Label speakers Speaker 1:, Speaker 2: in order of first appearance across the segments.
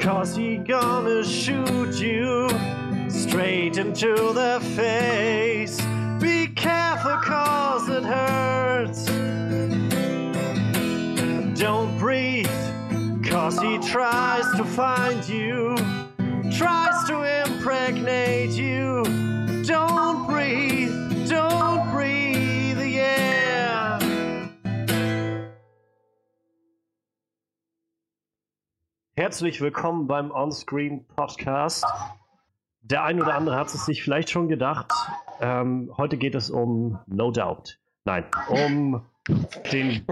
Speaker 1: Cause he gonna shoot you straight into the face. Be careful cause it hurts. Don't breathe cause he tries to find you. Tries to impregnate you. Herzlich willkommen beim Onscreen Podcast. Der ein oder andere hat es sich vielleicht schon gedacht. Ähm, heute geht es um No Doubt. Nein, um den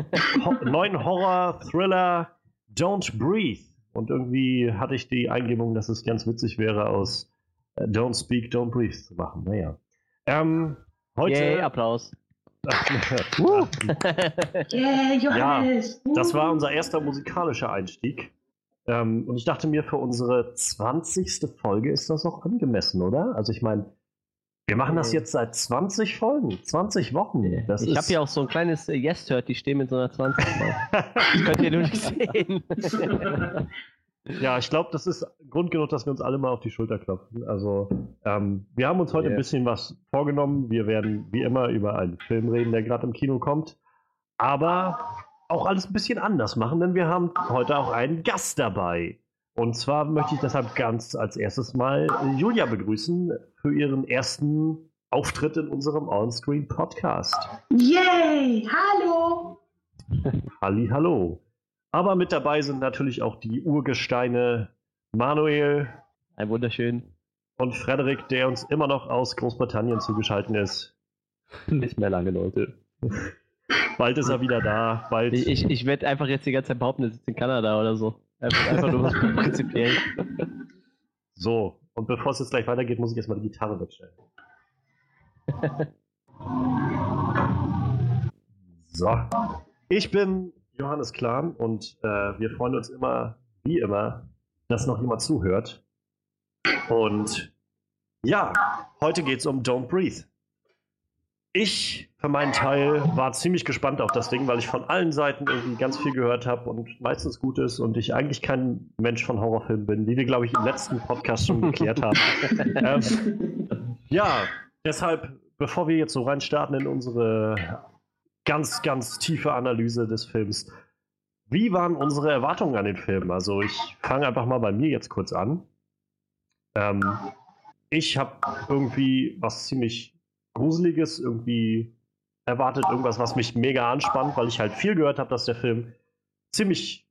Speaker 1: ho neuen Horror-Thriller Don't Breathe. Und irgendwie hatte ich die Eingebung, dass es ganz witzig wäre, aus äh, Don't Speak, Don't Breathe zu machen. Naja. Ähm, heute.
Speaker 2: Yay, Applaus.
Speaker 3: Yeah, Johannes!
Speaker 1: Das war unser erster musikalischer Einstieg. Ähm, und ich dachte mir, für unsere 20. Folge ist das auch angemessen, oder? Also ich meine, wir machen das jetzt seit 20 Folgen, 20 Wochen. Das
Speaker 2: ich habe hier auch so ein kleines äh, Yes-Hört, die stehen mit so einer 20 drauf. Das könnt ihr nur nicht sehen.
Speaker 1: Ja, ich glaube, das ist Grund genug, dass wir uns alle mal auf die Schulter klopfen. Also, ähm, wir haben uns heute
Speaker 2: Ja.
Speaker 1: ein bisschen was vorgenommen. Wir werden wie immer über einen Film reden, der gerade im Kino kommt. Aber auch alles ein bisschen anders machen, denn wir haben heute auch einen Gast dabei. Und zwar möchte ich deshalb ganz als erstes mal Julia begrüßen für ihren ersten Auftritt in unserem On-Screen-Podcast.
Speaker 3: Yay! Hallo!
Speaker 1: Halli, hallo. Aber mit dabei sind natürlich auch die Urgesteine Manuel,
Speaker 2: Ein wunderschön.
Speaker 1: und Frederik, der uns immer noch aus Großbritannien zugeschaltet ist.
Speaker 4: Nicht mehr lange, Leute.
Speaker 1: Bald ist er wieder da. Bald.
Speaker 2: Ich, ich, ich werde einfach jetzt die ganze Zeit behaupten, er sitzt in Kanada oder so. Einfach, einfach nur prinzipiell.
Speaker 1: So, und bevor es jetzt gleich weitergeht, muss ich erstmal die Gitarre wegstellen. so. Ich bin Johannes Klan und äh, wir freuen uns immer, wie immer, dass noch jemand zuhört. Und ja, heute geht es um Don't Breathe. Ich für meinen Teil war ziemlich gespannt auf das Ding, weil ich von allen Seiten irgendwie ganz viel gehört habe und meistens gut ist und ich eigentlich kein Mensch von Horrorfilmen bin, wie wir, glaube ich, im letzten Podcast schon geklärt haben. ähm, ja, deshalb, bevor wir jetzt so reinstarten in unsere ganz, ganz tiefe Analyse des Films, wie waren unsere Erwartungen an den Film? Also ich fange einfach mal bei mir jetzt kurz an. Ähm, ich habe irgendwie was ziemlich Gruseliges irgendwie erwartet, irgendwas, was mich mega anspannt, weil ich halt viel gehört habe, dass der Film ziemlich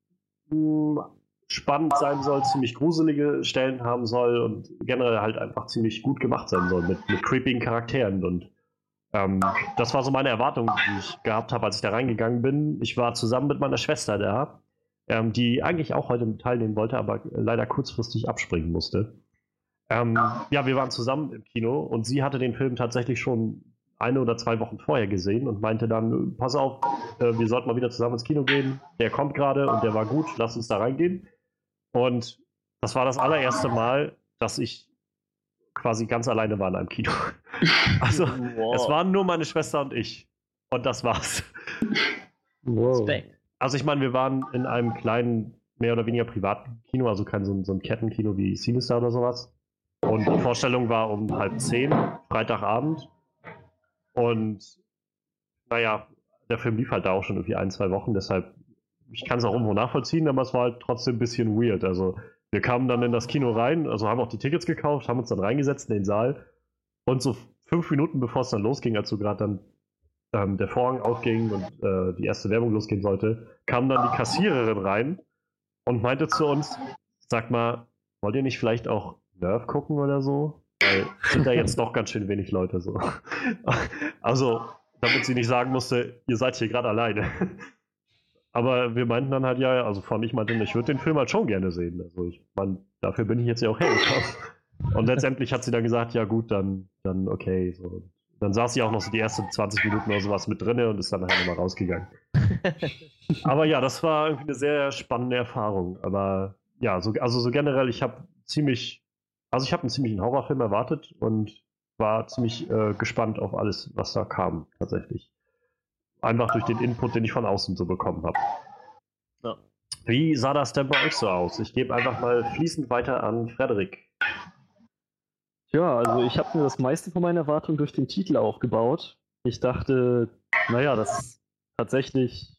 Speaker 1: mh, spannend sein soll, ziemlich gruselige Stellen haben soll und generell halt einfach ziemlich gut gemacht sein soll mit, mit creepigen Charakteren und ähm, das war so meine Erwartung, die ich gehabt habe, als ich da reingegangen bin. Ich war zusammen mit meiner Schwester da, ähm, die eigentlich auch heute teilnehmen wollte, aber leider kurzfristig abspringen musste. Ähm, ja, wir waren zusammen im Kino und sie hatte den Film tatsächlich schon eine oder zwei Wochen vorher gesehen und meinte dann, pass auf, äh, wir sollten mal wieder zusammen ins Kino gehen. Der kommt gerade und der war gut, lass uns da reingehen. Und das war das allererste Mal, dass ich quasi ganz alleine war in einem Kino. Also, es waren nur meine Schwester und ich. Und das war's.
Speaker 4: Wow.
Speaker 2: Respekt.
Speaker 1: Also ich meine, wir waren in einem kleinen, mehr oder weniger privaten Kino, also kein so ein, so ein Kettenkino wie Sinister oder sowas. Und die Vorstellung war um halb zehn, Freitagabend. Und naja, der Film lief halt da auch schon irgendwie ein, zwei Wochen, deshalb, ich kann es auch irgendwo nachvollziehen, aber es war halt trotzdem ein bisschen weird. Also wir kamen dann in das Kino rein, also haben auch die Tickets gekauft, haben uns dann reingesetzt in den Saal. Und so fünf Minuten bevor es dann losging, als so gerade dann ähm, der Vorhang aufging und äh, die erste Werbung losgehen sollte, kam dann die Kassiererin rein und meinte zu uns, sag mal, wollt ihr nicht vielleicht auch Nerf gucken oder so? Weil sind da jetzt doch ganz schön wenig Leute so. Also, damit sie nicht sagen musste, ihr seid hier gerade alleine. Aber wir meinten dann halt, ja, also vor ich meinte, ich würde den Film halt schon gerne sehen. Also ich meine, dafür bin ich jetzt ja auch hergekommen. Und letztendlich hat sie dann gesagt, ja gut, dann, dann okay. So. Dann saß sie auch noch so die ersten 20 Minuten oder sowas mit drinne und ist dann halt nochmal rausgegangen. Aber ja, das war irgendwie eine sehr spannende Erfahrung. Aber ja, so, also so generell, ich habe ziemlich, also ich habe einen ziemlichen Horrorfilm erwartet und war ziemlich äh, gespannt auf alles, was da kam, tatsächlich. Einfach durch den Input, den ich von außen so bekommen habe. Wie sah das denn bei euch so aus? Ich gebe einfach mal fließend weiter an Frederik.
Speaker 4: Ja, also ich habe mir das meiste von meiner Erwartung durch den Titel aufgebaut. Ich dachte, naja, dass tatsächlich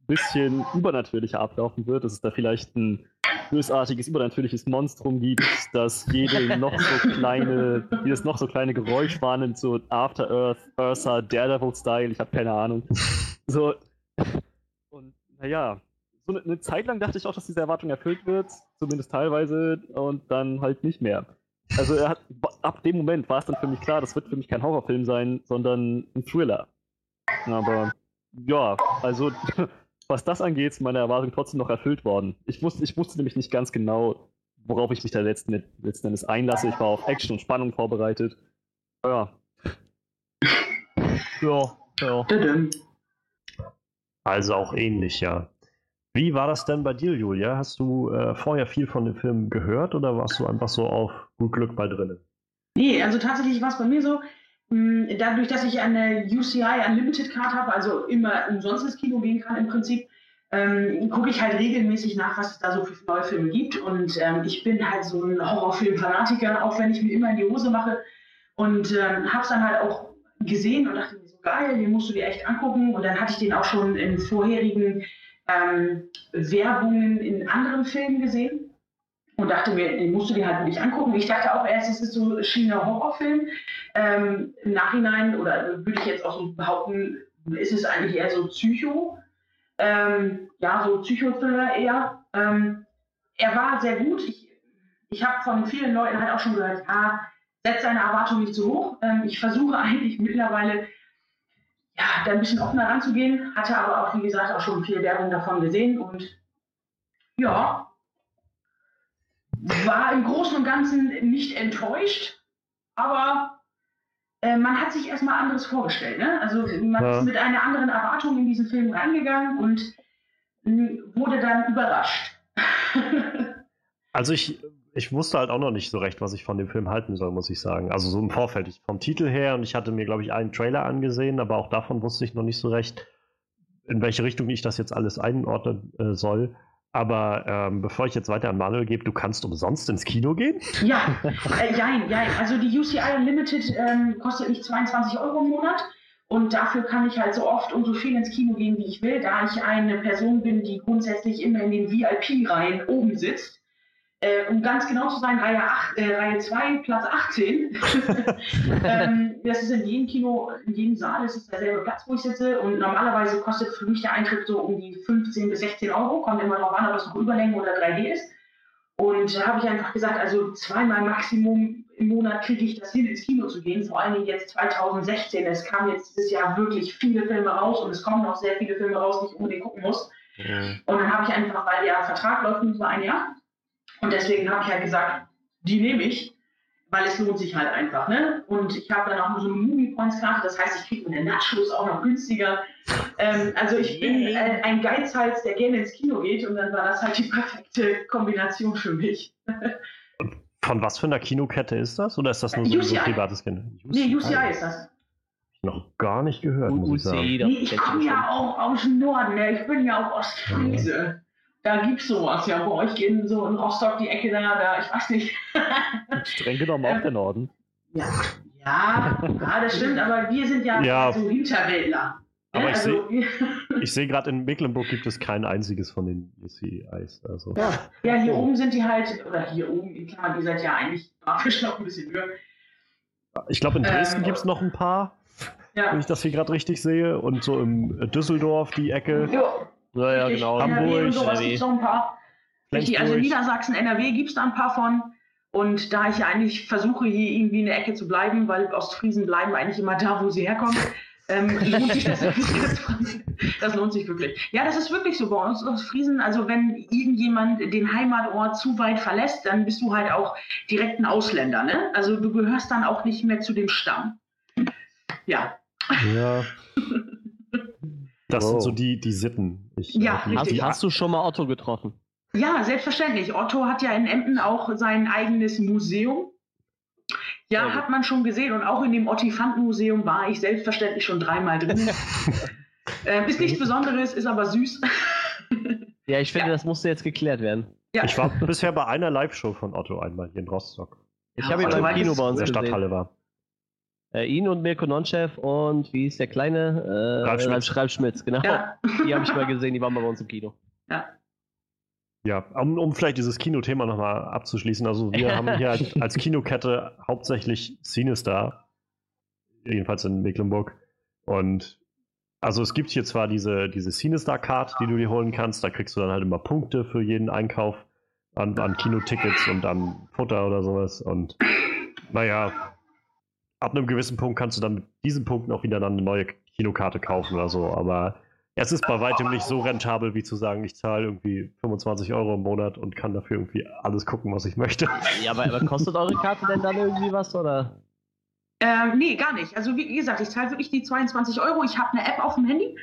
Speaker 4: ein bisschen übernatürlicher ablaufen wird, dass es da vielleicht ein bösartiges, übernatürliches Monstrum gibt, dass jede noch so kleine, jedes noch so kleine Geräusch wahrnimmt, so After Earth, Ursa, Daredevil-Style, ich habe keine Ahnung. So, und naja, so eine, eine Zeit lang dachte ich auch, dass diese Erwartung erfüllt wird, zumindest teilweise, und dann halt nicht mehr. Also hat, ab dem Moment war es dann für mich klar, das wird für mich kein Horrorfilm sein, sondern ein Thriller. Aber ja, also was das angeht, ist meine Erwartung trotzdem noch erfüllt worden. Ich wusste, ich wusste nämlich nicht ganz genau, worauf ich mich da letzten, letzten Endes einlasse. Ich war auf Action und Spannung vorbereitet. Ja. Ja, ja.
Speaker 1: Also auch ähnlich, ja. Wie war das denn bei dir, Julia? Hast du äh, vorher viel von dem Film gehört oder warst du einfach so auf gut Glück bei drinnen?
Speaker 3: Nee, also tatsächlich war es bei mir so, dadurch, dass ich eine UCI Unlimited Card habe, also immer umsonst ins Kino gehen kann im Prinzip, ähm, gucke ich halt regelmäßig nach, was es da so für neue Filme gibt. Und ähm, ich bin halt so ein Horrorfilm-Fanatiker, auch wenn ich mir immer in die Hose mache. Und ähm, habe es dann halt auch gesehen und dachte mir so, geil, den musst du dir echt angucken. Und dann hatte ich den auch schon in vorherigen ähm, Werbungen in anderen Filmen gesehen und dachte mir, den musst du dir halt wirklich angucken. Ich dachte auch erst, es ist so China Horrorfilm. Ähm, Im Nachhinein, oder würde ich jetzt auch so behaupten, ist es eigentlich eher so Psycho. Ähm, ja, so Psychothriller eher. Ähm, er war sehr gut. Ich, ich habe von vielen Leuten halt auch schon gehört, ja, setz deine Erwartungen nicht zu hoch. Ähm, ich versuche eigentlich mittlerweile ja, da ein bisschen offener ranzugehen, hatte aber auch, wie gesagt, auch schon viel Werbung davon gesehen und ja, war im Großen und Ganzen nicht enttäuscht, aber äh, man hat sich erstmal anderes vorgestellt. Ne? Also man
Speaker 1: Ja.
Speaker 3: ist mit einer anderen Erwartung in diesen Film reingegangen und wurde dann überrascht.
Speaker 1: Also ich, ich wusste halt auch noch nicht so recht, was ich von dem Film halten soll, muss ich sagen. Also so im Vorfeld, ich, vom Titel her und ich hatte mir, glaube ich, einen Trailer angesehen, aber auch davon wusste ich noch nicht so recht, in welche Richtung ich das jetzt alles einordnen äh, soll. Aber ähm, bevor ich jetzt weiter an Manuel gebe, du kannst umsonst ins Kino gehen?
Speaker 3: Ja, äh, jein, jein. Also die UCI Unlimited ähm, kostet nicht 22 Euro im Monat. Und dafür kann ich halt so oft und so viel ins Kino gehen, wie ich will, da ich eine Person bin, die grundsätzlich immer in den VIP-Reihen oben sitzt. Äh, um ganz genau zu sein, Reihe, 8, äh, Reihe 2, Platz 18. ähm, das ist in jedem Kino, in jedem Saal, das ist derselbe Platz, wo ich sitze. Und normalerweise kostet für mich der Eintritt so um die 15 bis 16 Euro. Kommt immer darauf an, ob es noch Überlänge oder 3D ist. Und da habe ich einfach gesagt, also zweimal Maximum im Monat kriege ich das hin, ins Kino zu gehen. Vor allen Dingen jetzt 2016. Es kamen jetzt dieses Jahr wirklich viele Filme raus und es kommen auch sehr viele Filme raus, die ich unbedingt gucken muss. Und dann habe ich einfach, weil der Vertrag läuft nur so ein Jahr. Und deswegen habe ich halt gesagt, die nehme ich, weil es lohnt sich halt einfach. Ne? Und ich habe dann auch so eine Movie Points Karte, das heißt, ich kriege meine Nachschluss auch noch günstiger. Ähm, also ich bin äh, ein Geizhals, der gerne ins Kino geht und dann war das halt die perfekte Kombination für mich.
Speaker 1: Von was für einer Kinokette ist das? Oder ist das nur so, so
Speaker 3: UCI.
Speaker 1: ein privates Kino?
Speaker 3: Nee, UCI ist das.
Speaker 1: Noch gar nicht gehört, muss ich sagen.
Speaker 2: UCI, da
Speaker 3: Nee, ich komme ja auch aus dem Norden, ne? ich bin ja auch Ostfriese. Da gibt's sowas ja bei euch in so in Rostock die Ecke da, da ich weiß nicht.
Speaker 4: Streng genommen auch der Norden.
Speaker 3: Ja, ja, ja, das stimmt, aber wir sind ja,
Speaker 1: Ja.
Speaker 3: so Hinterwäldler. ne?
Speaker 1: Aber ich
Speaker 3: also,
Speaker 1: Ich sehe gerade in Mecklenburg gibt es kein einziges von den UCIs. Also.
Speaker 3: ja, hier oben sind die halt, oder hier oben, in Klammern, ihr seid ja eigentlich grafisch noch ein bisschen höher.
Speaker 1: Ich glaube, in Dresden
Speaker 3: Ähm,
Speaker 1: gibt es noch ein paar, wenn
Speaker 3: Ja,
Speaker 1: ich das hier gerade richtig sehe. Und so im Düsseldorf die Ecke.
Speaker 3: jo,
Speaker 2: Ja, ja, genau.
Speaker 3: NRW und sowas
Speaker 2: NRW.
Speaker 3: gibt's noch ein paar. Richtig, also. Niedersachsen, NRW gibt es da ein paar von. Und da ich ja eigentlich versuche, hier irgendwie in der Ecke zu bleiben, weil Ostfriesen bleiben eigentlich immer da, wo sie herkommen, ähm, lohnt sich das, das lohnt sich wirklich. Ja, das ist wirklich so bei uns Ostfriesen. Also wenn irgendjemand den Heimatort zu weit verlässt, dann bist du halt auch direkt ein Ausländer. Ne? Also du gehörst dann auch nicht mehr zu dem Stamm. Ja,
Speaker 1: Ja. Das sind
Speaker 4: Wow.
Speaker 1: so die, die Sitten. Ich,
Speaker 3: Ja,
Speaker 1: äh, die,
Speaker 2: Hast, hast du schon mal Otto getroffen?
Speaker 3: Ja, selbstverständlich. Otto hat ja in Emden auch sein eigenes Museum. Ja,
Speaker 2: gut.
Speaker 3: hat man schon gesehen. Und auch in dem Ottifanten-Museum war ich selbstverständlich schon dreimal drin. ähm, ist nichts Besonderes, ist aber süß.
Speaker 2: Ja, ich finde,
Speaker 3: Ja.
Speaker 2: das musste jetzt geklärt werden.
Speaker 3: Ja.
Speaker 1: Ich war bisher bei einer Live-Show von Otto einmal hier in Rostock,
Speaker 2: Ich
Speaker 3: Ja,
Speaker 2: habe ihn beim Kino bei
Speaker 1: in
Speaker 2: uns
Speaker 1: der
Speaker 2: gesehen.
Speaker 1: Stadthalle war.
Speaker 2: Äh, ihn und Mirko Nonchev und wie ist der kleine? Äh,
Speaker 1: Ralf Schmitz.
Speaker 2: Ralf, Schmitz, genau.
Speaker 3: Ja.
Speaker 2: Die habe ich mal gesehen, die waren mal bei uns im Kino.
Speaker 1: Ja, um, um vielleicht dieses Kinothema nochmal abzuschließen. Also wir haben hier als, als Kinokette hauptsächlich Cinestar, jedenfalls in Mecklenburg. Und also es gibt hier zwar diese, diese Cinestar-Card, die du dir holen kannst, da kriegst du dann halt immer Punkte für jeden Einkauf an, an Kinotickets und an Futter oder sowas. Und naja, ab einem gewissen Punkt kannst du dann mit diesen Punkten auch wieder dann eine neue Kinokarte kaufen oder so. Aber es ist bei weitem nicht so rentabel, wie zu sagen, ich zahle irgendwie 25 Euro im Monat und kann dafür irgendwie alles gucken, was ich möchte.
Speaker 2: Ja, aber, aber kostet eure Karte denn dann irgendwie was, oder?
Speaker 3: Ähm, nee, gar nicht. Also wie gesagt, ich zahle wirklich die 22 Euro. Ich habe eine App auf dem Handy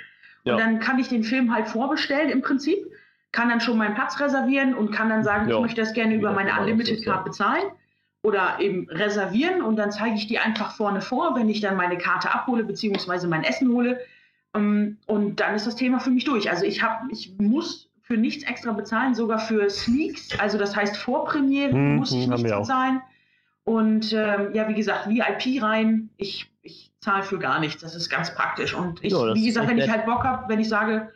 Speaker 2: Ja.
Speaker 3: und dann kann ich den Film halt vorbestellen im Prinzip, kann dann schon meinen Platz reservieren und kann dann sagen,
Speaker 2: Ja.
Speaker 3: ich möchte das gerne über
Speaker 2: Ja,
Speaker 3: meine
Speaker 2: genau,
Speaker 3: Unlimited
Speaker 2: das ist ja-
Speaker 3: Card bezahlen oder eben reservieren und dann zeige ich die einfach vorne vor, wenn ich dann meine Karte abhole beziehungsweise mein Essen hole. Ähm, Und dann ist das Thema für mich durch. Also ich habe, ich muss für nichts extra bezahlen, sogar für Sneaks, also das heißt Vorpremiere
Speaker 1: Hm,
Speaker 3: muss ich
Speaker 1: hm,
Speaker 3: nicht bezahlen. Und ähm, ja, wie gesagt, VIP rein, ich, ich zahle für gar nichts. Das ist ganz praktisch. Und ich,
Speaker 2: das
Speaker 3: wie gesagt, wenn ich halt Bock habe, wenn ich sage,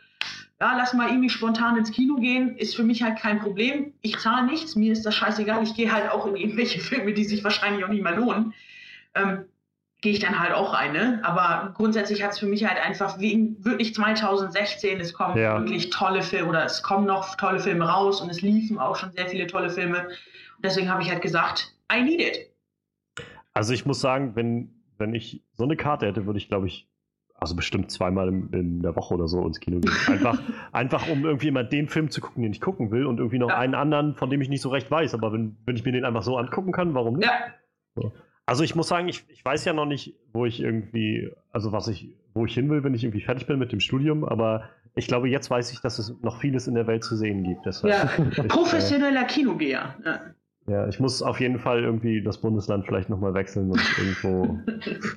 Speaker 3: ja, lass mal irgendwie spontan ins Kino gehen, ist für mich halt kein Problem. Ich zahle nichts, mir ist das scheißegal. Ich gehe halt auch in irgendwelche Filme, die sich wahrscheinlich auch nicht mehr lohnen. Ähm, gehe ich dann halt auch rein. Ne? Aber grundsätzlich hat es für mich halt einfach wegen wirklich 2016, es kommen
Speaker 1: Ja.
Speaker 3: wirklich tolle Filme oder es kommen noch tolle Filme raus und es liefen auch schon sehr viele tolle Filme. Und deswegen habe ich halt gesagt, I need it.
Speaker 1: Also ich muss sagen, wenn, wenn ich so eine Karte hätte, würde ich, glaube ich, also bestimmt zweimal in, in der Woche oder so ins Kino gehen. Einfach, einfach um irgendwie immer den Film zu gucken, den ich gucken will und irgendwie noch
Speaker 3: Ja.
Speaker 1: einen anderen, von dem ich nicht so recht weiß. Aber wenn, wenn ich mir den einfach so angucken kann, warum nicht?
Speaker 3: Ja,
Speaker 1: Also ich muss sagen, ich, ich weiß ja noch nicht, wo ich irgendwie, also was ich, wo ich hin will, wenn ich irgendwie fertig bin mit dem Studium, aber ich glaube, jetzt weiß ich, dass es noch vieles in der Welt zu sehen gibt.
Speaker 3: Ja.
Speaker 1: ich, äh,
Speaker 3: professioneller Kinogeher. Ja.
Speaker 1: ja, ich muss auf jeden Fall irgendwie das Bundesland vielleicht nochmal wechseln und irgendwo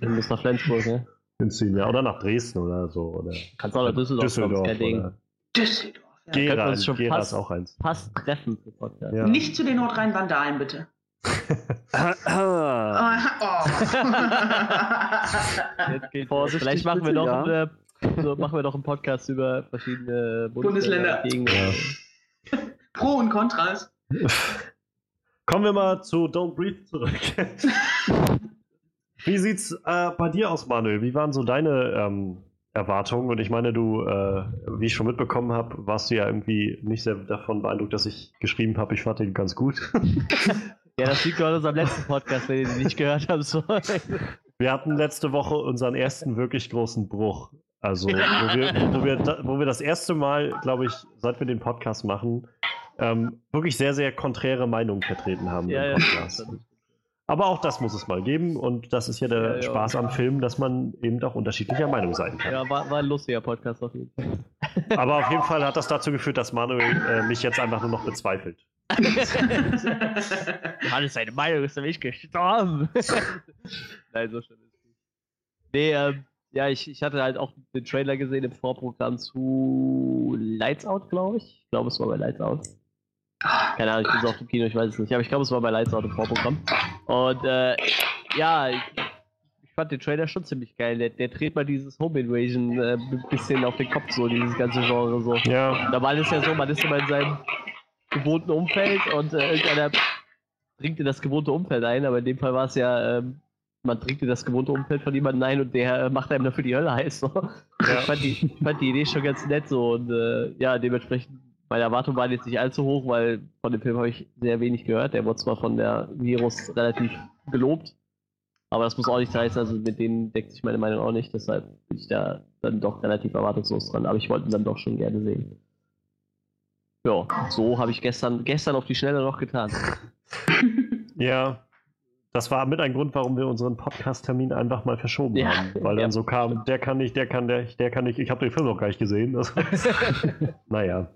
Speaker 2: musst nach Flensburg, ne?
Speaker 1: Hinziehen, ja. Oder nach Dresden oder so. Oder
Speaker 2: Kannst auch nach Düsseldorf,
Speaker 1: Düsseldorf oder
Speaker 3: Düsseldorf. Ja.
Speaker 1: Gera,
Speaker 2: uns schon
Speaker 1: Gera
Speaker 2: fast-
Speaker 1: ist auch eins.
Speaker 2: Fast treffen für Podcast.
Speaker 1: Ja.
Speaker 3: Nicht zu den Nordrhein-Vandalen, bitte. Ah, oh.
Speaker 2: Vielleicht machen wir
Speaker 4: bitte,
Speaker 2: noch
Speaker 4: ja.
Speaker 2: einen, äh, so machen wir doch einen Podcast über verschiedene
Speaker 3: Bundesländer.
Speaker 1: Ja.
Speaker 3: Pro und Kontras.
Speaker 1: Kommen wir mal zu Don't Breathe zurück. Wie sieht's äh, bei dir aus, Manuel? Wie waren so deine ähm, Erwartungen? Und ich meine, du, äh, wie ich schon mitbekommen habe, warst du ja irgendwie nicht sehr davon beeindruckt, dass ich geschrieben habe, ich fand den ganz gut.
Speaker 2: Ja, das liegt an unserem letzten Podcast, wenn ihr den nicht gehört habt.
Speaker 1: Wir hatten letzte Woche unseren ersten wirklich großen Bruch. Also, wo wir, wo wir, wo wir das erste Mal, glaube ich, seit wir den Podcast machen, ähm, wirklich sehr, sehr konträre Meinungen vertreten haben
Speaker 2: Ja,
Speaker 1: im
Speaker 2: ja.
Speaker 1: Aber auch das muss es mal geben und das ist ja der
Speaker 2: Ja, ja.
Speaker 1: Spaß am Film, dass man eben auch unterschiedlicher Meinung sein kann.
Speaker 2: Ja, war, war ein lustiger Podcast auf jeden Fall.
Speaker 1: Aber auf jeden Fall hat das dazu geführt, dass Manuel äh, mich jetzt einfach nur noch bezweifelt.
Speaker 2: Alles seine Meinung ist nämlich gestorben. Nein, so schlimm ist es nicht. Nee, ähm, ja, ich, ich hatte halt auch den Trailer gesehen im Vorprogramm zu Lights Out, glaube ich. Ich glaube, es war bei Lights Out. Keine Ahnung, ich bin so auf dem Kino, ich weiß es nicht. Aber ich glaube, es war bei Lights Out im Vorprogramm. Und äh, ja, ich, ich fand den Trailer schon ziemlich geil. Der, der dreht mal dieses Home Invasion äh, ein bisschen auf den Kopf, so dieses ganze Genre so.
Speaker 1: Ja,
Speaker 2: Normal ist ja so, man ist immer in seinem gewohnten Umfeld und äh, irgendeiner dringt in das gewohnte Umfeld ein, aber in dem Fall war es ja, ähm, man dringt in das gewohnte Umfeld von jemandem ein und der äh, macht einem dafür die Hölle heiß. So. Ich fand die, fand die Idee schon ganz nett so und äh, ja, dementsprechend, meine Erwartungen waren jetzt nicht allzu hoch, weil von dem Film habe ich sehr wenig gehört. Der wurde zwar von der Virus relativ gelobt, aber das muss auch nicht heißen, also mit denen deckt sich meine Meinung auch nicht, deshalb bin ich da dann doch relativ erwartungslos dran, aber ich wollte ihn dann doch schon gerne sehen. Ja, so habe ich gestern, gestern auf die Schnelle noch getan.
Speaker 1: ja. Das war mit ein Grund, warum wir unseren Podcast-Termin einfach mal verschoben
Speaker 2: Ja.
Speaker 1: haben. Weil dann
Speaker 2: Ja.
Speaker 1: so kam, der kann nicht, der kann, der, der kann nicht. Ich habe den Film noch gar nicht gesehen. Naja.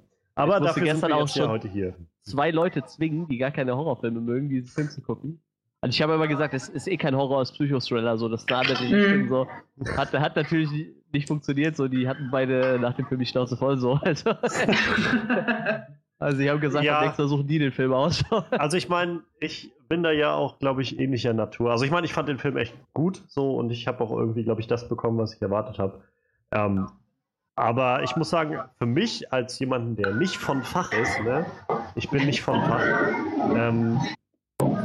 Speaker 1: Aber
Speaker 2: Ich musste gestern auch schon-
Speaker 1: heute hier.
Speaker 2: Zwei Leute zwingen, die gar keine Horrorfilme mögen, diesen Film zu gucken. Also ich habe immer gesagt, es ist eh kein Horror, es ist Psychothriller, so das da
Speaker 3: Mhm.
Speaker 2: so. Hat, hat natürlich nicht funktioniert. So, die hatten beide nach dem Film die Schnauze voll so. Also, also ich habe gesagt,
Speaker 1: Ja.
Speaker 2: am nächsten Mal suchen die den Film aus.
Speaker 1: Also ich meine, ich bin da ja auch, glaube ich, ähnlicher Natur. Also ich meine, ich fand den Film echt gut so und ich habe auch irgendwie, glaube ich, das bekommen, was ich erwartet habe. Ähm, aber ich muss sagen, für mich als jemanden, der nicht von Fach ist, ne, ich bin nicht von Fach, ähm,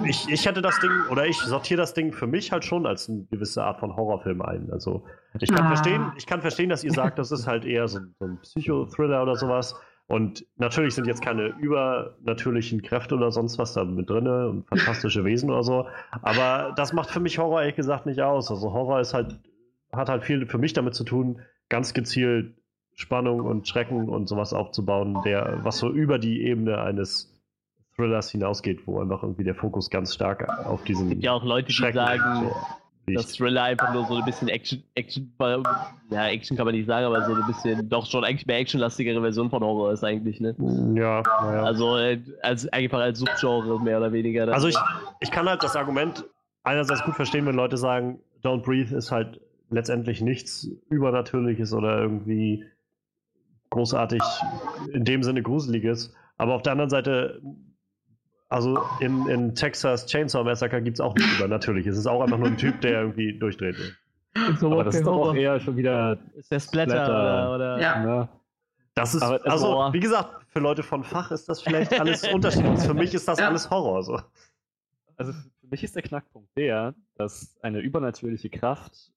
Speaker 1: ich, ich hätte das Ding, oder ich sortiere das Ding für mich halt schon als eine gewisse Art von Horrorfilm ein. Also ich kann
Speaker 3: Ah.
Speaker 1: verstehen, ich kann verstehen, dass ihr sagt, das ist halt eher so, so ein Psychothriller oder sowas. Und natürlich sind jetzt keine übernatürlichen Kräfte oder sonst was da mit drin und fantastische Wesen oder so. Aber das macht für mich Horror ehrlich gesagt nicht aus. Also Horror ist halt, hat halt viel für mich damit zu tun, ganz gezielt Spannung und Schrecken und sowas aufzubauen, der, was so über die Ebene eines Thrillers hinausgeht, wo einfach irgendwie der Fokus ganz stark auf diesen
Speaker 2: Es gibt ja auch Leute, die
Speaker 1: Schrecken
Speaker 2: sagen,
Speaker 1: liegt.
Speaker 2: dass Thriller einfach nur so ein bisschen Action, Action, ja, Action kann man nicht sagen, aber so ein bisschen, doch schon eigentlich mehr actionlastigere Version von Horror ist eigentlich, ne?
Speaker 1: Ja, naja.
Speaker 2: Also äh, als, einfach als Subgenre mehr oder weniger.
Speaker 1: Also ich, ich kann halt das Argument einerseits gut verstehen, wenn Leute sagen, Don't Breathe ist halt letztendlich nichts Übernatürliches oder irgendwie großartig in dem Sinne Gruseliges. Aber auf der anderen Seite, also in, in Texas Chainsaw Massacre gibt es auch nichts Übernatürliches. Es ist auch einfach nur ein Typ, der irgendwie durchdreht.
Speaker 2: so
Speaker 4: Aber das ist doch auch eher schon wieder.
Speaker 2: ist der Splatter,
Speaker 4: Splatter.
Speaker 2: oder, oder
Speaker 3: Ja.
Speaker 4: Ne?
Speaker 1: Das ist,
Speaker 4: Aber es-
Speaker 1: also,
Speaker 2: Horror.
Speaker 1: wie gesagt, für Leute von Fach ist das vielleicht alles unterschiedlich. Für mich ist das
Speaker 3: Ja.
Speaker 1: alles Horror. So.
Speaker 4: Also für mich ist der Knackpunkt der, dass eine übernatürliche Kraft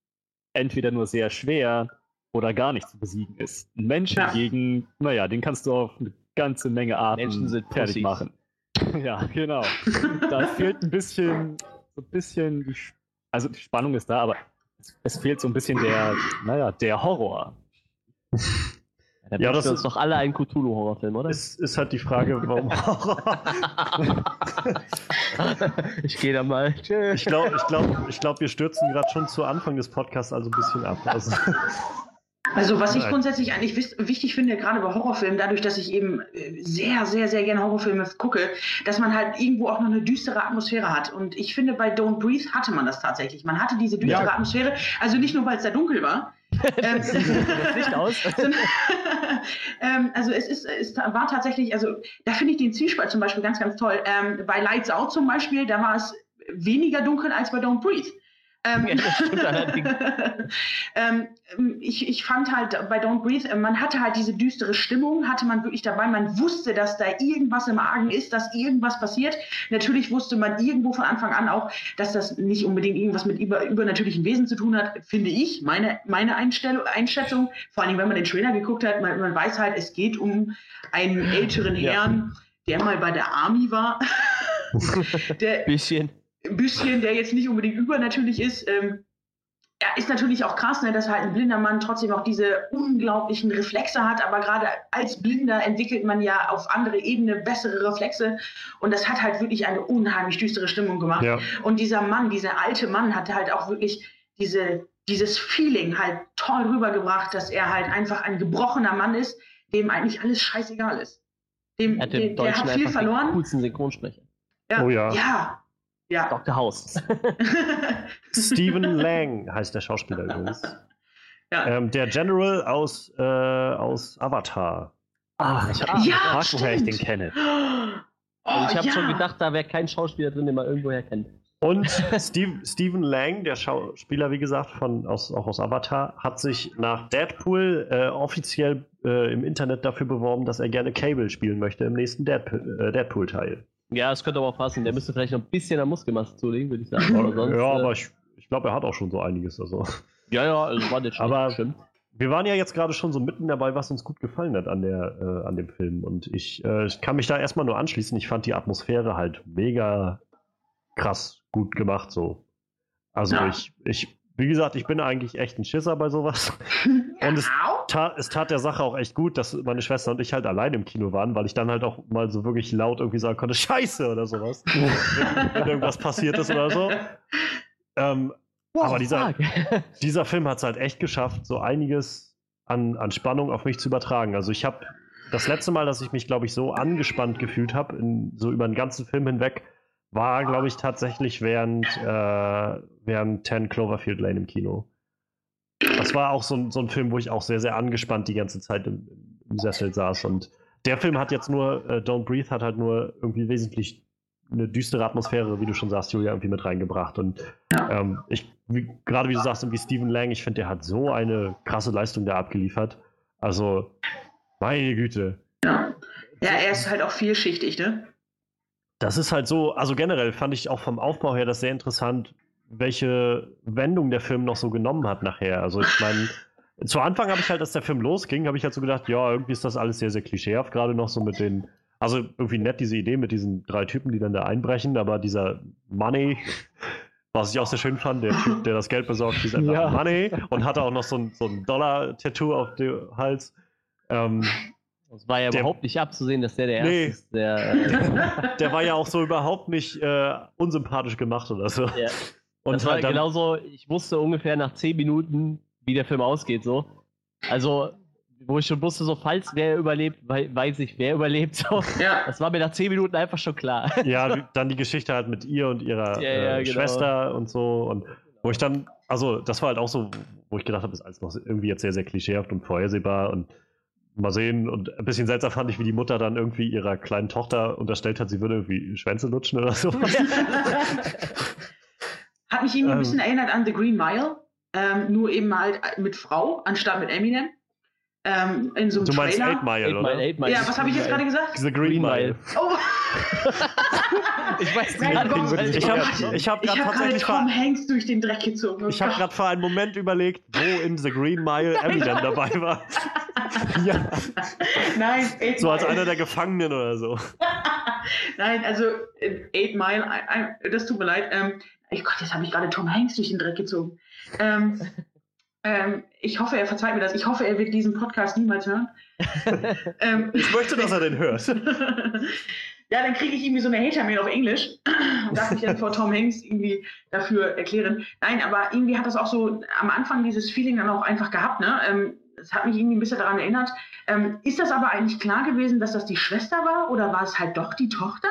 Speaker 4: entweder nur sehr schwer oder gar nicht zu besiegen ist. Ein Mensch
Speaker 3: Ja.
Speaker 4: hingegen, naja, den kannst du auf eine ganze Menge Arten
Speaker 2: Menschen sind
Speaker 4: fertig
Speaker 2: Pussys.
Speaker 4: machen. ja, genau. Da fehlt ein bisschen, so ein bisschen, die, also die Spannung ist da, aber es, fehlt so ein bisschen der, naja, der Horror.
Speaker 2: Da
Speaker 1: Ja, das ist-
Speaker 2: doch alle einen Cthulhu-Horrorfilm, oder?
Speaker 1: Ist, ist halt die Frage, warum Horror.
Speaker 2: ich gehe da mal.
Speaker 1: Ich glaube, ich glaub, ich glaub, wir stürzen gerade schon zu Anfang des Podcasts also ein bisschen ab. Also,
Speaker 3: Also was ich grundsätzlich eigentlich wichtig finde, gerade bei Horrorfilmen, dadurch, dass ich eben äh, sehr, sehr, sehr gerne Horrorfilme gucke, dass man halt irgendwo auch noch eine düstere Atmosphäre hat. Und ich finde, bei Don't Breathe hatte man das tatsächlich. Man hatte diese düstere
Speaker 1: Ja.
Speaker 3: Atmosphäre, also nicht nur, weil es da dunkel war. ähm,
Speaker 2: das Licht aus.
Speaker 3: sondern- ähm, also es ist, es war tatsächlich, also da finde ich den Zwiespalt zum Beispiel ganz, ganz toll. Ähm, bei Lights Out zum Beispiel, da war es weniger dunkel als bei Don't Breathe. Ähm,
Speaker 2: Ja, allerdings.
Speaker 3: ähm, ich, ich fand halt bei Don't Breathe, äh, man hatte halt diese düstere Stimmung, hatte man wirklich dabei, man wusste, dass da irgendwas im Argen ist, dass irgendwas passiert. Natürlich wusste man irgendwo von Anfang an auch, dass das nicht unbedingt irgendwas mit über, übernatürlichen Wesen zu tun hat, finde ich, meine, meine Einstellung, Einschätzung. Vor allem, wenn man den Trailer geguckt hat, man, man weiß halt, es geht um einen älteren
Speaker 1: Ja.
Speaker 3: Herrn, der mal bei der Army war. der,
Speaker 2: Bisschen.
Speaker 3: Ein bisschen, der jetzt nicht unbedingt übernatürlich ist. Ähm, ja, ist natürlich auch krass, ne, dass halt ein blinder Mann trotzdem auch diese unglaublichen Reflexe hat, aber gerade als Blinder entwickelt man ja auf andere Ebene bessere Reflexe und das hat halt wirklich eine unheimlich düstere Stimmung gemacht.
Speaker 1: ja.
Speaker 3: Und dieser Mann, dieser alte Mann hatte halt auch wirklich diese, dieses Feeling halt toll rübergebracht, dass er halt einfach ein gebrochener Mann ist, dem eigentlich alles scheißegal ist. Dem,
Speaker 2: Er hat
Speaker 3: der,
Speaker 2: im
Speaker 3: der
Speaker 2: Deutschen
Speaker 3: hat viel verloren.
Speaker 2: coolsten Synchronsprecher.
Speaker 3: Ja.
Speaker 1: Oh ja.
Speaker 3: Ja. Ja.
Speaker 2: Dr. House.
Speaker 1: Stephen Lang heißt der Schauspieler übrigens.
Speaker 3: ja.
Speaker 1: Ähm, der General aus, äh, aus Avatar.
Speaker 4: Ah, ich habe
Speaker 3: Ja,
Speaker 4: gefragt, woher ich den kenne.
Speaker 3: Oh,
Speaker 2: Und ich habe
Speaker 3: ja.
Speaker 2: schon gedacht, da wäre kein Schauspieler drin, den man irgendwoher kennt.
Speaker 1: Und Steve, Stephen Lang, der Schauspieler, wie gesagt, von, aus, auch aus Avatar, hat sich nach Deadpool äh, offiziell äh, im Internet dafür beworben, dass er gerne Cable spielen möchte im nächsten Deadpool- äh, Deadpool-Teil.
Speaker 2: Ja, das könnte aber passen. Der müsste vielleicht noch ein bisschen an Muskelmasse zulegen, würde ich sagen. Oder sonst,
Speaker 1: ja,
Speaker 2: äh,
Speaker 1: aber ich, ich glaube, er hat auch schon so einiges. Also.
Speaker 2: Ja, ja, also war nicht schlecht,
Speaker 1: Aber-
Speaker 2: stimmt.
Speaker 1: Wir waren ja jetzt gerade schon so mitten dabei, was uns gut gefallen hat an, der, äh, an dem Film. Und ich, äh, ich kann mich da erstmal nur anschließen. Ich fand die Atmosphäre halt mega krass gut gemacht. So. Also
Speaker 3: Ja.
Speaker 1: ich, ich, wie gesagt, ich bin eigentlich echt ein Schisser bei sowas. Und es,
Speaker 3: Au.
Speaker 1: ta es tat der Sache auch echt gut, dass meine Schwester und ich halt allein im Kino waren, weil ich dann halt auch mal so wirklich laut irgendwie sagen konnte, Scheiße oder sowas, wenn, wenn irgendwas passiert ist oder so. Ähm, aber dieser, dieser Film hat es halt echt geschafft, so einiges an, an Spannung auf mich zu übertragen. Also ich habe das letzte Mal, dass ich mich, glaube ich, so angespannt gefühlt habe, so über den ganzen Film hinweg, war, glaube ich, tatsächlich während, äh, während 10 Cloverfield Lane im Kino. das war auch so ein, so ein Film, wo ich auch sehr, sehr angespannt die ganze Zeit im, im Sessel saß. Und der Film hat jetzt nur, äh, Don't Breathe hat halt nur irgendwie wesentlich eine düstere Atmosphäre, wie du schon sagst, Julia, irgendwie mit reingebracht. Und ähm, ich, gerade wie du sagst, irgendwie Stephen Lang, ich finde, der hat so eine krasse Leistung da abgeliefert. Also, meine Güte.
Speaker 3: Ja. ja, er ist halt auch vielschichtig, ne?
Speaker 1: Das ist halt so, also generell fand ich auch vom Aufbau her das sehr interessant, welche Wendung der Film noch so genommen hat nachher. Also ich meine, zu Anfang habe ich halt, als der Film losging, habe ich halt so gedacht, ja, irgendwie ist das alles sehr, sehr klischeehaft, gerade noch so mit den, also irgendwie nett diese Idee mit diesen drei Typen, die dann da einbrechen, aber dieser Money, was ich auch sehr schön fand, der Typ, der das Geld besorgt, dieser
Speaker 4: Ja.
Speaker 1: Money und hatte auch noch so ein, so ein Dollar-Tattoo auf dem Hals. Ähm,
Speaker 2: Es war ja
Speaker 1: Der-
Speaker 2: überhaupt nicht abzusehen, dass der der
Speaker 1: Nee.
Speaker 2: Erste ist, der. Äh,
Speaker 1: der war ja auch so überhaupt nicht äh, unsympathisch gemacht oder so.
Speaker 2: ja.
Speaker 1: Und
Speaker 2: das war
Speaker 1: halt dann-
Speaker 2: genauso, ich wusste ungefähr nach 10 Minuten, wie der Film ausgeht, so. Also, wo ich schon wusste, so, falls wer überlebt, wei- weiß ich, wer überlebt, so.
Speaker 3: Ja.
Speaker 2: Das war mir nach 10 Minuten einfach schon klar.
Speaker 1: Ja, dann die Geschichte halt mit ihr und ihrer
Speaker 2: Ja, ja,
Speaker 1: äh,
Speaker 2: genau.
Speaker 1: Schwester und so. Und wo ich dann, also das war halt auch so, wo ich gedacht habe, ist alles noch irgendwie jetzt sehr, sehr klischeehaft und vorhersehbar und mal sehen. Und ein bisschen seltsam fand ich, wie die Mutter dann irgendwie ihrer kleinen Tochter unterstellt hat, sie würde irgendwie Schwänze lutschen oder so.
Speaker 3: Hat mich irgendwie ein
Speaker 1: Ähm.
Speaker 3: bisschen erinnert an The Green Mile. Ähm, nur eben halt mit Frau, anstatt mit Eminem. Ähm, in so einem
Speaker 1: Du meinst
Speaker 3: Trailer.
Speaker 1: Eight Mile,
Speaker 2: Eight
Speaker 1: oder?
Speaker 2: Mile, Eight Mile.
Speaker 3: Ja, was habe ich jetzt gerade gesagt?
Speaker 1: The Green,
Speaker 2: Green
Speaker 1: Mile.
Speaker 3: Oh,
Speaker 2: Ich weiß
Speaker 3: Nein,
Speaker 2: gerade
Speaker 3: Gott,
Speaker 2: nicht,
Speaker 1: Ich habe
Speaker 3: Gott.
Speaker 1: ich hab
Speaker 3: ich
Speaker 1: gerade
Speaker 3: habe gerade
Speaker 1: tatsächlich
Speaker 3: Tom Hanks durch den Dreck gezogen. Oh
Speaker 1: ich habe gerade für einen Moment überlegt, wo in The Green Mile Eminem dabei war.
Speaker 4: Ja.
Speaker 3: Nein, Eight
Speaker 1: So als einer der Gefangenen oder so.
Speaker 3: Nein, also äh, Eight Mile, das tut mir leid. Ähm, ich Gott, jetzt habe ich gerade Tom Hanks durch den Dreck gezogen. Ähm, ähm, ich hoffe, er verzeiht mir das. Ich hoffe, er wird diesen Podcast niemals hören. ähm,
Speaker 1: Ich möchte, dass er den hört.
Speaker 3: ja, dann kriege ich irgendwie so eine Hater-Mail auf Englisch und darf mich dann vor Tom Hanks irgendwie dafür erklären. Nein, aber irgendwie hat das auch so am Anfang dieses Feeling dann auch einfach gehabt. Ne? Ähm, das hat mich irgendwie ein bisschen daran erinnert. Ähm, ist das aber eigentlich klar gewesen, dass das die Schwester war oder war es halt doch die Tochter?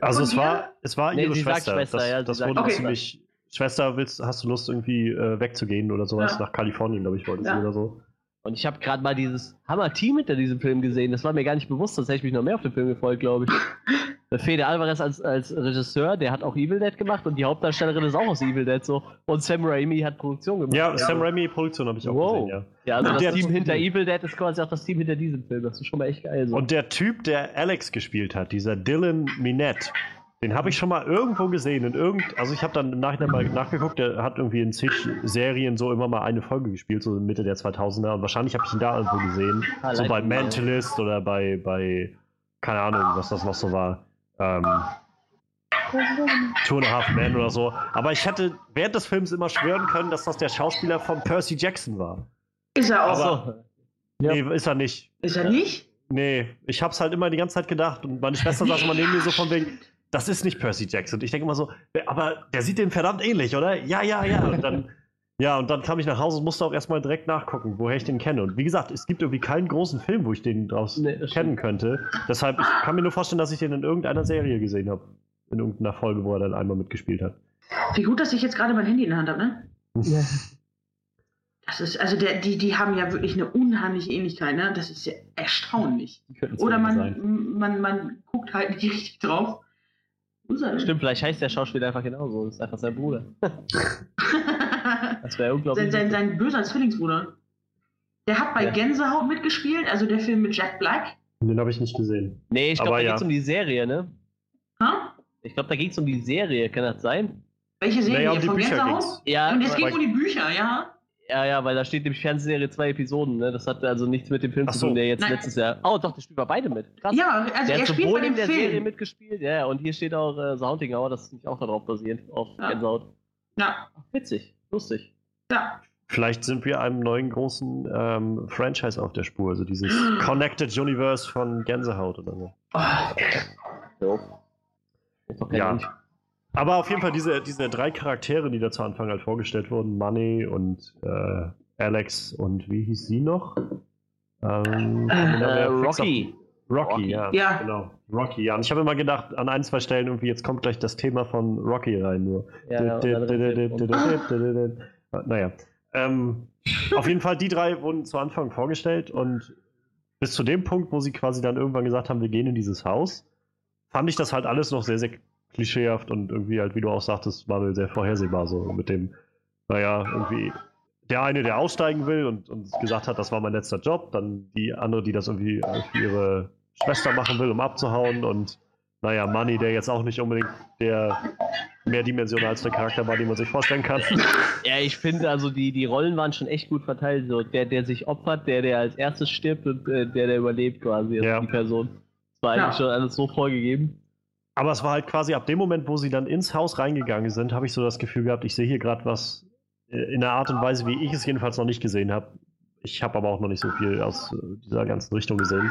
Speaker 1: Also es
Speaker 3: ihr?
Speaker 1: war, es war
Speaker 2: Nee,
Speaker 1: ihre Schwester.
Speaker 2: Schwester,
Speaker 1: das
Speaker 2: ja,
Speaker 1: das wurde
Speaker 3: Okay.
Speaker 1: ziemlich. Schwester, willst, hast du Lust, irgendwie äh, wegzugehen oder sowas?
Speaker 3: Ja.
Speaker 1: Nach Kalifornien, glaube ich, wollte
Speaker 3: Ja.
Speaker 1: sie oder so.
Speaker 2: Und ich habe gerade mal dieses Hammer-Team hinter diesem Film gesehen. Das war mir gar nicht bewusst, sonst hätte ich mich noch mehr auf den Film gefreut, glaube ich. Der Fede Alvarez als, als Regisseur, der hat auch Evil Dead gemacht und die Hauptdarstellerin ist auch aus Evil Dead so. Und Sam Raimi hat Produktion gemacht.
Speaker 1: Ja, Sam Raimi Produktion habe ich auch
Speaker 2: Wow.
Speaker 1: gesehen, ja.
Speaker 2: Ja, also
Speaker 1: Und
Speaker 2: das Team hinter Evil Dead ist quasi auch das Team hinter diesem Film. Das ist schon mal echt geil. So.
Speaker 1: Und der Typ, der Alex gespielt hat, dieser Dylan Minette, den habe ich schon mal irgendwo gesehen. In irgend, also ich habe dann im Nachhinein mal nachgeguckt, der hat irgendwie in zig Serien so immer mal eine Folge gespielt, so Mitte der 2000er. Und wahrscheinlich habe ich ihn da irgendwo gesehen.
Speaker 2: Ah,
Speaker 1: so bei. Mentalist oder bei, bei, keine Ahnung, was das noch so war. Ähm, Two and a Half Men oder so. Aber ich hätte während des Films immer schwören können, dass das der Schauspieler von Percy Jackson war.
Speaker 3: Ist er auch.
Speaker 1: Aber-
Speaker 2: so.
Speaker 4: Ja.
Speaker 1: Nee, ist er nicht.
Speaker 3: Ist er nicht?
Speaker 1: Nee, ich hab's halt immer die ganze Zeit gedacht und meine Schwester saß immer neben mir so von wegen, das ist nicht Percy Jackson. Ich denke immer so, "Wer- aber der sieht dem verdammt ähnlich, oder? Ja, ja, ja. Und dann, ja, und dann kam ich nach Hause und musste auch erstmal direkt nachgucken, woher ich den kenne. Und wie gesagt, es gibt irgendwie keinen großen Film, wo ich den draus
Speaker 2: Nee,
Speaker 1: kennen könnte. Deshalb, ich kann mir nur vorstellen, dass ich den in irgendeiner Serie gesehen habe. In irgendeiner Folge, wo er dann einmal mitgespielt hat.
Speaker 3: Wie gut, dass ich jetzt gerade mein Handy in der Hand habe, ne?
Speaker 2: Ja.
Speaker 3: Das ist, also der, die, die haben ja wirklich eine unheimliche Ähnlichkeit, ne? Das ist ja erstaunlich. Oder man,
Speaker 4: sein.
Speaker 3: man, man guckt halt nicht richtig drauf. Wo ist er denn?
Speaker 2: Stimmt, vielleicht heißt der Schauspieler einfach genauso. Das ist einfach sein Bruder. Das wäre unglaublich.
Speaker 3: sein, sein, sein böser Zwillingsbruder. Der hat bei
Speaker 2: Ja.
Speaker 3: Gänsehaut mitgespielt, also der Film mit Jack Black.
Speaker 1: Den habe ich nicht gesehen.
Speaker 2: nee, ich glaube, da
Speaker 1: ja.
Speaker 2: geht's um die Serie, ne?
Speaker 3: Ha?
Speaker 2: Ich glaube, da ging's um die Serie, kann das sein?
Speaker 3: Welche Serie?
Speaker 1: Naja, um die
Speaker 3: Von
Speaker 1: Bücher
Speaker 3: Gänsehaut?
Speaker 1: ging's.
Speaker 2: Ja,
Speaker 3: Und es ging um die Bücher, ja?
Speaker 2: Ja, ja, weil da steht nämlich Fernsehserie zwei Episoden, ne? Das hat also nichts mit dem Film
Speaker 1: Ach
Speaker 2: zu
Speaker 1: so.
Speaker 2: tun, der jetzt
Speaker 3: Nein.
Speaker 2: letztes Jahr. Oh, doch, der spielt bei beide mit. Krass.
Speaker 3: Ja, also
Speaker 2: der
Speaker 3: er
Speaker 2: hat
Speaker 3: spielt
Speaker 2: sowohl
Speaker 3: bei
Speaker 2: in
Speaker 3: dem
Speaker 2: der Serie
Speaker 3: Film.
Speaker 2: mitgespielt, ja, und hier steht auch äh, Hour, das ist nicht auch darauf basierend, auf
Speaker 3: Ja.
Speaker 2: Gänsehaut.
Speaker 3: Ja,
Speaker 2: Ach, witzig, lustig.
Speaker 3: ja.
Speaker 1: Vielleicht sind wir einem neuen großen ähm, Franchise auf der Spur. Also dieses Connected Universe von Gänsehaut oder so.
Speaker 3: Oh,
Speaker 2: So. Ist doch kein
Speaker 1: Ja. Aber auf jeden Fall diese, diese drei Charaktere, die da zu Anfang halt vorgestellt wurden, Money und äh, Alex und wie hieß sie noch? Ähm,
Speaker 2: Äh, Rocky.
Speaker 1: Rocky,
Speaker 2: Rocky.
Speaker 1: ja,
Speaker 3: Ja.
Speaker 1: genau. Rocky, ja. Und ich habe immer gedacht, an ein, zwei Stellen irgendwie, jetzt kommt gleich das Thema von Rocky rein. Nur.
Speaker 2: Ja,
Speaker 1: Naja. Ähm, auf jeden Fall, die drei wurden zu Anfang vorgestellt und bis zu dem Punkt, wo sie quasi dann irgendwann gesagt haben, wir gehen in dieses Haus, fand ich das halt alles noch sehr, sehr klischeehaft und irgendwie halt, wie du auch sagtest, war sehr vorhersehbar so mit dem, naja, irgendwie der eine, der aussteigen will und, und gesagt hat, das war mein letzter Job, dann die andere, die das irgendwie für ihre Schwester machen will, um abzuhauen und naja, Money, der jetzt auch nicht unbedingt der mehrdimensionalste Charakter war, den man sich vorstellen kann.
Speaker 2: Ja, ich finde, also die, die Rollen waren schon echt gut verteilt. So der, der sich opfert, der, der als erstes stirbt und äh, der, der überlebt quasi, also
Speaker 1: Ja.
Speaker 2: die Person. Das war
Speaker 3: Ja.
Speaker 2: eigentlich schon alles so vorgegeben.
Speaker 1: Aber es war halt quasi ab dem Moment, wo sie dann ins Haus reingegangen sind, habe ich so das Gefühl gehabt, ich sehe hier gerade was äh, in der Art und Weise, wie ich es jedenfalls noch nicht gesehen habe. Ich habe aber auch noch nicht so viel aus äh, dieser ganzen Richtung gesehen.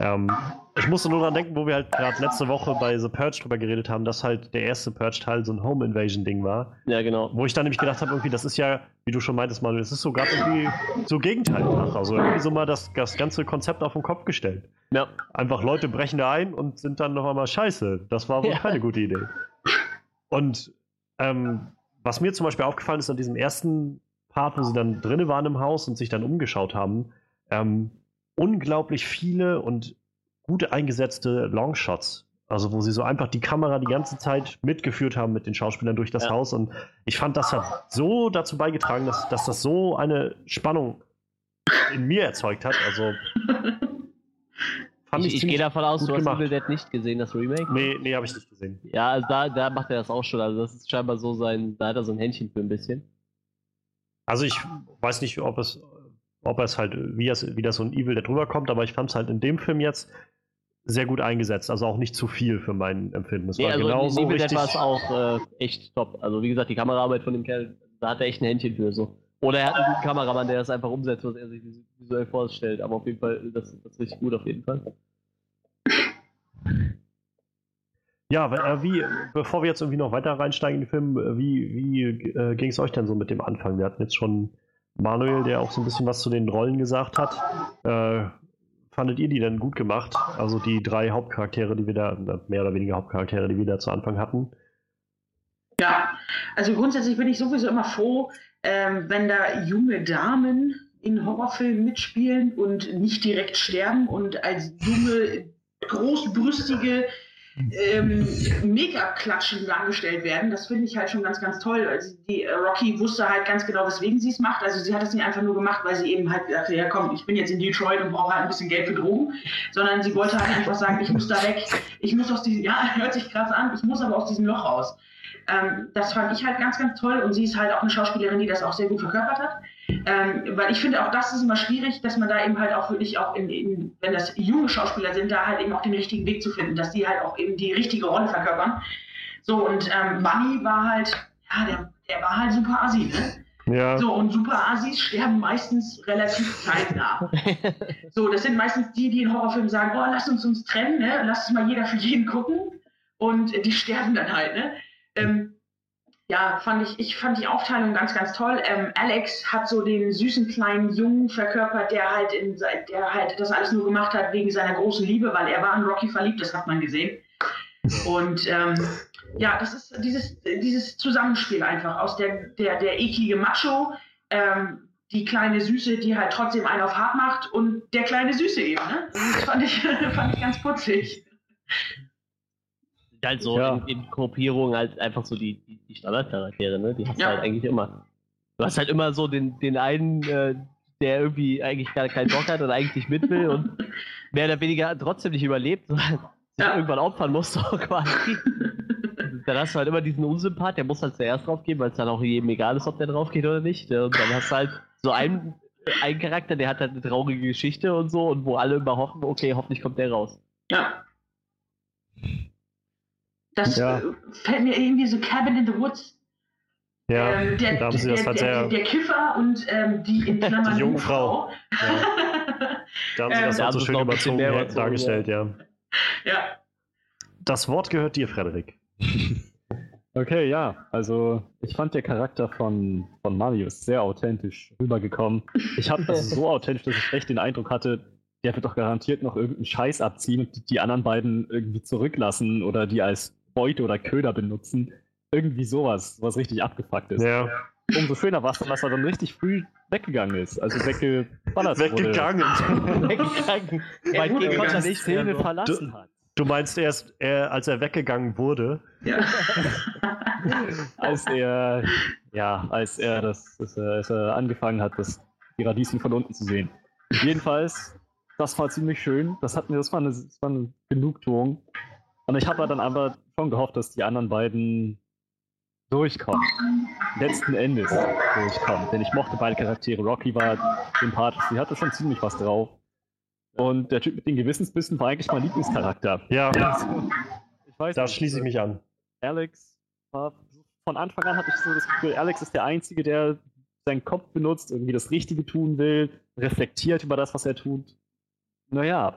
Speaker 1: Ähm, ich musste nur dran denken, wo wir halt gerade letzte Woche bei The Purge drüber geredet haben, dass halt der erste Purge-Teil so ein Home-Invasion-Ding war.
Speaker 2: Ja, genau.
Speaker 1: Wo ich dann nämlich gedacht habe, irgendwie, das ist ja, wie du schon meintest, Manuel, das ist so gerade irgendwie so Gegenteil nach. Also irgendwie so mal das, das ganze Konzept auf den Kopf gestellt.
Speaker 2: Ja.
Speaker 1: Einfach Leute brechen da ein und sind dann noch einmal scheiße. Das war wohl
Speaker 2: Ja.
Speaker 1: keine gute Idee. Und ähm, was mir zum Beispiel aufgefallen ist an diesem ersten Part, wo sie dann drinnen waren im Haus und sich dann umgeschaut haben, ähm, unglaublich viele und gut eingesetzte Longshots. Also wo sie so einfach die Kamera die ganze Zeit mitgeführt haben mit den Schauspielern durch das
Speaker 2: Ja.
Speaker 1: Haus. Und ich fand, das hat so dazu beigetragen, dass, dass das so eine Spannung in mir erzeugt hat. Also fand
Speaker 2: Ich,
Speaker 1: ich,
Speaker 2: gehe davon aus, du hast
Speaker 1: gemacht.
Speaker 2: Evil Dead nicht gesehen, das Remake.
Speaker 1: Nee, nee, habe ich nicht gesehen.
Speaker 2: Ja, also da, da macht er das auch schon. Also das ist scheinbar so sein, da hat er so ein Händchen für ein bisschen.
Speaker 1: Also ich weiß nicht, ob es, ob es halt, wie, es, wie das so ein Evil da drüber kommt, aber ich fand es halt in dem Film jetzt sehr gut eingesetzt. Also auch nicht zu viel für mein Empfinden. Es
Speaker 2: Nee,
Speaker 1: war
Speaker 2: also
Speaker 1: genau so richtig.
Speaker 2: war es auch äh, echt top. Also wie gesagt, die Kameraarbeit von dem Kerl, da hat er echt ein Händchen für so. Oder er hat einen guten Kameramann, der das einfach umsetzt, was er sich vis- visuell vorstellt. Aber auf jeden Fall, das, das ist richtig gut auf jeden Fall.
Speaker 1: Ja, äh, wie, bevor wir jetzt irgendwie noch weiter reinsteigen in den Film, äh, wie, wie äh, ging es euch denn so mit dem Anfang? Wir hatten jetzt schon Manuel, der auch so ein bisschen was zu den Rollen gesagt hat. Äh, fandet ihr die denn gut gemacht? Also die drei Hauptcharaktere, die wir da, äh, mehr oder weniger Hauptcharaktere, die wir da zu Anfang hatten.
Speaker 3: Ja, also grundsätzlich bin ich sowieso immer froh, ähm, wenn da junge Damen in Horrorfilmen mitspielen und nicht direkt sterben und als junge, großbrüstige ähm, Make-up-Klatschen dargestellt werden. Das finde ich halt schon ganz, ganz toll. Also die äh, Rocky wusste halt ganz genau, weswegen sie es macht. Also sie hat es nicht einfach nur gemacht, weil sie eben halt dachte, ja komm, ich bin jetzt in Detroit und brauche halt ein bisschen Geld für Drogen, sondern sie wollte halt einfach sagen, ich muss da weg, ich muss aus diesem, ja, hört sich krass an, ich muss aber aus diesem Loch raus. Ähm, das fand ich halt ganz, ganz toll und sie ist halt auch eine Schauspielerin, die das auch sehr gut verkörpert hat. Ähm, weil ich finde, auch das ist immer schwierig, dass man da eben halt auch wirklich auch, in, in, wenn das junge Schauspieler sind, da halt eben auch den richtigen Weg zu finden, dass die halt auch eben die richtige Rolle verkörpern. So, und ähm, Bunny war halt, ja, der, der war halt super assi, ne?
Speaker 1: Ja,
Speaker 3: So, und super Assis sterben meistens relativ zeitnah. So, das sind meistens die, die in Horrorfilmen sagen, oh, lasst uns uns trennen, ne? lasst uns mal jeder für jeden gucken. Und die sterben dann halt, ne? Ähm, ja, fand ich, ich fand die Aufteilung ganz, ganz toll. Ähm, Alex hat so den süßen kleinen Jungen verkörpert, der halt in der halt das alles nur gemacht hat wegen seiner großen Liebe, weil er war in Rocky verliebt, das hat man gesehen. Und ähm, ja, das ist dieses, dieses Zusammenspiel einfach aus der, der, der eklige Macho, ähm, die kleine Süße, die halt trotzdem einen auf hart macht und der kleine Süße eben. Ne? Das fand ich, fand ich ganz putzig.
Speaker 2: Halt so
Speaker 4: Ja.
Speaker 2: in, in Gruppierung halt einfach so die, die, die Standardcharaktere, ne? Die hast
Speaker 3: Ja.
Speaker 2: du halt eigentlich immer. Du hast halt immer so den, den einen, äh, der irgendwie eigentlich gar keinen Bock hat und eigentlich mit will und mehr oder weniger trotzdem nicht überlebt, sondern sich
Speaker 3: Ja.
Speaker 2: irgendwann opfern muss, so quasi. dann hast du halt immer diesen Unsympath, der muss halt zuerst drauf gehen, weil es dann auch jedem egal ist, ob der drauf geht oder nicht. Und dann hast du halt so einen, einen Charakter, der hat halt eine traurige Geschichte und so und wo alle immer hoffen, okay, hoffentlich kommt der raus.
Speaker 3: Ja. Das
Speaker 4: Ja.
Speaker 3: äh, fällt mir irgendwie so Cabin in the Woods.
Speaker 1: ja.
Speaker 3: ähm, der,
Speaker 1: da haben sie
Speaker 3: der,
Speaker 1: das halt
Speaker 3: der,
Speaker 1: sehr,
Speaker 3: der, Kiffer und ähm, die in Klammern
Speaker 1: Die Jungfrau.
Speaker 3: Jungfrau.
Speaker 1: da haben sie
Speaker 3: ähm,
Speaker 1: das
Speaker 2: da
Speaker 1: halt so schön überzogen dargestellt, ja.
Speaker 3: ja.
Speaker 1: Das Wort gehört dir, Frederik.
Speaker 4: Okay, ja. Also ich fand der Charakter von, von Marius sehr authentisch rübergekommen. Ich habe das so authentisch, dass ich echt den Eindruck hatte, der wird doch garantiert noch irgendeinen Scheiß abziehen und die, die anderen beiden irgendwie zurücklassen oder die als Beute oder Köder benutzen. Irgendwie sowas, was richtig abgefuckt ist.
Speaker 1: Ja.
Speaker 4: umso schöner war es dann, dass er dann richtig früh weggegangen ist. Also weggeballert
Speaker 1: Weggegangen.
Speaker 2: Weggegangen.
Speaker 3: Ja, gut,
Speaker 2: gehen konnte er
Speaker 3: ganz
Speaker 4: Die
Speaker 2: nicht
Speaker 4: Szene
Speaker 2: so.
Speaker 4: verlassen hat.
Speaker 1: Du meinst erst, er, als er weggegangen wurde?
Speaker 3: ja.
Speaker 4: Als er, ja, als er das, das äh, als er angefangen hat, das, die Radieschen von unten zu sehen. Jedenfalls, das war ziemlich schön. Das hat mir, das war eine, das war eine Genugtuung. Und ich habe dann aber schon gehofft, dass die anderen beiden durchkommen. Letzten Endes durchkommen. Denn ich mochte beide Charaktere. Rocky war sympathisch, sie hatte schon ziemlich was drauf. Und der Typ mit den Gewissensbissen war eigentlich mein Lieblingscharakter.
Speaker 1: Ja,
Speaker 4: ich weiß
Speaker 1: da
Speaker 4: nicht,
Speaker 1: schließe ich mich an.
Speaker 4: Alex war von Anfang an hatte ich so das Gefühl, Alex ist der Einzige, der seinen Kopf benutzt, irgendwie das Richtige tun will, reflektiert über das, was er tut. Naja.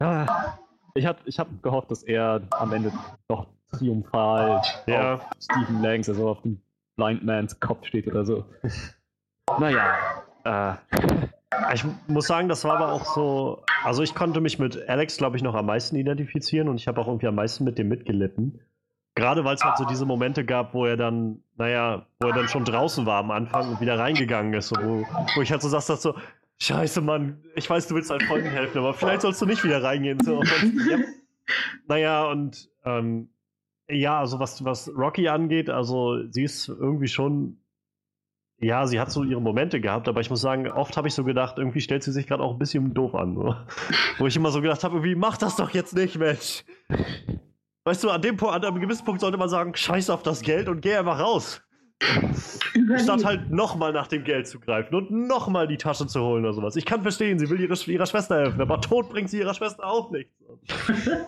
Speaker 4: Ah, Ich habe ich hab gehofft, dass er am Ende doch triumphal
Speaker 1: Ja.
Speaker 4: auf Stephen Langs, also auf dem Blind Mans Kopf steht oder so. Naja. Äh,
Speaker 1: Ich muss sagen, das war aber auch so. Also, ich konnte mich mit Alex, glaube ich, noch am meisten identifizieren und ich habe auch irgendwie am meisten mit dem mitgelitten. Gerade weil es halt so diese Momente gab, wo er dann, naja, wo er dann schon draußen war am Anfang und wieder reingegangen ist. So, wo, wo ich halt so saß, dass so, Scheiße, Mann, ich weiß, du willst deinen Freunden helfen, aber vielleicht sollst du nicht wieder reingehen. So. Und, ja, naja, und ähm, ja, also was, was Rocky angeht, also sie ist irgendwie schon ja, sie hat so ihre Momente gehabt, aber ich muss sagen, oft habe ich so gedacht, irgendwie stellt sie sich gerade auch ein bisschen doof an. So. Wo ich immer so gedacht habe, irgendwie, mach das doch jetzt nicht, Mensch. Weißt du, an dem Punkt, an einem gewissen Punkt sollte man sagen, scheiß auf das Geld und geh einfach raus. Statt halt nochmal nach dem Geld zu greifen und nochmal die Tasche zu holen oder sowas. Ich kann verstehen, sie will ihre, ihrer Schwester helfen, aber tot bringt sie ihrer Schwester auch nichts.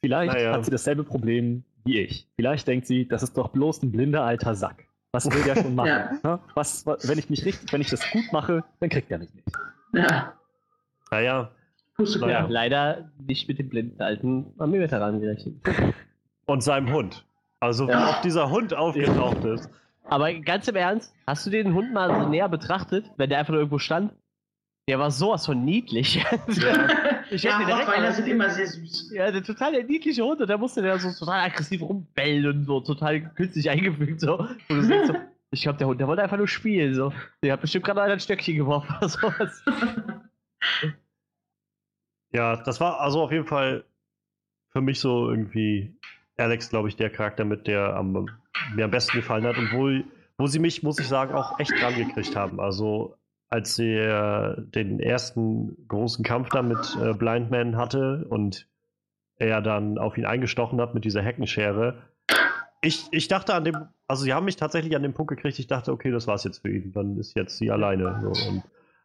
Speaker 4: vielleicht
Speaker 1: Naja.
Speaker 4: hat sie dasselbe Problem wie ich. Vielleicht denkt sie, das ist doch bloß ein blinder alter Sack. Was will der schon machen?
Speaker 3: Ja.
Speaker 4: Ne? Was, was, wenn ich mich richtig, wenn ich das gut mache, dann kriegt er mich nicht.
Speaker 3: Ja.
Speaker 1: Naja. Naja.
Speaker 2: Ja, leider nicht mit dem blinden alten Armeeveteran gerechnet.
Speaker 1: und seinem Hund. Also, wie
Speaker 2: Ja.
Speaker 1: oft dieser Hund aufgetaucht ist.
Speaker 2: Aber ganz im Ernst, hast du den Hund mal so näher betrachtet, wenn der einfach nur irgendwo stand? Der war sowas von niedlich. Ich
Speaker 3: ja,
Speaker 2: hätte direkt
Speaker 3: Rottweiler sind immer sehr süß.
Speaker 2: Ja, der total der niedliche Hund und da musste der so total aggressiv rumbellen und so total künstlich eingefügt. So. Und du denkst so, ich glaube, der Hund, der wollte einfach nur spielen. So. Der hat bestimmt gerade ein Stöckchen geworfen oder sowas.
Speaker 1: Ja, das war also auf jeden Fall für mich so irgendwie Alex, glaube ich, der Charakter mit, der am, mir am besten gefallen hat und wo, wo sie mich, muss ich sagen, auch echt dran gekriegt haben. Also als sie äh, den ersten großen Kampf da mit äh, Blind Man hatte und er dann auf ihn eingestochen hat mit dieser Heckenschere. Ich, ich dachte an dem, also sie haben mich tatsächlich an den Punkt gekriegt, ich dachte, okay, das war's jetzt für ihn, dann ist jetzt sie alleine. So. Und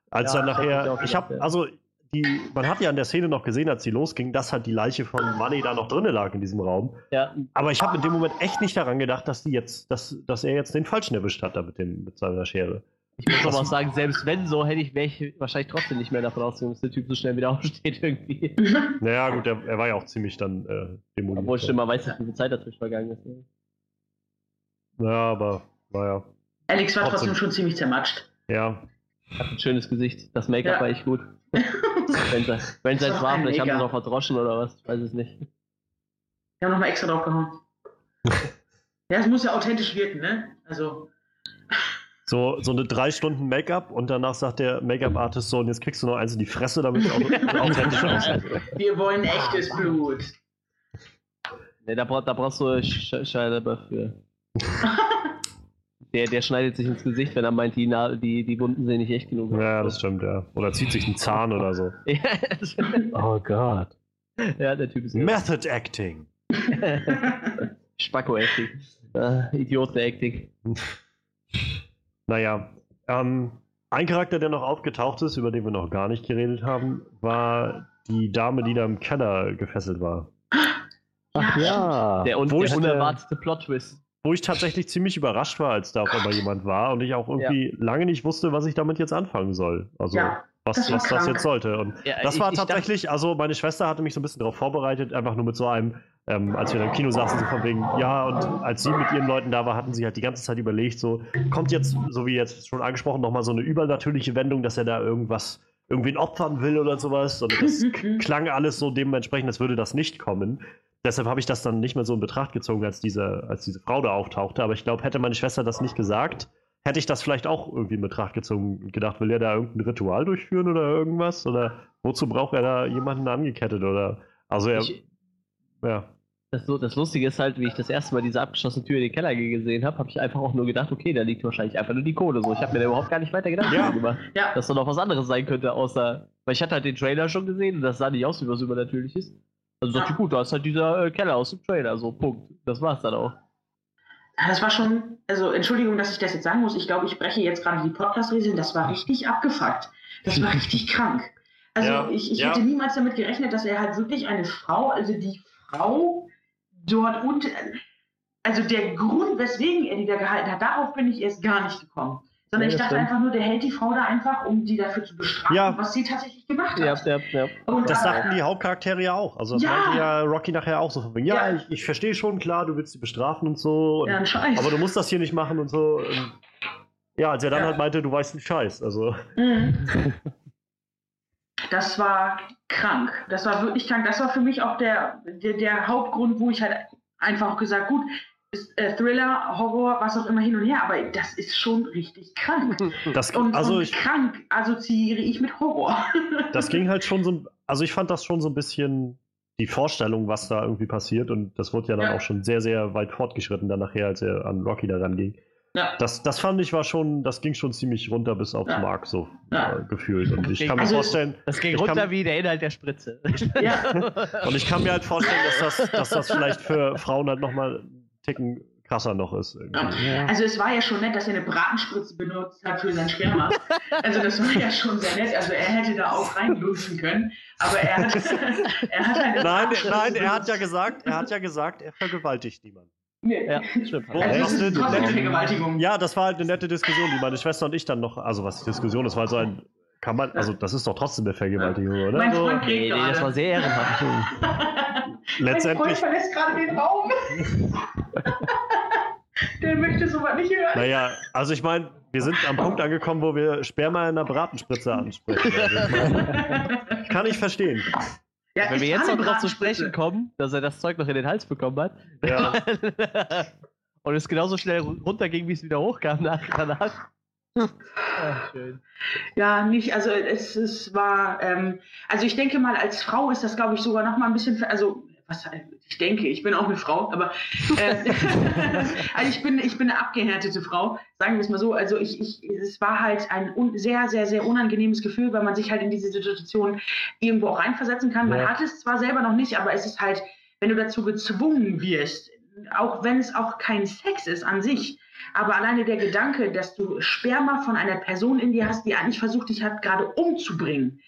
Speaker 1: als
Speaker 2: Ja,
Speaker 1: dann
Speaker 2: ich
Speaker 1: nachher, ich
Speaker 2: gedacht,
Speaker 1: habe, also die, man hat ja an der Szene noch gesehen, als sie losging, dass halt die Leiche von Money da noch drinnen lag in diesem Raum.
Speaker 2: Ja,
Speaker 1: Aber ich habe in dem Moment echt nicht daran gedacht, dass die jetzt, dass, dass er jetzt den Falschen erwischt hat da mit, dem, mit seiner Schere.
Speaker 2: ich muss aber auch sagen, selbst wenn so, hätte ich, wäre ich wahrscheinlich trotzdem nicht mehr davon ausgegangen, dass der Typ so schnell wieder aufsteht irgendwie.
Speaker 1: Naja, gut, er, er war ja auch ziemlich dann äh, demoliert.
Speaker 2: Obwohl, stimmt, man weiß nicht, wie viel Zeit dazwischen vergangen ist. ne?
Speaker 1: Ja, aber, naja.
Speaker 3: Alex war
Speaker 1: Trotzdem.
Speaker 3: trotzdem schon ziemlich zermatscht.
Speaker 1: Ja,
Speaker 2: Hat ein schönes Gesicht. Das Make-up
Speaker 3: Ja.
Speaker 2: war echt gut. Wenn es wenn
Speaker 3: Das
Speaker 2: jetzt
Speaker 3: ist
Speaker 2: war, vielleicht haben sie noch verdroschen oder was, ich weiß es nicht.
Speaker 3: Wir haben nochmal extra drauf gehauen. ja, es muss ja authentisch wirken, ne? Also,
Speaker 1: so, so eine drei Stunden Make-up und danach sagt der Make-up-Artist so, und jetzt kriegst du noch eins in die Fresse, damit es au- authentisch aussieht.
Speaker 3: wir wollen echtes Blut.
Speaker 2: Ne, da, brauch, da brauchst du Sch Shia LaBeouf für. Der, der schneidet sich ins Gesicht, wenn er meint, die, Na die, die Wunden sehen nicht echt genug.
Speaker 1: Ja, das stimmt, ja. Oder zieht sich einen Zahn oder so.
Speaker 4: Oh Gott.
Speaker 2: ja, der Typ ist
Speaker 1: Method Acting.
Speaker 2: Spacko-Acting. Äh, Idioten-Acting.
Speaker 1: Naja, ähm, ein Charakter, der noch aufgetaucht ist, über den wir noch gar nicht geredet haben, war die Dame, die da im Keller gefesselt war.
Speaker 4: Ach ja.
Speaker 2: Der, un der- unerwartete Plot-Twist.
Speaker 1: Wo ich tatsächlich ziemlich überrascht war, als da auf einmal jemand war und ich auch irgendwie lange nicht wusste, was ich damit jetzt anfangen soll. Also,
Speaker 3: Ja,
Speaker 1: was
Speaker 3: das
Speaker 1: was das jetzt sollte. Und
Speaker 2: Ja,
Speaker 1: das
Speaker 2: ich-
Speaker 1: war
Speaker 2: ich dachte-
Speaker 1: tatsächlich, also meine Schwester hatte mich so ein bisschen darauf vorbereitet, einfach nur mit so einem, ähm, als wir dann im Kino saßen, so von wegen, ja, und als sie mit ihren Leuten da war, hatten sie halt die ganze Zeit überlegt, so, kommt jetzt, so wie jetzt schon angesprochen, nochmal so eine übernatürliche Wendung, dass er da irgendwas, irgendwen opfern will oder sowas. Und das klang alles so dementsprechend, als würde das nicht kommen. Deshalb habe ich das dann nicht mehr so in Betracht gezogen, als diese, als diese Frau da auftauchte. Aber ich glaube, hätte meine Schwester das nicht gesagt, hätte ich das vielleicht auch irgendwie in Betracht gezogen und gedacht, will er da irgendein Ritual durchführen oder irgendwas? Oder wozu braucht er da jemanden angekettet? Oder also er.
Speaker 2: Ich-
Speaker 1: ja.
Speaker 2: Das, das Lustige ist halt, wie ich das erste Mal diese abgeschlossene Tür in den Keller gesehen habe, habe ich einfach auch nur gedacht, okay, da liegt wahrscheinlich einfach nur die Kohle. So, ich habe mir da überhaupt gar nicht weiter Gedanken
Speaker 1: Ja.
Speaker 2: gemacht,
Speaker 3: Ja.
Speaker 2: dass da noch was anderes sein könnte, außer. Weil ich hatte halt den Trailer schon gesehen und das sah nicht aus wie was Übernatürliches. Also dachte
Speaker 3: Ja.
Speaker 2: gut, da ist halt dieser äh, Keller aus dem Trailer, so, Punkt. Das war's dann auch.
Speaker 3: Ja, Das war schon, also Entschuldigung, dass ich das jetzt sagen muss. Ich glaube, ich breche jetzt gerade die Podcast-Regeln. Das war richtig abgefuckt. Das war richtig krank. Also
Speaker 1: Ja,
Speaker 3: ich, ich
Speaker 1: ja.
Speaker 3: hätte niemals damit gerechnet, dass er halt wirklich eine Frau, also die Frau dort unten, also der Grund, weswegen er die da gehalten hat, darauf bin ich erst gar nicht gekommen. Sondern
Speaker 2: Ja,
Speaker 3: ich dachte
Speaker 2: stimmt.
Speaker 3: einfach nur, der hält die Frau da einfach, um die dafür zu bestrafen,
Speaker 1: Ja.
Speaker 3: was sie tatsächlich gemacht hat.
Speaker 2: ja, ja.
Speaker 3: Und
Speaker 1: Das
Speaker 3: aber-
Speaker 1: sagten die Hauptcharaktere ja auch. Also das meinte ja Rocky nachher auch so von wegen, ja, ich, ich verstehe schon, klar, du willst sie bestrafen und so. Und,
Speaker 3: Ja, Scheiß.
Speaker 1: aber du musst das hier nicht machen und so. Und, ja, als er dann halt meinte, du weißt nicht Scheiß. Also.
Speaker 3: Mhm. Das war krank. Das war wirklich krank. Das war für mich auch der, der, der Hauptgrund, wo ich halt einfach gesagt, gut, äh, Thriller, Horror, was auch immer hin und her, aber das ist schon richtig krank.
Speaker 1: Das,
Speaker 3: Und,
Speaker 1: also
Speaker 3: und
Speaker 1: ich,
Speaker 3: krank assoziiere ich mit Horror.
Speaker 1: das ging halt schon so, also ich fand das schon so ein bisschen die Vorstellung, was da irgendwie passiert und das wurde ja dann
Speaker 3: Ja.
Speaker 1: auch schon sehr, sehr weit fortgeschritten dann nachher, als er an Rocky da ranging.
Speaker 3: Ja.
Speaker 1: Das, das fand ich war schon, das ging schon ziemlich runter bis aufs
Speaker 3: Ja.
Speaker 1: Mark so
Speaker 3: Ja.
Speaker 1: äh, gefühlt und ich kann mir
Speaker 3: Also
Speaker 1: vorstellen,
Speaker 2: Das ging runter
Speaker 1: kann-
Speaker 2: wie der Inhalt der Spritze.
Speaker 3: ja.
Speaker 1: und ich kann mir halt vorstellen, dass das, dass das vielleicht für Frauen halt nochmal Ticken krasser noch ist. Irgendwie.
Speaker 3: Ja. Also es war ja schon nett, dass er eine Bratenspritze benutzt hat für sein Sperma. Also das war ja schon sehr nett. Also er hätte da auch reinlunzen können. Aber er hat, er hat eine
Speaker 1: Nein, nein, er hat ja gesagt, er hat ja gesagt, er vergewaltigt niemanden.
Speaker 3: Nee.
Speaker 2: ja, stimmt.
Speaker 3: Also das ist
Speaker 1: eine
Speaker 3: trotzdem
Speaker 1: nette-
Speaker 3: Vergewaltigung.
Speaker 1: Ja, das war halt eine nette Diskussion, die meine Schwester und ich dann noch, also was Diskussion, das war halt so ein, kann man, also das ist doch trotzdem eine Vergewaltigung, oder?
Speaker 3: Mein
Speaker 1: So,
Speaker 3: Freund kriegt
Speaker 2: Nee, nee, das war sehr ehrenhaft.
Speaker 3: Mein
Speaker 1: letztendlich,
Speaker 3: Freund verlässt gerade den Raum. Der möchte sowas nicht hören.
Speaker 1: naja, also ich meine, wir sind am Punkt angekommen, wo wir Sperma in einer Bratenspritze ansprechen. Also kann ich verstehen.
Speaker 3: Ja,
Speaker 2: Wenn wir jetzt noch drauf zu sprechen kommen, dass er das Zeug noch in den Hals bekommen hat
Speaker 1: Ja.
Speaker 2: und es genauso schnell runterging, wie es wieder hochkam nach, danach. Ach, schön.
Speaker 3: Ja, nicht, also es, es war, ähm, also ich denke mal, als Frau ist das, glaube ich, sogar noch mal ein bisschen, also was, ich denke, ich bin auch eine Frau, aber äh, also ich bin, ich bin eine abgehärtete Frau, sagen wir es mal so. Also ich, ich, es war halt ein sehr, sehr, sehr unangenehmes Gefühl, weil man sich halt in diese Situation irgendwo auch reinversetzen kann. Man
Speaker 1: Ja.
Speaker 3: hat es zwar selber noch nicht, aber es ist halt, wenn du dazu gezwungen wirst, auch wenn es auch kein Sex ist an sich, aber alleine der Gedanke, dass du Sperma von einer Person in dir hast, die eigentlich versucht, dich hat gerade umzubringen,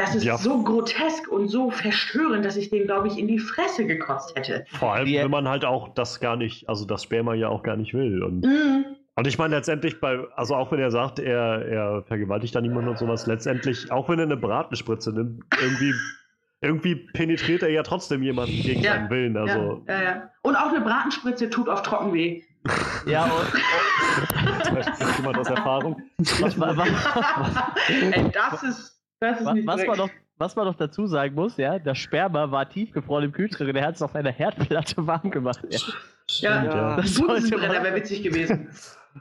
Speaker 3: das ist
Speaker 1: Ja.
Speaker 3: so grotesk und so verstörend, dass ich den, glaube ich, in die Fresse gekotzt hätte.
Speaker 1: Vor allem,
Speaker 2: Wir-
Speaker 1: wenn man halt auch das gar nicht, also das Sperma ja auch gar nicht will. Und,
Speaker 3: Mhm.
Speaker 1: und ich meine letztendlich bei, also auch wenn er sagt, er, er vergewaltigt da niemanden und sowas, letztendlich, auch wenn er eine Bratenspritze nimmt, irgendwie, irgendwie penetriert er ja trotzdem jemanden gegen
Speaker 3: Ja.
Speaker 1: seinen Willen. Also,
Speaker 3: ja, ja, ja. Und auch eine Bratenspritze tut auf trocken weh.
Speaker 2: Ja, und,
Speaker 4: Da spricht jemand aus Erfahrung.
Speaker 2: was,
Speaker 3: Ey, das ist, das ist
Speaker 2: wa-
Speaker 3: nicht
Speaker 2: was, man noch, was man noch dazu sagen muss, ja, das Sperma war tiefgefroren im Kühlschrank und er hat es auf einer Herdplatte warm gemacht. Ja.
Speaker 3: Ja,
Speaker 1: ja.
Speaker 2: Das
Speaker 3: wäre witzig gewesen.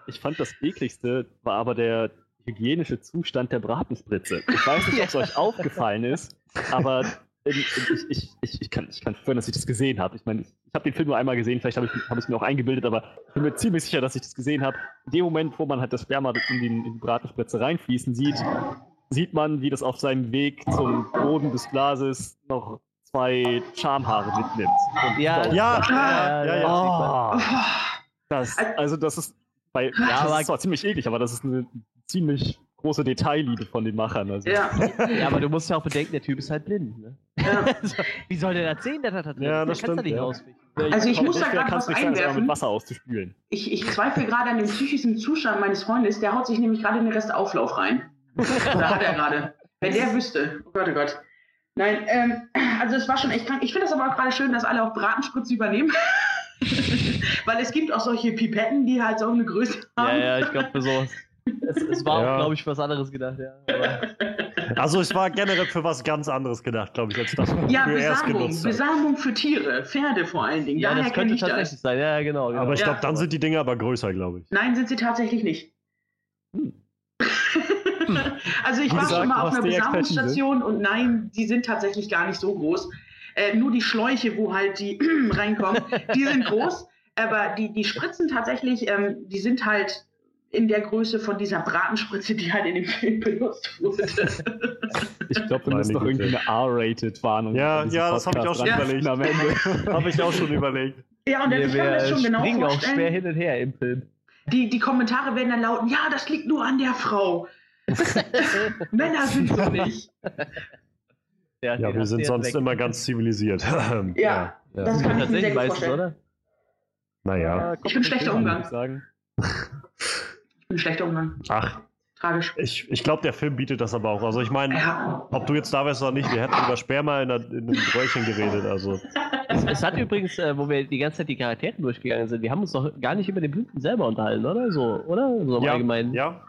Speaker 4: Ich fand das ekligste war aber der hygienische Zustand der Bratenspritze. Ich weiß nicht, ob es euch aufgefallen ist, aber in, in, ich, ich, ich, ich, kann, ich kann schwören, dass ich das gesehen habe. Ich meine, ich, ich habe den Film nur einmal gesehen, vielleicht habe ich, hab ich es mir auch eingebildet, aber ich bin mir ziemlich sicher, dass ich das gesehen habe. In dem Moment, wo man halt das Sperma in, den, in die Bratenspritze reinfließen sieht, sieht man, wie das auf seinem Weg zum Boden des Glases noch zwei Schamhaare mitnimmt. Und
Speaker 2: Ja,
Speaker 1: Ja,
Speaker 3: Ah,
Speaker 1: ja, ja.
Speaker 4: Oh, das, also das ist bei, ja, das ist zwar ziemlich eklig, aber das ist eine ziemlich große Detailliebe von den Machern. Also.
Speaker 3: ja,
Speaker 2: ja, aber du musst ja auch bedenken, der Typ ist halt blind. Ne?
Speaker 3: ja.
Speaker 2: Wie soll der das sehen, der das hat?
Speaker 1: Ja, das
Speaker 2: kannst du
Speaker 1: stimmt,
Speaker 2: nicht
Speaker 1: ja.
Speaker 2: rausfinden.
Speaker 3: Also ich muss da
Speaker 4: kannst
Speaker 3: was
Speaker 4: du nicht sagen, es einfach
Speaker 3: einwerfen.
Speaker 4: mit Wasser auszuspülen.
Speaker 3: Ich, ich zweifle gerade an dem psychischen Zustand meines Freundes. Der haut sich nämlich gerade in den Restauflauf rein. Da hat er gerade. Wenn der wüsste. Oh Gott, oh Gott. Nein, ähm, also es war schon echt krank. Ich finde es aber auch gerade schön, dass alle auch Bratenspritze übernehmen. Weil es gibt auch solche Pipetten, die halt so eine Größe
Speaker 2: Ja,
Speaker 3: haben.
Speaker 2: ja, ich glaube für sowas. Es, es war
Speaker 1: Ja.
Speaker 2: auch, glaube ich, für was anderes gedacht, ja. Aber
Speaker 1: Also es war generell für was ganz anderes gedacht, glaube ich, als das
Speaker 3: Ja,
Speaker 1: für
Speaker 3: Besamung. Besamung für Tiere, Pferde vor allen Dingen.
Speaker 2: Ja,
Speaker 3: Daher
Speaker 2: das könnte
Speaker 3: ich
Speaker 2: tatsächlich
Speaker 3: das.
Speaker 2: sein. Ja, genau. genau.
Speaker 1: Aber ich
Speaker 3: Ja.
Speaker 1: glaube, dann sind die Dinge aber größer, glaube ich.
Speaker 3: Nein, sind sie tatsächlich nicht.
Speaker 4: Hm.
Speaker 3: also ich war schon mal auf einer
Speaker 4: die Expertise.
Speaker 3: Besamungsstation und nein, die sind tatsächlich gar nicht so groß. Äh, nur die Schläuche, wo halt die reinkommen, die sind groß. Aber die, die Spritzen tatsächlich, ähm, die sind halt in der Größe von dieser Bratenspritze, die halt in dem Film benutzt wurde.
Speaker 4: Ich glaube, wir müssen noch irgendwie eine R-Rated-Warnung.
Speaker 1: Ja, ja, das hab ich auch schon überlegt.
Speaker 4: Am Ende.
Speaker 1: Habe ich auch schon überlegt.
Speaker 3: ja, und
Speaker 2: wir,
Speaker 3: ich kann mir das schon genau
Speaker 2: springen auch schwer
Speaker 3: vorstellen.
Speaker 2: hin und her im Film.
Speaker 3: Die, die Kommentare werden dann lauten, ja, das liegt nur an der Frau. Männer sind so nicht.
Speaker 1: Ja,
Speaker 2: den
Speaker 1: wir sind
Speaker 2: du
Speaker 1: sonst
Speaker 2: weg.
Speaker 1: immer ganz zivilisiert.
Speaker 3: Ja, das kann ich mir sehr
Speaker 2: Tatsächlich
Speaker 3: gut
Speaker 2: meistens,
Speaker 3: vorstellen.
Speaker 2: oder?
Speaker 1: Naja.
Speaker 3: Ich bin schlechter Umgang.
Speaker 4: Ich sagen.
Speaker 3: Ich bin schlechter Umgang.
Speaker 1: Ach,
Speaker 3: Tragisch.
Speaker 1: ich, ich glaube, der Film bietet das aber auch. Also ich meine,
Speaker 3: Ja.
Speaker 1: ob du jetzt da wärst oder nicht, wir hätten über Sperma in, einer, in einem Bräuchchen geredet. Also
Speaker 2: Es, es hat übrigens, äh, wo wir die ganze Zeit die Charaktere durchgegangen sind, wir haben uns doch gar nicht über den Blinden selber unterhalten, oder? So, oder? So im
Speaker 1: ja,
Speaker 2: Allgemeinen.
Speaker 1: ja.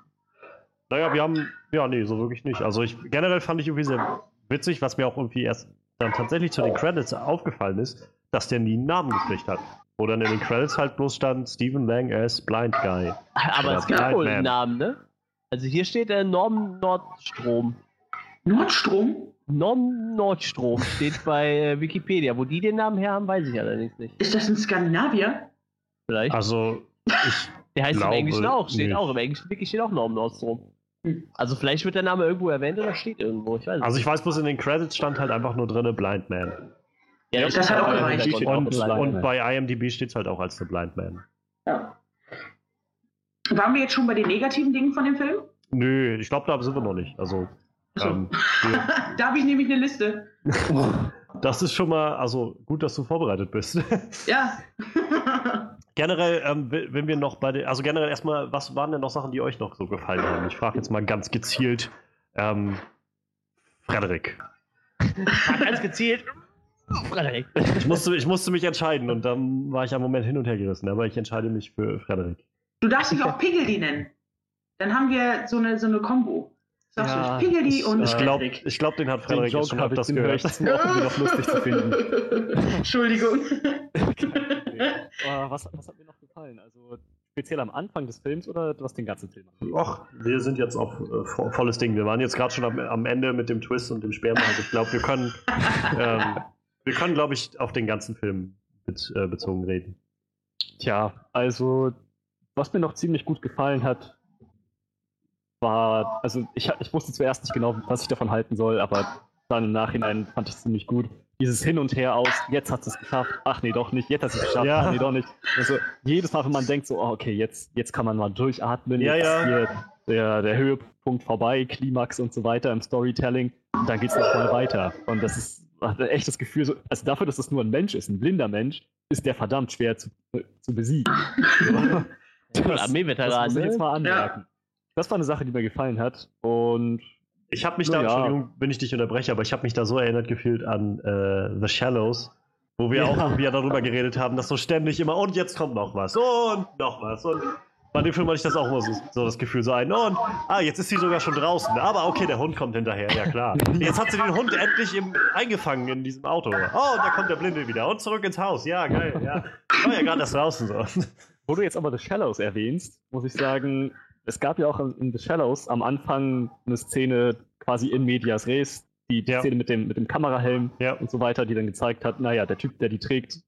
Speaker 1: Naja, wir haben, ja, nee, so wirklich nicht. Also ich generell fand ich irgendwie sehr witzig, was mir auch irgendwie erst dann tatsächlich zu den Credits aufgefallen ist, dass der nie einen Namen gekriegt hat. Wo dann in den Credits halt bloß stand Stephen Lang as Blind Guy.
Speaker 2: Aber es gibt
Speaker 1: Blind
Speaker 2: wohl einen Namen, ne? Also hier steht äh, Norm Nordstrom.
Speaker 3: Nordstrom?
Speaker 2: Norm Nordstrom steht bei äh, Wikipedia. Wo die den Namen her haben, weiß ich allerdings nicht.
Speaker 3: Ist das ein Skandinavier?
Speaker 2: Vielleicht.
Speaker 1: Also, ich,
Speaker 2: Der heißt
Speaker 1: glaube
Speaker 2: im Englischen auch, steht
Speaker 1: nicht.
Speaker 2: auch. Im Englischen Wiki steht auch Norm Nordstrom.
Speaker 3: Hm.
Speaker 2: Also vielleicht wird der Name irgendwo erwähnt oder steht irgendwo. Ich weiß
Speaker 1: also ich weiß bloß, in den Credits stand halt einfach nur drin Blind Man.
Speaker 2: Ja,
Speaker 3: das hat auch gereicht.
Speaker 1: Und, und bei IMDb steht es halt auch als The Blind Man.
Speaker 3: Ja. Waren wir jetzt schon bei den negativen Dingen von dem Film?
Speaker 1: Nö, ich glaube, da sind wir noch nicht. Also,
Speaker 3: Achso.
Speaker 1: ähm,
Speaker 3: da habe ich nämlich eine Liste.
Speaker 1: das ist schon mal, also gut, dass du vorbereitet bist.
Speaker 3: Ja.
Speaker 1: generell, ähm, wenn wir noch bei den, also generell erstmal, was waren denn noch Sachen, die euch noch so gefallen haben? Ich frage jetzt mal ganz gezielt, ähm, Frederik.
Speaker 2: Ganz gezielt. Frederik.
Speaker 1: Ich musste, ich musste mich entscheiden und dann war ich am Moment hin und her gerissen, aber ich entscheide mich für Frederik.
Speaker 3: Du darfst dich auch Piggledy nennen. Dann haben wir so eine, so eine Kombo. Sagst
Speaker 2: Ja,
Speaker 3: du Piggledy
Speaker 2: ich-
Speaker 3: und
Speaker 1: Ich glaube, glaub, den hat Frederik schon öfters
Speaker 4: den höre ich
Speaker 1: gehört.
Speaker 4: oft, um ihn noch lustig zu finden.
Speaker 3: Entschuldigung.
Speaker 4: Äh, was, was hat mir noch gefallen? Also speziell am Anfang des Films oder du hast den ganzen Film?
Speaker 1: Och, wir sind jetzt auf äh, vo- volles Ding. Wir waren jetzt gerade schon am, am Ende mit dem Twist und dem Sperma. Also ich glaube, wir können, ähm, wir können, glaube ich, auf den ganzen Film bez, äh, bezogen reden.
Speaker 4: Tja, also was mir noch ziemlich gut gefallen hat, war, also ich, ich wusste zuerst nicht genau, was ich davon halten soll, aber dann im Nachhinein fand ich es ziemlich gut. Dieses Hin und Her aus, jetzt hat es geschafft, ach nee, doch nicht, jetzt hat es geschafft,
Speaker 1: Ja.
Speaker 4: ach nee, doch nicht. Also jedes Mal, wenn man denkt, so, oh, okay, jetzt, jetzt kann man mal durchatmen,
Speaker 1: Ja,
Speaker 4: jetzt
Speaker 1: ja.
Speaker 4: ist hier der, der Höhepunkt vorbei, Klimax und so weiter im Storytelling, und dann geht es nochmal weiter. Und das ist hat echt das Gefühl, so, also dafür, dass das nur ein Mensch ist, ein blinder Mensch, ist der verdammt schwer zu, zu besiegen. Das- das muss ich
Speaker 2: ne?
Speaker 4: jetzt mal anmerken. Das war eine Sache, die mir gefallen hat. Und
Speaker 1: Ich habe mich da,
Speaker 4: ja.
Speaker 1: Entschuldigung, wenn ich dich unterbreche, aber ich habe mich da so erinnert gefühlt an äh, The Shallows, wo wir
Speaker 4: Ja.
Speaker 1: auch wieder darüber geredet haben, dass so ständig immer, und jetzt kommt noch was, und noch was. Und bei dem Film hatte ich das auch immer so, so das Gefühl, so ein, und, ah, jetzt ist sie sogar schon draußen, aber okay, der Hund kommt hinterher, ja klar. Jetzt hat sie den Hund endlich im, eingefangen in diesem Auto. Oh, und da kommt der Blinde wieder, und zurück ins Haus, ja, geil, ja. War ja gerade erst draußen so.
Speaker 4: wo du jetzt aber The Shallows erwähnst, muss ich sagen, es gab ja auch in The Shallows am Anfang eine Szene quasi in Medias Res, die,
Speaker 1: Ja.
Speaker 4: Szene mit dem, mit dem Kamerahelm
Speaker 1: Ja.
Speaker 4: und so weiter, die dann gezeigt hat, naja, der Typ, der die trägt,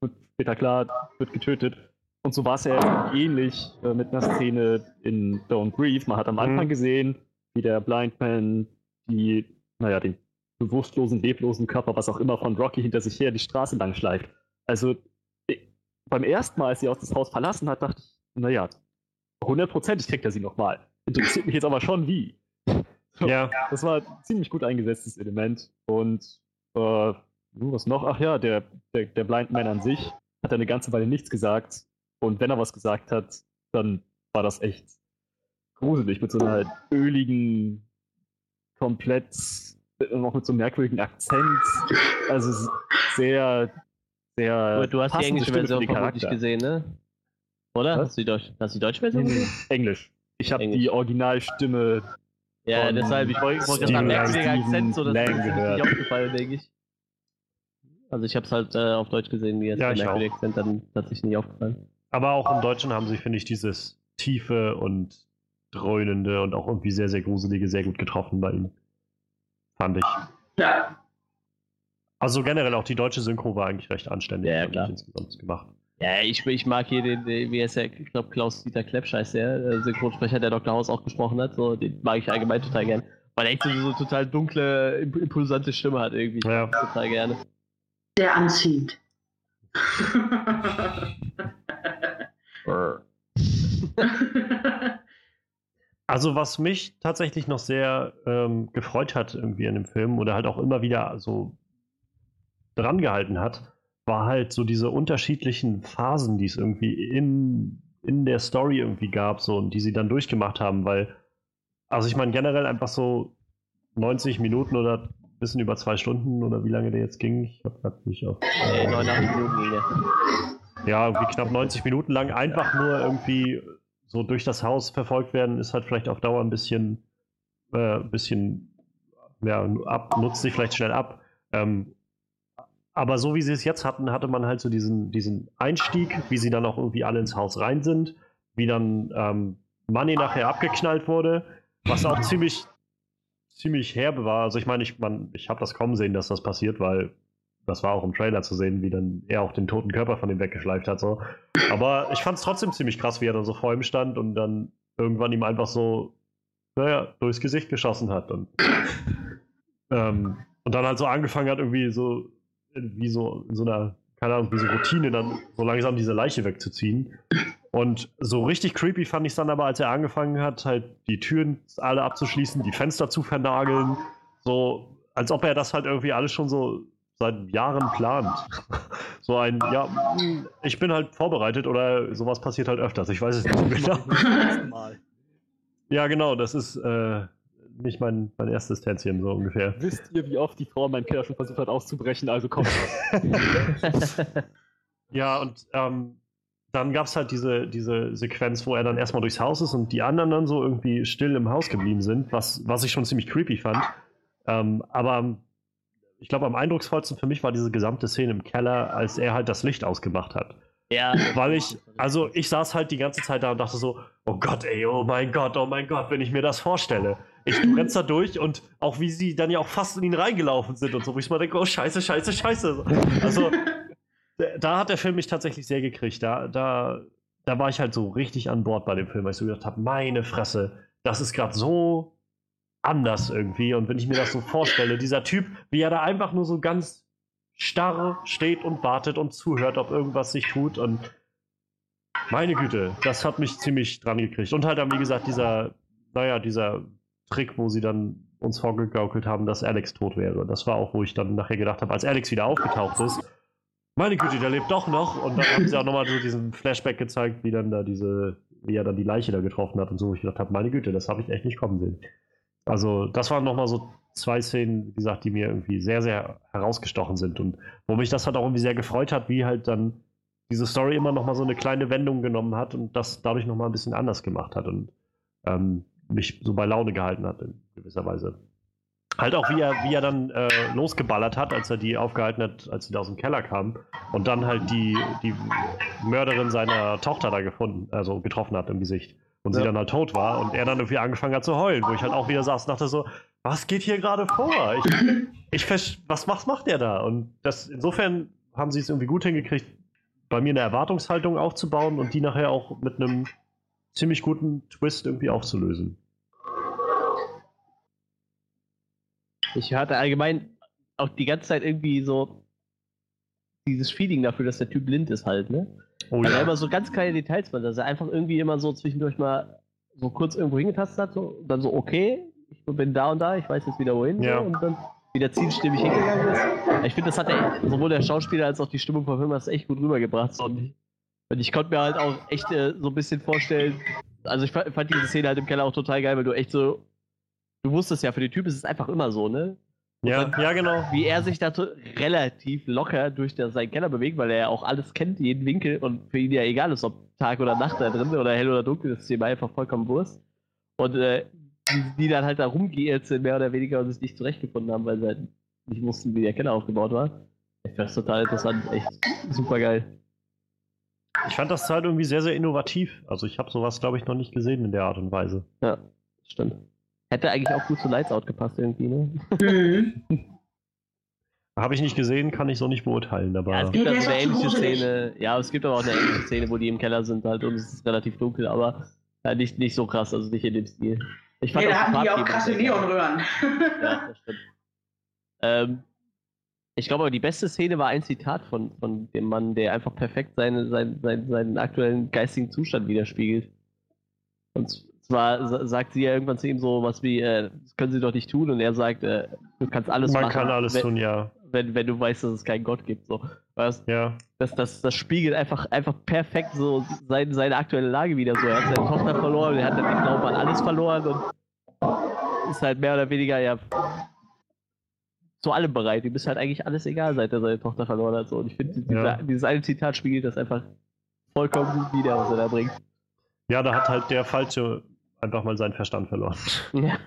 Speaker 4: wird später klar, wird getötet. Und so war es ja ähnlich äh, mit einer Szene in Don't Breathe. Man hat am Anfang
Speaker 1: Mhm.
Speaker 4: gesehen, wie der Blind Man die, naja, den bewusstlosen, leblosen Körper, was auch immer, von Rocky hinter sich her die Straße lang schleift. Also beim ersten Mal, als sie aus das Haus verlassen hat, dachte ich, naja, hundertprozentig kriegt er sie nochmal. Interessiert mich jetzt aber schon wie.
Speaker 1: Ja,
Speaker 4: Das war ein ziemlich gut eingesetztes Element. Und äh, was noch? Ach ja, der, der, der Blind Man an sich hat eine ganze Weile nichts gesagt. Und wenn er was gesagt hat, dann war das echt gruselig mit so einer öligen, komplett, äh, noch mit so einem merkwürdigen Akzent. Also sehr, sehr.
Speaker 2: Aber du hast die englische Version vermutlich gesehen, ne? Oder?
Speaker 4: Was?
Speaker 2: Hast du die, Deutsch, hast du die deutsche Version
Speaker 4: Nee, nee,
Speaker 2: gesehen?
Speaker 4: Englisch. Ich habe die Originalstimme
Speaker 2: Ja,
Speaker 1: von
Speaker 2: deshalb, ich wollte wollt gerade
Speaker 1: Lang.
Speaker 2: merkwürdiger Akzent, so das
Speaker 4: Lang
Speaker 2: ist
Speaker 4: gehört.
Speaker 2: nicht aufgefallen, denke ich. Also ich habe es halt äh, auf Deutsch gesehen, mir ist
Speaker 1: Ja,
Speaker 2: der Akzent dann tatsächlich nicht aufgefallen.
Speaker 1: Aber auch im Deutschen haben sie, finde ich, dieses tiefe und dröhnende und auch irgendwie sehr, sehr gruselige sehr gut getroffen bei ihm. Fand ich.
Speaker 3: Ja,
Speaker 1: Also generell auch die deutsche Synchro war eigentlich recht anständig
Speaker 2: Ja,
Speaker 1: ich,
Speaker 2: klar.
Speaker 1: insgesamt gemacht.
Speaker 2: Ja, ich, ich mag hier den, den wie heißt der, ich glaube Klaus-Dieter Klepsch heißt der, äh, Synchronsprecher, der Dr. House auch gesprochen hat, so, den mag ich allgemein total gern. Weil er echt so, so total dunkle, imp impulsante Stimme hat irgendwie.
Speaker 1: Ja.
Speaker 2: total gerne.
Speaker 3: sehr anziehend.
Speaker 1: Also was mich tatsächlich noch sehr ähm, gefreut hat irgendwie in dem Film oder halt auch immer wieder so dran gehalten hat, war halt so diese unterschiedlichen Phasen, die es irgendwie in, in der Story irgendwie gab, so und die sie dann durchgemacht haben, weil, also ich meine generell einfach so 90 Minuten oder ein bisschen über zwei Stunden oder wie lange der jetzt ging, ich habe grad nicht auf.
Speaker 2: Äh, 89 Minuten ging der.
Speaker 1: ja, irgendwie knapp 90 Minuten lang einfach nur irgendwie so durch das Haus verfolgt werden, ist halt vielleicht auf Dauer ein bisschen, äh, bisschen, ja, ab, nutzt sich vielleicht schnell ab. Ähm, aber so wie sie es jetzt hatten, hatte man halt so diesen, diesen Einstieg, wie sie dann auch irgendwie alle ins Haus rein sind, wie dann ähm, Money nachher abgeknallt wurde, was auch ziemlich, ziemlich herbe war. Also ich meine, ich, ich habe das kommen sehen, dass das passiert, weil das war auch im Trailer zu sehen, wie dann er auch den toten Körper von ihm weggeschleift hat. So. Aber ich fand es trotzdem ziemlich krass, wie er dann so vor ihm stand und dann irgendwann ihm einfach so, naja, durchs Gesicht geschossen hat. Und, ähm, und dann halt so angefangen hat, irgendwie so, wie so in so einer, keine Ahnung, wie so Routine, dann so langsam diese Leiche wegzuziehen. Und so richtig creepy fand ich es dann aber, als er angefangen hat, halt die Türen alle abzuschließen, die Fenster zu vernageln. So, als ob er das halt irgendwie alles schon so seit Jahren plant. So ein, ja, ich bin halt vorbereitet oder sowas passiert halt öfters. Ich weiß es nicht genau. Ja, genau, das ist äh, nicht mein, mein erstes Tänzchen, so ungefähr.
Speaker 4: Wisst ihr, wie oft die Frau in meinem Keller schon versucht hat auszubrechen? Also kommt.
Speaker 1: Ja, und ähm, dann gab es halt diese, diese Sequenz, wo er dann erstmal durchs Haus ist und die anderen dann so irgendwie still im Haus geblieben sind, was, was ich schon ziemlich creepy fand. Ähm, aber ich glaube, am eindrucksvollsten für mich war diese gesamte Szene im Keller, als er halt das Licht ausgemacht hat.
Speaker 2: ja.
Speaker 1: Weil ich, also ich saß halt die ganze Zeit da und dachte so, oh Gott, ey, oh mein Gott, oh mein Gott, wenn ich mir das vorstelle. Ich du rennst da durch und auch wie sie dann ja auch fast in ihn reingelaufen sind und so, wo ich mal denke, oh scheiße, scheiße, scheiße. Also da- hat der Film mich tatsächlich sehr gekriegt. Da, da, da war ich halt so richtig an Bord bei dem Film, weil ich so gedacht habe, meine Fresse, das ist gerade so anders irgendwie. Und wenn ich mir das so vorstelle, dieser Typ, wie er da einfach nur so ganz starr steht und wartet und zuhört, ob irgendwas sich tut und meine Güte, das hat mich ziemlich dran gekriegt. Und halt dann, wie gesagt, dieser, naja, dieser Trick, wo sie dann uns vorgegaukelt haben, dass Alex tot wäre. Das war auch, wo ich dann nachher gedacht habe, als Alex wieder aufgetaucht ist, meine Güte, der lebt doch noch. Und dann haben sie auch nochmal so diesen Flashback gezeigt, wie dann da diese, wie er dann die Leiche da getroffen hat und so, wo ich gedacht habe, meine Güte, das habe ich echt nicht kommen sehen. Also, das waren nochmal so zwei Szenen, wie gesagt, die mir irgendwie sehr, sehr herausgestochen sind und wo mich das halt auch irgendwie sehr gefreut hat, wie halt dann diese Story immer nochmal so eine kleine Wendung genommen hat und das dadurch nochmal ein bisschen anders gemacht hat und ähm, mich so bei Laune gehalten hat in gewisser Weise. Halt auch, wie er, wie er dann äh, losgeballert hat, als er die aufgehalten hat, als sie da aus dem Keller kam und dann halt die, die Mörderin seiner Tochter da gefunden, also getroffen hat im Gesicht und sie
Speaker 4: Ja.
Speaker 1: dann halt tot war und er dann irgendwie angefangen hat zu heulen, wo ich halt auch wieder saß und dachte so, was geht hier gerade vor? Ich, ich was, was macht der da? Und das, insofern haben sie es irgendwie gut hingekriegt, bei mir eine Erwartungshaltung aufzubauen und die nachher auch mit einem ziemlich guten Twist irgendwie aufzulösen.
Speaker 2: Ich hatte allgemein auch die ganze Zeit irgendwie so dieses Feeling dafür, dass der Typ blind ist halt, ne?
Speaker 1: Oh
Speaker 2: er immer so ganz kleine Details macht, dass er einfach irgendwie immer so zwischendurch mal so kurz irgendwo hingetastet hat, so, und dann so, okay, ich bin da und da, ich weiß jetzt wieder wohin,
Speaker 1: Ja.
Speaker 2: so, und dann wieder zielstimmig hingegangen ist. Ich finde, das hat er, sowohl der Schauspieler als auch die Stimmung vom Film das echt gut rübergebracht. So. Und, ich, und ich konnte mir halt auch echt äh, so ein bisschen vorstellen, also ich fand, fand diese Szene halt im Keller auch total geil, weil du echt so, du wusstest ja, für den Typ ist es einfach immer so, ne?
Speaker 1: Ja, ja, genau.
Speaker 2: wie er sich da relativ locker durch der, seinen Keller bewegt, weil er ja auch alles kennt, jeden Winkel und für ihn ja egal ist, ob Tag oder Nacht da drin oder hell oder dunkel, das ist ihm einfach vollkommen Wurst. Und äh, die, die dann halt da rumgeirrt sind, mehr oder weniger, und sich nicht zurechtgefunden haben, weil sie halt nicht wussten, wie der Keller aufgebaut war. Ich fand das total interessant, echt super geil.
Speaker 1: Ich fand das halt irgendwie sehr, sehr innovativ. Also ich habe sowas, glaube ich, noch nicht gesehen in der Art und Weise.
Speaker 2: Ja, stimmt. Hätte eigentlich auch gut zu Lights Out gepasst irgendwie, ne?
Speaker 3: Mhm.
Speaker 1: Habe ich nicht gesehen, kann ich so nicht beurteilen. Aber
Speaker 2: Ja, es
Speaker 3: Nee,
Speaker 2: gibt
Speaker 3: der
Speaker 2: also eine ähnliche. Szene. Ja, es gibt aber auch eine ähnliche Szene, wo die im Keller sind halt und es ist relativ dunkel, aber äh, nicht, nicht so krass, also nicht in dem Stil. Ich
Speaker 3: Nee, da hatten die auch krasse. Neonröhren.
Speaker 2: Ja, das stimmt. Ähm, ich glaube aber, die beste Szene war ein Zitat von, von dem Mann, der einfach perfekt seine, sein, sein, seinen aktuellen geistigen Zustand widerspiegelt. Und zwar sa- sagt sie ja irgendwann zu ihm so was wie, äh, das können sie doch nicht tun. Und er sagt, äh, du kannst alles
Speaker 1: man
Speaker 2: machen,
Speaker 1: kann alles
Speaker 2: wenn,
Speaker 1: tun, ja.
Speaker 2: Wenn, wenn du weißt, dass es keinen Gott gibt. So. Weißt,
Speaker 1: Ja.
Speaker 2: das, das, das spiegelt einfach, einfach perfekt so sein, seine aktuelle Lage wieder so. Er hat seine Tochter verloren, er hat dann den Glauben an alles verloren und ist halt mehr oder weniger ja zu allem bereit. Ihm ist halt eigentlich alles egal, seit er seine Tochter verloren hat. So. Und ich finde,
Speaker 1: Ja.
Speaker 2: dieses eine Zitat spiegelt das einfach vollkommen gut wieder, was er da bringt.
Speaker 1: Ja, da hat halt der Falsche einfach mal seinen Verstand verloren.
Speaker 2: Ja.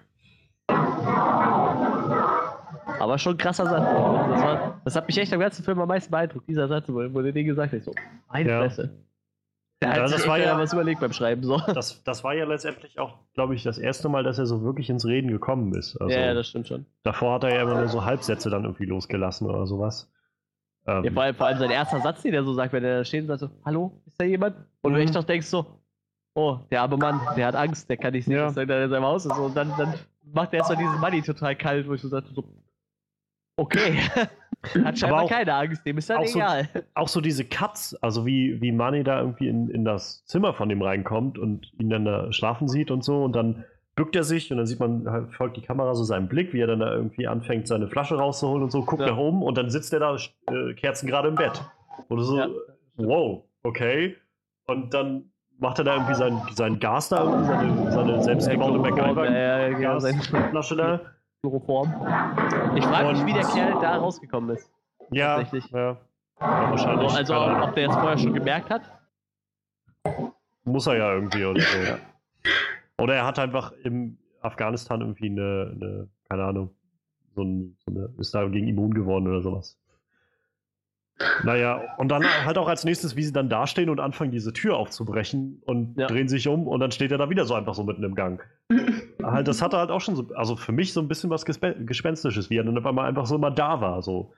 Speaker 2: Aber schon ein krasser Satz. Das, war, das hat mich echt am ganzen Film am meisten beeindruckt, dieser Satz, wo, wo der den gesagt hat. Ich so, meine
Speaker 1: Ja.
Speaker 2: Fresse. Der hat
Speaker 1: Ja, das war ja-
Speaker 2: was überlegt beim Schreiben. So.
Speaker 1: Das, das war ja letztendlich auch, glaube ich, das erste Mal, dass er so wirklich ins Reden gekommen ist. Also,
Speaker 2: ja, das stimmt schon.
Speaker 1: davor hat er ja immer nur so Halbsätze dann irgendwie losgelassen oder sowas. Ähm,
Speaker 2: Ja, vor, allem, vor allem sein erster Satz, den er so sagt, wenn er da steht und sagt so, hallo, ist da jemand? Und
Speaker 1: Mhm.
Speaker 2: echt doch denkst so, oh, der arme Mann, der hat Angst, der kann nicht sehen,
Speaker 1: Ja.
Speaker 2: dass er in seinem Haus ist. Und dann, dann macht er erstmal diesen Money total kalt, wo ich so sagte, so, okay. hat scheinbar
Speaker 1: auch-
Speaker 2: keine Angst, dem ist das
Speaker 1: auch so-
Speaker 2: egal.
Speaker 1: auch so diese Cuts, also wie, wie Manny da irgendwie in, in das Zimmer von dem reinkommt und ihn dann da schlafen sieht und so und dann bückt er sich und dann sieht man, halt, folgt die Kamera so seinem Blick, wie er dann da irgendwie anfängt, seine Flasche rauszuholen und so, guckt
Speaker 2: Ja.
Speaker 1: nach oben und dann sitzt er da äh, Kerzen gerade im Bett. Und so,
Speaker 2: Ja.
Speaker 1: wow, okay. Und dann macht er da irgendwie sein, sein Gas da, irgendwie, seine, seine selbstgebaute
Speaker 2: Chloroform, ja, ja, ja, genau, sein
Speaker 1: MacGyver-Flasche da.
Speaker 2: Chloroform. Ich frage mich, wie der Kerl da rausgekommen ist.
Speaker 1: Ja,
Speaker 2: Tatsächlich.
Speaker 1: ja. ja wahrscheinlich.
Speaker 2: Also,
Speaker 1: Ahnung.
Speaker 2: ob der es vorher schon gemerkt hat.
Speaker 1: Muss er ja irgendwie oder so. Oder er hat einfach im Afghanistan irgendwie eine, eine keine Ahnung, so, ein, so eine, ist dagegen immun geworden oder sowas. Naja, und dann halt auch als nächstes, wie sie dann dastehen und anfangen, diese Tür aufzubrechen und
Speaker 2: Ja.
Speaker 1: drehen sich um und dann steht er da wieder so einfach so mitten im Gang. halt, das hatte halt auch schon so, also für mich so ein bisschen was Gespe Gespenstisches, wie er dann auf einmal einfach so immer da war. So,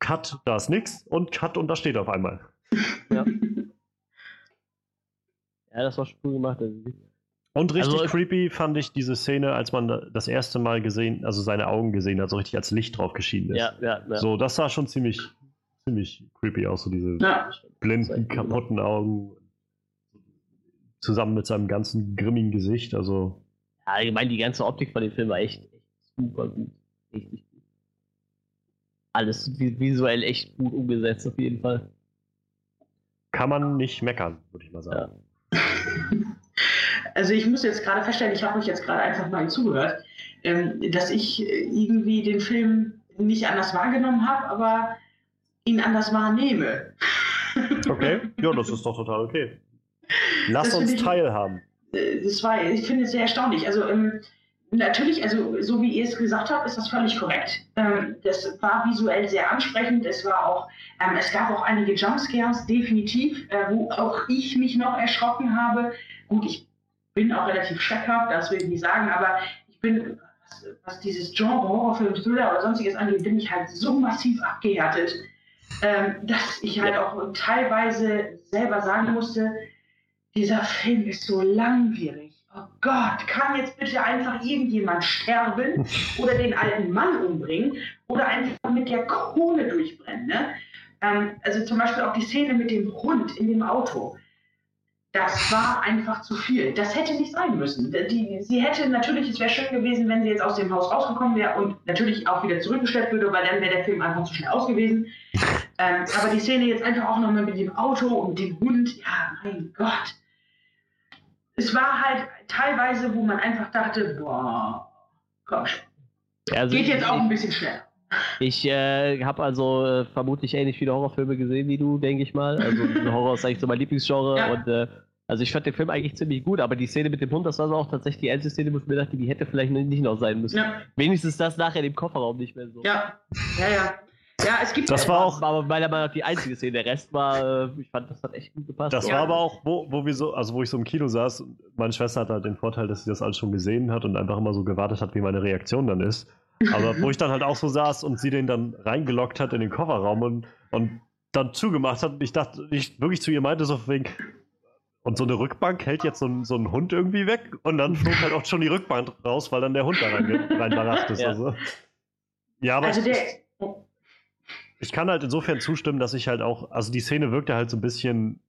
Speaker 1: Cut, da ist nix und Cut und da steht er auf einmal.
Speaker 2: Ja, das war schon cool gemacht.
Speaker 1: Und richtig
Speaker 2: Also-
Speaker 1: creepy fand ich diese Szene, als man da- das erste Mal gesehen, also seine Augen gesehen hat, so richtig als Licht drauf geschienen ist.
Speaker 2: ja, ja, ja.
Speaker 1: So, das sah schon ziemlich, ziemlich creepy aus, so diese
Speaker 3: Ja.
Speaker 1: blinden, kaputten Augen. Zusammen mit seinem ganzen grimmigen Gesicht, also.
Speaker 2: Ja, allgemein die ganze Optik von dem Film war echt, echt super gut. Richtig gut. Alles vi- visuell echt gut umgesetzt, auf jeden Fall.
Speaker 1: Kann man nicht meckern, würde ich mal sagen.
Speaker 3: Also ich muss jetzt gerade feststellen, ich habe euch jetzt gerade einfach mal zugehört, ähm, dass ich irgendwie den Film nicht anders wahrgenommen habe, aber ihn anders wahrnehme.
Speaker 1: Okay, ja, das ist doch total okay. Lass
Speaker 3: Das
Speaker 1: uns
Speaker 3: ich-
Speaker 1: teilhaben.
Speaker 3: Äh, Das war, ich finde es sehr erstaunlich. Also ähm, natürlich, also so wie ihr es gesagt habt, ist das völlig korrekt. Ähm, das war visuell sehr ansprechend. Es war auch, ähm, es gab auch einige Jumpscares, definitiv, äh, wo auch ich mich noch erschrocken habe. Gut, ich bin auch relativ schreckhaft, das will ich nicht sagen, aber ich bin, was, was dieses Genre Horrorfilm, Thriller oder sonstiges angeht, bin ich halt so massiv abgehärtet, dass ich halt auch teilweise selber sagen musste, dieser Film ist so langwierig. Oh Gott, kann jetzt bitte einfach irgendjemand sterben oder den alten Mann umbringen oder einfach mit der Krone durchbrennen? Ne? Ähm, also zum Beispiel auch die Szene mit dem Hund in dem Auto. Das war einfach zu viel. Das hätte nicht sein müssen. Die, sie hätte natürlich, es wäre schön gewesen, wenn sie jetzt aus dem Haus rausgekommen wäre und natürlich auch wieder zurückgestellt würde, weil dann wäre der Film einfach zu schnell aus gewesen. Ähm, aber die Szene jetzt einfach auch nochmal mit dem Auto und dem Hund, ja, mein Gott. Es war halt teilweise, wo man einfach dachte, boah, komm schon.
Speaker 2: Also
Speaker 3: Geht jetzt auch ein bisschen schneller.
Speaker 2: Ich äh, habe also äh, vermutlich ähnlich viele Horrorfilme gesehen wie du, denke ich mal. Also Horror ist eigentlich so mein Lieblingsgenre
Speaker 3: Ja.
Speaker 2: und äh, Also ich fand den Film eigentlich ziemlich gut, aber die Szene mit dem Hund, das war so auch tatsächlich die einzige Szene, wo ich mir dachte, die hätte vielleicht nicht noch sein müssen.
Speaker 3: Ja,
Speaker 2: Wenigstens das nachher im Kofferraum nicht mehr so.
Speaker 3: ja, ja, ja. Ja, es gibt
Speaker 1: Das war auch-
Speaker 2: Aber meiner Meinung nach die einzige Szene. Der Rest war, äh, ich fand, das hat echt gut gepasst.
Speaker 1: Das
Speaker 3: Ja.
Speaker 1: war aber auch, wo, wo wir so, also wo ich so im Kino saß, und meine Schwester hat halt den Vorteil, dass sie das alles schon gesehen hat und einfach immer so gewartet hat, wie meine Reaktion dann ist. Aber wo ich dann halt auch so saß und sie den dann reingelockt hat in den Kofferraum und, und dann zugemacht hat, und ich dachte, ich wirklich zu ihr meinte so wegen, und so eine Rückbank hält jetzt so ein, so ein Hund irgendwie weg und dann flog halt auch schon die Rückbank raus, weil dann der Hund da reinge- reinbarackt ist.
Speaker 2: Ja.
Speaker 1: Also. Ja, aber
Speaker 3: also
Speaker 1: ich,
Speaker 3: der,
Speaker 1: ich kann halt insofern zustimmen, dass ich halt auch, also die Szene wirkte halt so ein bisschen,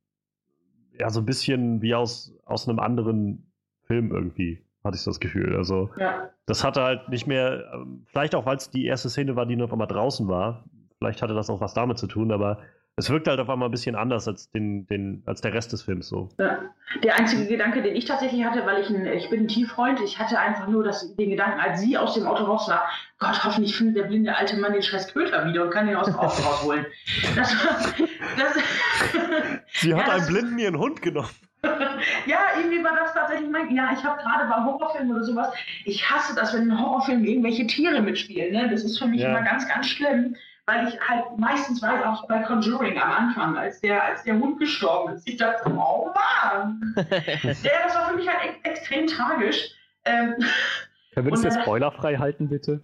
Speaker 1: ja, so ein bisschen wie aus, aus einem anderen Film irgendwie, hatte ich so das Gefühl. Also,
Speaker 3: ja.
Speaker 1: das hatte halt nicht mehr, ähm, vielleicht auch, weil es die erste Szene war, die nur auf einmal draußen war. Vielleicht hatte das auch was damit zu tun, aber es wirkte halt auf einmal ein bisschen anders als, den, den, als der Rest des Films so.
Speaker 3: Ja. Der einzige Gedanke, den ich tatsächlich hatte, weil ich ein, ich bin ein Tieffreund, ich hatte einfach nur das, den Gedanken, als sie aus dem Auto raus war, Gott, hoffentlich findet der blinde alte Mann den scheiß Köter wieder und kann den aus dem Auto rausholen. Das war, das,
Speaker 1: Sie
Speaker 3: Ja,
Speaker 1: hat
Speaker 3: das-
Speaker 1: einem Blinden ihren Hund genommen.
Speaker 3: ja, irgendwie war das tatsächlich mein, ja, ich habe gerade bei Horrorfilmen oder sowas, ich hasse das, wenn in Horrorfilmen irgendwelche Tiere mitspielen, ne? das ist für mich
Speaker 1: Ja.
Speaker 3: immer ganz, ganz schlimm. Weil ich halt meistens weiß, auch bei Conjuring am Anfang, als der, als der Hund gestorben ist, ich dachte, oh Mann! Ja, das war für mich halt ex extrem tragisch. Ähm,
Speaker 4: Können wir das jetzt spoilerfrei halten, bitte?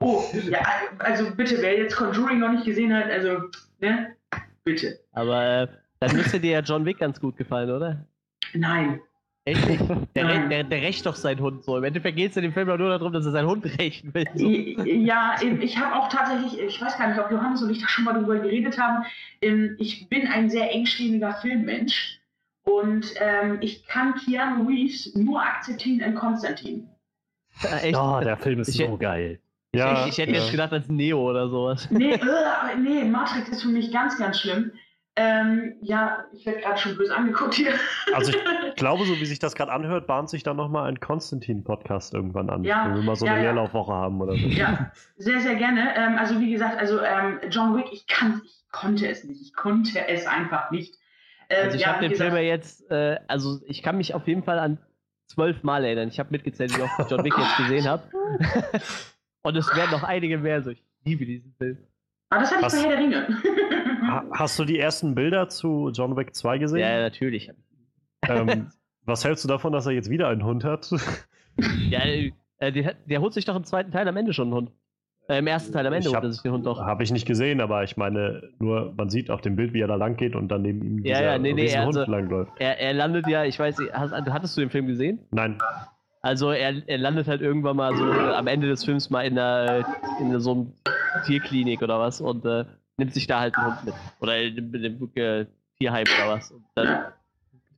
Speaker 3: oh, ja, also bitte, wer jetzt Conjuring noch nicht gesehen hat, also, ne? Bitte.
Speaker 2: aber äh, dann müsste dir ja John Wick ganz gut gefallen, oder?
Speaker 3: Nein.
Speaker 2: Echt? Der,
Speaker 3: Nein.
Speaker 2: der, der rächt doch seinen Hund so. Im Endeffekt geht es in dem Film doch nur darum, dass er seinen Hund rächen will. So.
Speaker 3: Ja, ich habe auch tatsächlich, ich weiß gar nicht, ob Johannes und ich da schon mal drüber geredet haben, ähm, ich bin ein sehr engstehender Filmmensch und ähm, ich kann Keanu Reeves nur akzeptieren in Konstantin.
Speaker 2: Echt?
Speaker 4: Oh, der Film ist
Speaker 2: Ich
Speaker 4: so geil.
Speaker 1: Ja,
Speaker 2: ich, ich hätte
Speaker 1: ja.
Speaker 2: jetzt gedacht, als Neo oder sowas.
Speaker 3: Nee, äh, aber nee, Matrix ist für mich ganz, ganz schlimm. Ähm, ja, ich werde gerade schon böse angeguckt hier.
Speaker 1: Also ich glaube, so wie sich das gerade anhört, bahnt sich dann nochmal ein Konstantin-Podcast irgendwann an.
Speaker 3: Ja,
Speaker 1: wenn wir mal so
Speaker 3: ja,
Speaker 1: eine
Speaker 3: ja.
Speaker 1: Leerlaufwoche haben oder so.
Speaker 3: Ja, sehr, sehr gerne. Ähm, also wie gesagt, also ähm, John Wick, ich kann, ich konnte es nicht. Ich konnte es einfach nicht. Ähm,
Speaker 2: Also ich
Speaker 3: ja,
Speaker 2: habe den Film ja jetzt, äh, also ich kann mich auf jeden Fall an zwölf Mal erinnern. Ich habe mitgezählt, wie oft ich John Wick jetzt gesehen habe. Und es werden noch einige mehr. So, ich liebe diesen Film.
Speaker 3: Ah, das hatte ich
Speaker 1: Was-
Speaker 3: bei Herr der Ringe.
Speaker 1: Ha- Hast du die ersten Bilder zu John Wick 2
Speaker 2: Ja,
Speaker 1: gesehen?
Speaker 2: natürlich.
Speaker 1: Ähm, was hältst du davon, dass er jetzt wieder einen Hund hat?
Speaker 2: Ja, äh, der, der holt sich doch im zweiten Teil am Ende schon einen Hund. Äh, Im ersten Teil am Ende
Speaker 1: Ich
Speaker 2: holt
Speaker 1: hab-
Speaker 2: er sich den Hund doch.
Speaker 1: Habe ich nicht gesehen, aber ich meine, nur man sieht auf dem Bild, wie er da lang geht und dann neben ihm
Speaker 2: Ja,
Speaker 1: dieser
Speaker 2: ja, nee, nee,
Speaker 1: Riesenhund
Speaker 2: also-
Speaker 1: langläuft.
Speaker 2: Er, er landet ja, ich weiß nicht, hast, hattest du den Film gesehen?
Speaker 1: Nein,
Speaker 2: Also er, er landet halt irgendwann mal so äh, am Ende des Films mal in, der, in so einem Tierklinik oder was und äh, nimmt sich da halt einen Hund mit. Oder in dem, äh, Tierheim oder was. Und dann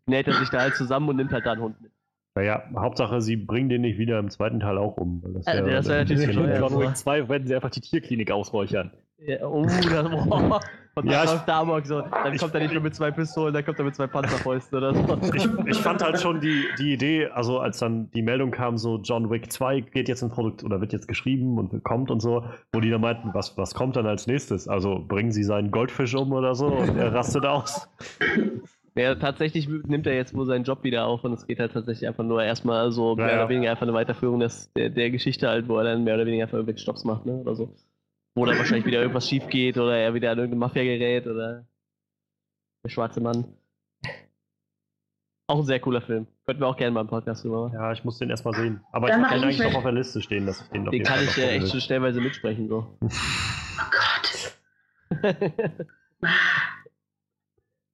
Speaker 2: näht er sich da halt zusammen und nimmt halt da einen Hund mit.
Speaker 1: naja, Hauptsache, sie bringen den nicht wieder im zweiten Teil auch um. Das
Speaker 2: Also,
Speaker 1: wär-
Speaker 2: das wär natürlich
Speaker 4: John Wick 2 werden sie einfach die Tierklinik ausräuchern.
Speaker 2: Ja, oh, das, boah. Und dann
Speaker 1: Ja,
Speaker 2: läuft der Amok so. Dann
Speaker 1: ich-
Speaker 2: kommt er nicht nur mit zwei Pistolen, dann kommt er mit zwei Panzerfäusten oder so.
Speaker 1: ich, ich fand halt schon die, die Idee, also als dann die Meldung kam, so John Wick 2 geht jetzt in Produkt oder wird jetzt geschrieben und kommt und so, wo die dann meinten, was, was kommt dann als nächstes? Also bringen sie seinen Goldfisch um oder so und er rastet aus.
Speaker 2: Ja, tatsächlich nimmt er jetzt wohl seinen Job wieder auf und es geht halt tatsächlich einfach nur erstmal so
Speaker 1: Ja,
Speaker 2: mehr
Speaker 1: ja.
Speaker 2: oder weniger einfach eine Weiterführung des, der, der Geschichte halt, wo er dann mehr oder weniger einfach irgendwelche Stops macht, ne? Oder so. Wo dann wahrscheinlich wieder irgendwas schief geht oder er wieder an irgendeine Mafia gerät oder der schwarze Mann. Auch ein sehr cooler Film. Könnten wir auch gerne mal im Podcast drüber machen.
Speaker 1: Ja, ich muss den erstmal sehen. Aber
Speaker 3: Dann
Speaker 1: ich
Speaker 3: mach
Speaker 1: habe den
Speaker 3: ich
Speaker 1: eigentlich noch auf der Liste stehen, dass ich den auf
Speaker 2: Den kann ich
Speaker 1: noch gucken
Speaker 2: echt schon stellenweise mitsprechen, so.
Speaker 3: Oh Gott.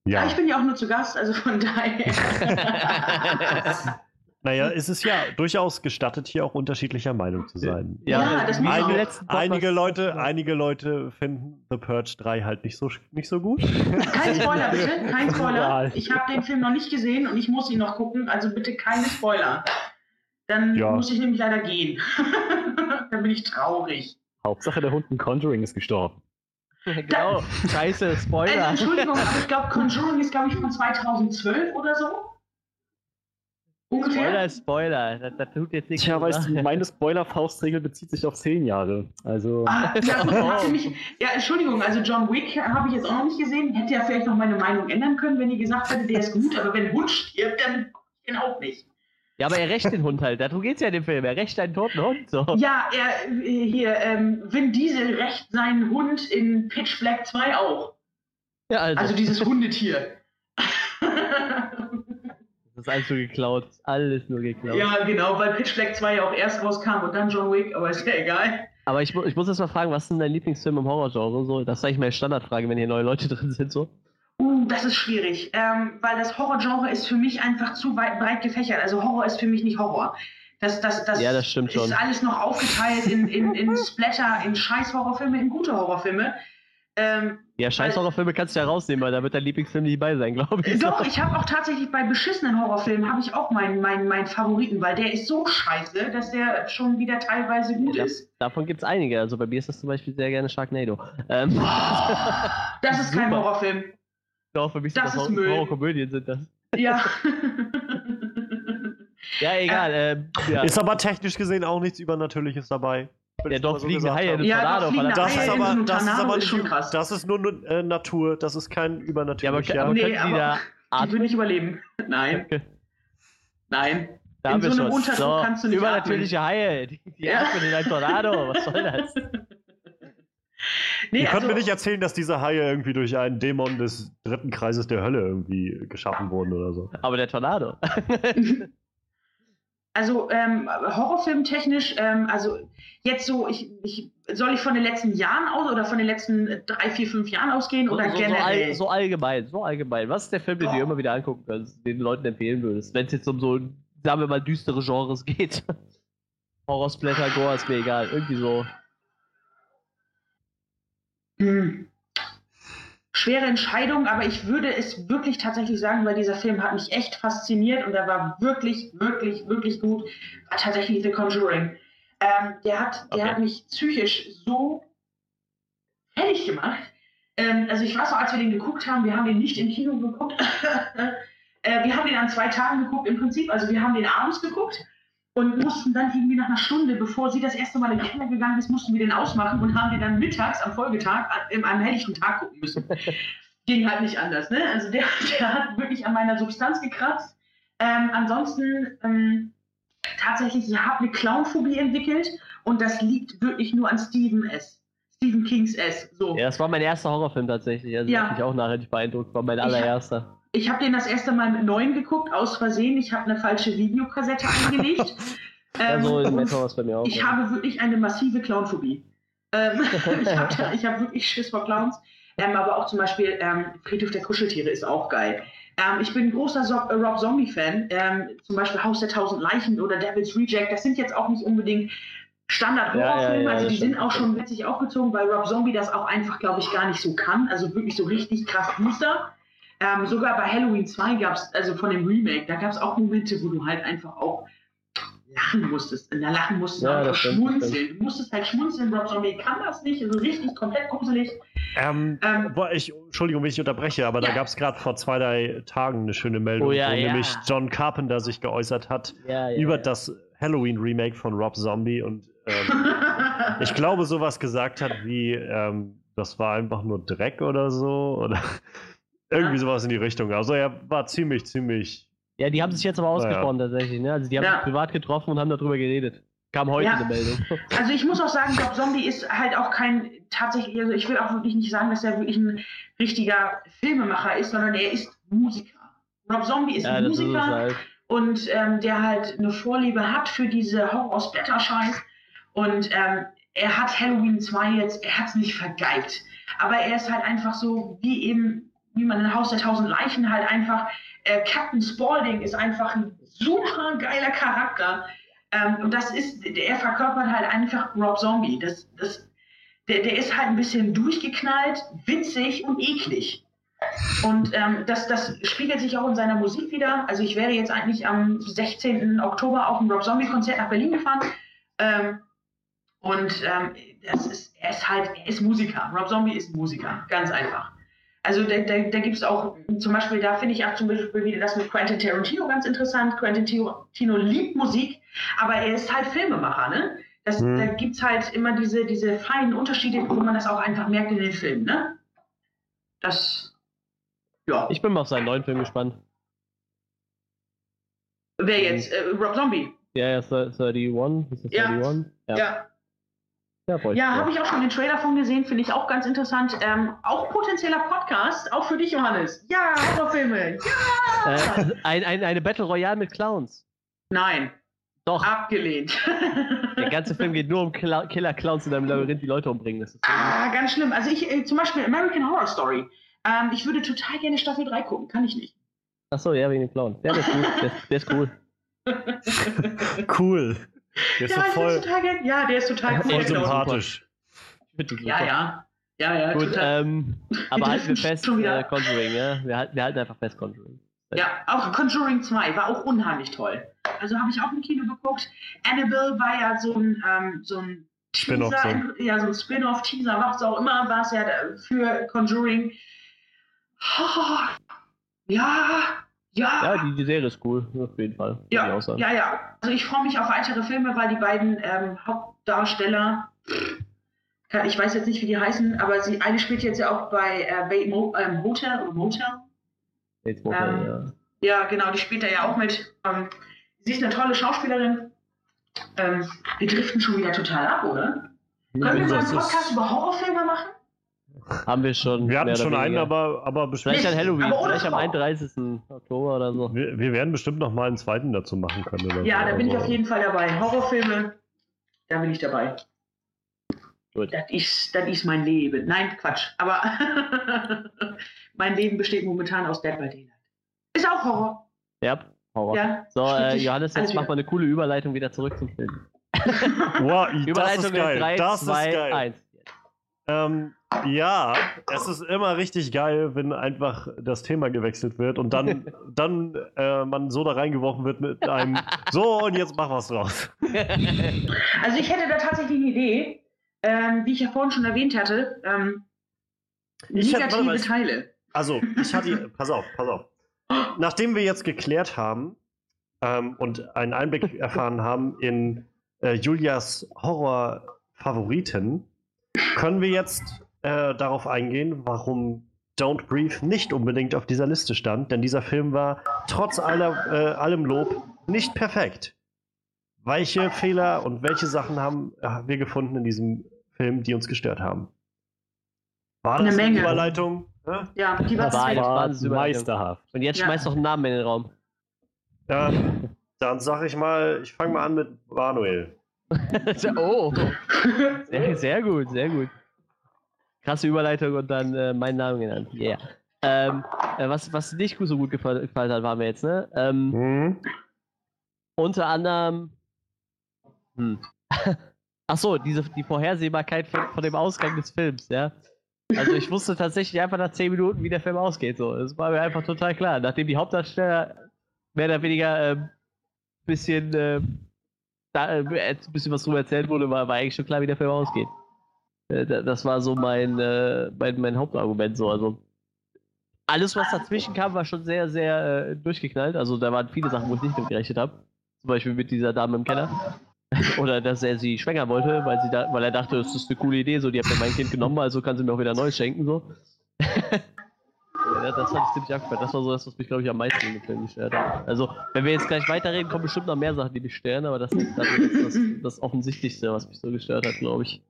Speaker 1: Ja.
Speaker 3: Ah, ich bin ja auch nur zu Gast, also von daher.
Speaker 1: Naja, es ist ja durchaus gestattet, hier auch unterschiedlicher Meinung zu sein.
Speaker 3: Ja, das
Speaker 2: wie
Speaker 3: muss auch.
Speaker 1: Einige Leute, einige Leute finden The Purge 3 halt nicht so, nicht so gut.
Speaker 3: Kein Spoiler, bitte. Kein Spoiler. Ich habe den Film noch nicht gesehen und ich muss ihn noch gucken, also bitte keine Spoiler. Dann
Speaker 1: Ja.
Speaker 3: muss ich nämlich leider gehen. Dann bin ich traurig.
Speaker 4: Hauptsache der Hund in Conjuring ist gestorben.
Speaker 2: genau. Scheiße,
Speaker 3: Also,
Speaker 2: Spoiler.
Speaker 3: Entschuldigung, aber ich glaube, Conjuring ist, glaube ich, von 2012 oder so. Ungefähr?
Speaker 2: Spoiler ist Spoiler. Das, das tut jetzt nichts.
Speaker 4: Tja, weißt du, meine Spoiler-Faustregel bezieht sich auf zehn Jahre. Also,
Speaker 3: Ah, ja, gut,
Speaker 2: Oh.
Speaker 3: mich, ja, Entschuldigung, also John Wick habe ich jetzt auch noch nicht gesehen. Hätte ja vielleicht noch meine Meinung ändern können, wenn ihr gesagt hättet, der ist gut, aber wenn Hund stirbt, dann den auch nicht.
Speaker 2: Ja, aber er rächt den Hund halt. Darum geht's ja in dem Film. Er rächt einen toten Hund. So.
Speaker 3: Ja, er, hier, ähm, Vin Diesel rächt seinen Hund in Pitch Black 2 auch.
Speaker 2: Ja, also.
Speaker 3: Also dieses Hundetier.
Speaker 2: ist alles nur geklaut. Alles nur geklaut.
Speaker 3: ja, genau, weil Pitch Black 2 ja auch erst rauskam und dann John Wick, aber ist ja egal.
Speaker 2: Aber ich, ich muss jetzt mal fragen, was ist denn dein Lieblingsfilm im Horrorgenre? So, das ist eigentlich meine Standardfrage, wenn hier neue Leute drin sind. So.
Speaker 3: Uh, das ist schwierig, ähm, weil das Horrorgenre ist für mich einfach zu weit breit gefächert. Also Horror ist für mich nicht Horror. Das, das, das,
Speaker 2: Ja, das stimmt schon.
Speaker 3: ist alles noch aufgeteilt in, in, in Splatter, in Scheiß-Horrorfilme, in gute Horrorfilme. Ähm,
Speaker 2: Ja, scheiß Horrorfilme kannst du ja rausnehmen, weil da wird dein Lieblingsfilm nicht bei sein, glaube ich.
Speaker 3: Doch, ich habe auch tatsächlich bei beschissenen Horrorfilmen habe ich auch meinen meinen meinen Favoriten, weil der ist so scheiße, dass der schon wieder teilweise gut
Speaker 2: Ja.
Speaker 3: ist.
Speaker 2: Davon gibt's einige. Also bei mir ist das zum Beispiel sehr gerne Sharknado. Ähm,
Speaker 3: Das ist kein
Speaker 2: Super.
Speaker 3: Horrorfilm.
Speaker 2: Doch, für mich sind
Speaker 3: Das
Speaker 2: das,
Speaker 3: ist
Speaker 2: Horror-
Speaker 3: Müll.
Speaker 2: Horrorkomödien sind das.
Speaker 3: Ja.
Speaker 2: Ja, egal. ähm, ja.
Speaker 1: Ist aber technisch gesehen auch nichts Übernatürliches dabei. Will
Speaker 2: Ja, doch,
Speaker 1: mal so
Speaker 2: Haie in
Speaker 3: Ja,
Speaker 2: Tornado. verdammt.
Speaker 1: Das
Speaker 3: Haie
Speaker 1: ist
Speaker 3: so
Speaker 1: aber, das ist aber
Speaker 3: ist schon
Speaker 1: nicht,
Speaker 3: krass.
Speaker 1: das ist nur äh, Natur, das ist kein
Speaker 2: Ja, aber,
Speaker 1: übernatürlicher.
Speaker 2: aber
Speaker 3: Nee,
Speaker 2: die
Speaker 3: aber-
Speaker 2: da
Speaker 3: Die will
Speaker 2: atmen?
Speaker 3: nicht überleben. Nein, nein.
Speaker 2: Da
Speaker 3: In
Speaker 2: haben wir
Speaker 3: so einem
Speaker 2: schon.
Speaker 3: Unterdruck kannst du nicht
Speaker 2: Übernatürliche Haie, die, die
Speaker 3: Ja.
Speaker 2: atmen in ein Tornado. Was soll das?
Speaker 3: Nee,
Speaker 1: Ihr könnt
Speaker 3: also,
Speaker 1: mir nicht erzählen, dass diese Haie irgendwie durch einen Dämon des dritten Kreises der Hölle irgendwie geschaffen wurden oder so.
Speaker 2: Aber der Tornado.
Speaker 3: also ähm, Horrorfilmtechnisch, ähm, also jetzt so, ich, ich, soll ich von den letzten Jahren aus oder von den letzten äh, drei, vier, fünf Jahren ausgehen
Speaker 2: So,
Speaker 3: oder
Speaker 2: so, so,
Speaker 3: generell?
Speaker 2: all, so allgemein, so allgemein. Was ist der Film, den du
Speaker 3: Oh.
Speaker 2: dir immer wieder angucken kannst, den du Leuten empfehlen würdest, wenn es jetzt um so, sagen wir mal, düstere Genres geht? Horror, Splatter, Gore, ist mir egal. Irgendwie so.
Speaker 3: Hm. Schwere Entscheidung, aber ich würde es wirklich tatsächlich sagen, weil dieser Film hat mich echt fasziniert und er war wirklich, wirklich, wirklich gut. War tatsächlich The Conjuring. Ähm, der hat, der
Speaker 2: Okay.
Speaker 3: hat mich psychisch so fertig gemacht. Ähm, also ich weiß noch, als wir den geguckt haben, wir haben den nicht im Kino geguckt. äh, wir haben den an zwei Tagen geguckt im Prinzip. Also wir haben den abends geguckt und mussten dann irgendwie nach einer Stunde, bevor sie das erste Mal in den Keller gegangen ist, mussten wir den ausmachen und haben den dann mittags am Folgetag, an, in einem helllichten Tag gucken müssen. Ging halt nicht anders, ne? Also der, der hat wirklich an meiner Substanz gekratzt. Ähm, ansonsten ähm, tatsächlich, ich habe eine Clownphobie entwickelt und das liegt wirklich nur an Stephen S. Stephen Kings S. So.
Speaker 2: Ja, das war mein erster Horrorfilm tatsächlich. Also
Speaker 3: Ja.
Speaker 2: hat mich auch nachhaltig beeindruckt. War mein allererster.
Speaker 3: Ich habe den das erste Mal mit neun geguckt, aus Versehen. Ich habe eine falsche Videokassette eingelegt.
Speaker 2: Ja,
Speaker 3: Ähm,
Speaker 2: so in
Speaker 3: und
Speaker 2: etwa was bei mir auch.
Speaker 3: ich
Speaker 2: ja.
Speaker 3: habe wirklich eine massive Clownphobie. Ähm, ich habe hab wirklich Schiss vor Clowns. Ähm, aber auch zum Beispiel ähm, Friedhof der Kuscheltiere ist auch geil. Ähm, ich bin ein großer so äh, Rob Zombie-Fan. Ähm, zum Beispiel Haus der Tausend Leichen oder Devil's Reject. Das sind jetzt auch nicht unbedingt Standard-Horrorfilme.
Speaker 2: Ja, ja, ja,
Speaker 3: also die sind auch schon witzig aufgezogen, weil Rob Zombie das auch einfach, glaube ich, gar nicht so kann. Also wirklich so richtig krass düster. Ähm, sogar bei Halloween 2 gab es, also von dem Remake, da gab es auch Momente, wo du halt einfach auch lachen musstest. Da lachen musstest du
Speaker 2: Ja, das
Speaker 3: schmunzeln. Du musstest halt schmunzeln. Rob Zombie kann das nicht, also richtig komplett gruselig.
Speaker 1: Ähm,
Speaker 3: Ähm,
Speaker 1: boah, ich, Entschuldigung, wenn ich unterbreche, aber da
Speaker 3: Ja.
Speaker 1: gab es gerade vor zwei, drei Tagen eine schöne Meldung,
Speaker 2: Oh ja,
Speaker 1: wo
Speaker 2: ja.
Speaker 1: nämlich John Carpenter sich geäußert hat
Speaker 2: ja, ja,
Speaker 1: über
Speaker 2: ja.
Speaker 1: das Halloween-Remake von Rob Zombie und ähm, ich glaube, sowas gesagt hat wie, ähm, das war einfach nur Dreck oder so oder irgendwie
Speaker 3: Ja.
Speaker 1: sowas in die Richtung. Also er war ziemlich, ziemlich.
Speaker 2: Ja, die haben sich jetzt aber ausgesprochen tatsächlich, ne? Also die haben
Speaker 3: Ja.
Speaker 2: sich privat getroffen und haben darüber geredet. Kam heute
Speaker 3: Ja.
Speaker 2: eine Meldung.
Speaker 3: Also ich muss auch sagen, Rob Zombie ist halt auch kein tatsächlich, also ich will auch wirklich nicht sagen, dass er wirklich ein richtiger Filmemacher ist, sondern er ist Musiker. Rob Zombie ist
Speaker 2: Ja, ist es
Speaker 3: Musiker
Speaker 2: halt.
Speaker 3: und ähm, der halt eine Vorliebe hat für diese Horror-Splatter-Scheiß. Und ähm, er hat Halloween 2 jetzt, er hat es nicht vergeigt. Aber er ist halt einfach so, wie eben, wie man in Haus der Tausend Leichen halt einfach, äh, Captain Spaulding ist einfach ein super geiler Charakter. Ähm, und das ist, er verkörpert halt einfach Rob Zombie. Das, das, der, der ist halt ein bisschen durchgeknallt, witzig und eklig. Und ähm, das, das spiegelt sich auch in seiner Musik wieder. Also ich wäre jetzt eigentlich am 16. Oktober auf ein Rob Zombie-Konzert nach Berlin gefahren. Ähm, und ähm, das ist, er ist halt, er ist Musiker. Rob Zombie ist Musiker, ganz einfach. Also da, da, da gibt es auch, zum Beispiel, da finde ich auch zum Beispiel wieder das mit Quentin Tarantino ganz interessant. Quentin Tarantino liebt Musik, aber er ist halt Filmemacher, ne? Das,
Speaker 1: Hm.
Speaker 3: Da gibt es halt immer diese, diese feinen Unterschiede, wo man das auch einfach merkt in den Filmen, ne? Das, ja.
Speaker 2: Ich bin mal auf seinen neuen Film gespannt.
Speaker 3: Wer jetzt? Äh, Rob Zombie.
Speaker 2: Ja, ja, 31. Ist das
Speaker 3: Ja.
Speaker 2: 31? Ja,
Speaker 3: Ja.
Speaker 2: ja,
Speaker 3: Ja,
Speaker 2: mich
Speaker 3: habe ich auch schon den Trailer von gesehen, finde ich auch ganz interessant. Ähm, auch potenzieller Podcast, auch für dich, Johannes. Ja, Horrorfilme. Ja.
Speaker 2: Äh, ein, ein, eine Battle Royale mit Clowns.
Speaker 3: Nein,
Speaker 2: Doch,
Speaker 3: abgelehnt.
Speaker 2: der ganze Film geht nur um Killer- Killer-Clowns in einem Labyrinth, die Leute umbringen. Das
Speaker 3: ah, ganz schlimm. Also ich, äh, zum Beispiel American Horror Story. Ähm, ich würde total gerne Staffel 3 gucken, kann ich nicht.
Speaker 2: Achso, ja, wegen den Clowns. Ja, der ist gut. Der, der ist cool.
Speaker 1: Cool. Der ist
Speaker 3: ja,
Speaker 1: so voll,
Speaker 3: total. Ja, der ist total cool.
Speaker 1: voll sympathisch.
Speaker 3: Ja, ja. Ja, ja,
Speaker 2: Gut,
Speaker 3: total.
Speaker 2: ähm, aber halten wir fest, äh. Conjuring, ja? Wir halten, wir halten einfach fest Conjuring.
Speaker 3: Ja, auch Conjuring 2 war auch unheimlich toll. Also habe ich auch im Kino geguckt. Annabelle war ja so ein, ähm, so ein Teaser, ja, so ein Spin-off-Teaser, was auch immer, war es ja da- für Conjuring. Oh, ja, ja,
Speaker 2: Ja, die, die Serie ist cool, auf jeden Fall.
Speaker 3: ja, ja, ja. Also ich freue mich auf weitere Filme, weil die beiden ähm, Hauptdarsteller, ich weiß jetzt nicht, wie die heißen, aber sie, eine spielt jetzt ja auch bei äh, Bay Mo, ähm, oder.
Speaker 2: Jetzt muss man,
Speaker 3: Ähm,
Speaker 2: ja.
Speaker 3: Ja, genau, die spielt da ja auch mit. Ähm, sie ist eine tolle Schauspielerin. Ähm, wir driften schon wieder total ab, oder? Können wir so einen Podcast über Horrorfilme machen?
Speaker 2: Haben wir schon.
Speaker 1: Wir hatten schon einen, aber, aber bestimmt,
Speaker 2: Vielleicht an
Speaker 3: Nicht,
Speaker 2: Halloween, vielleicht am
Speaker 3: Frau.
Speaker 2: 31. Oktober oder so.
Speaker 1: wir, wir werden bestimmt noch mal einen zweiten dazu machen können. Oder
Speaker 3: Ja,
Speaker 1: so.
Speaker 3: da bin ich auf jeden Fall dabei. Horrorfilme, da bin ich dabei.
Speaker 2: Gut.
Speaker 3: Das ist, das ist mein Leben. Nein, Quatsch. Aber mein Leben besteht momentan aus Dead by Daylight. Ist auch Horror.
Speaker 2: Ja, Horror.
Speaker 3: Ja,
Speaker 2: So, äh. Johannes, jetzt mach mal eine coole Überleitung wieder zurück zum Film.
Speaker 1: Wow, das
Speaker 2: Überleitung
Speaker 1: ist geil.
Speaker 2: in 3,
Speaker 1: das
Speaker 2: 2,
Speaker 1: ist geil.
Speaker 2: 1.
Speaker 1: Ähm, ja, es ist immer richtig geil, wenn einfach das Thema gewechselt wird und dann, dann äh, man so da reingeworfen wird mit einem So und jetzt mach was draus.
Speaker 3: Also ich hätte da tatsächlich eine Idee, ähm, wie ich ja vorhin schon erwähnt hatte. Ähm, negative
Speaker 1: ich-
Speaker 3: Teile.
Speaker 1: Also, ich hatte, pass auf, pass auf. Nachdem wir jetzt geklärt haben ähm, und einen Einblick erfahren haben in äh, Julias Horror-Favoriten, können wir jetzt äh, darauf eingehen, warum Don't Breathe nicht unbedingt auf dieser Liste stand, denn dieser Film war trotz aller, äh, allem Lob nicht perfekt. Welche Fehler und welche Sachen haben äh, wir gefunden in diesem Film, die uns gestört haben? War
Speaker 3: Eine
Speaker 1: das eine
Speaker 3: Menge.
Speaker 1: Überleitung? Ja?
Speaker 3: Ja, die war
Speaker 2: Das war
Speaker 4: war meisterhaft.
Speaker 2: Und jetzt
Speaker 3: Ja.
Speaker 2: schmeiß doch einen Namen in den Raum.
Speaker 1: Ja, dann sag ich mal, ich fange mal an mit Manuel.
Speaker 2: oh, sehr, sehr gut, sehr gut. Krasse Überleitung und dann äh, meinen Namen genannt. Yeah. Ähm, äh, was, was nicht so gut gefallen, hat, waren wir jetzt, ne? Ähm,
Speaker 1: Hm?
Speaker 2: Unter anderem. Hm. Ach so, diese, die Vorhersehbarkeit von, von dem Ausgang des Films, ja. Also ich wusste tatsächlich einfach nach 10 Minuten, wie der Film ausgeht. So. Das war mir einfach total klar. Nachdem die Hauptdarsteller mehr oder weniger ähm, bisschen, ähm, da, äh, ein bisschen was drüber erzählt wurde, war, war eigentlich schon klar, wie der Film ausgeht. Äh, da- das war so mein, äh, mein, mein Hauptargument. So. Also alles, was dazwischen kam, war schon sehr, sehr äh, durchgeknallt. Also da waren viele Sachen, wo ich nicht mit gerechnet habe. Zum Beispiel mit dieser Dame im Keller. Oder dass er sie schwängern wollte, weil, da, weil er dachte, das ist eine coole Idee, so die hat mir mein Kind genommen, also kann sie mir auch wieder neues schenken. So. ja, das fand ich ziemlich abgefallen. Das war so das, was mich, glaube ich, am meisten dem Film gestört hat. Also, wenn wir jetzt gleich weiterreden, kommen bestimmt noch mehr Sachen, die mich stören, aber das ist das, das, das Offensichtlichste, was mich so gestört hat, glaube ich.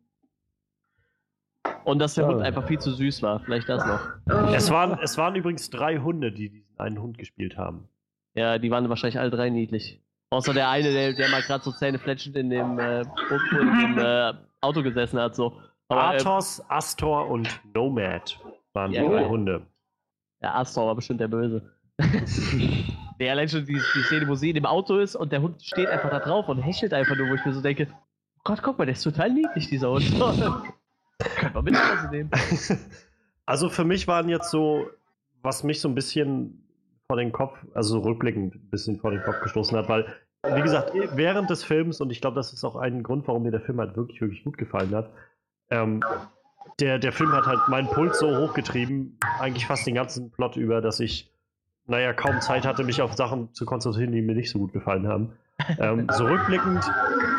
Speaker 2: Und dass der. Hund einfach viel zu süß war. Vielleicht das noch.
Speaker 1: Es, waren, es waren übrigens drei Hunde, die diesen einen Hund gespielt haben.
Speaker 2: Ja, die waren wahrscheinlich alle drei niedlich. Außer der eine, der, der mal gerade so zähnefletschend in dem, äh, in dem äh, Auto gesessen hat. So. Aber, äh,
Speaker 1: Athos, Astor und Nomad waren
Speaker 2: Ja,
Speaker 1: die drei
Speaker 2: geil.
Speaker 1: Hunde.
Speaker 2: Der Astor war bestimmt der Böse. der allein schon die, die Szene, wo sie in dem Auto ist und der Hund steht einfach da drauf und hechelt einfach nur, wo ich mir so denke, Gott, guck mal, der ist total niedlich, dieser Hund. Könnte man mit nehmen.
Speaker 1: Also für mich waren jetzt so, was mich so ein bisschen vor den Kopf, also rückblickend ein bisschen vor den Kopf gestoßen hat, weil, wie gesagt, während des Films, und ich glaube, das ist auch ein Grund, warum mir der Film halt wirklich, wirklich gut gefallen hat, ähm, der, der Film hat halt meinen Puls so hochgetrieben, eigentlich fast den ganzen Plot über, dass ich, naja, kaum Zeit hatte, mich auf Sachen zu konzentrieren, die mir nicht so gut gefallen haben. Ähm, so rückblickend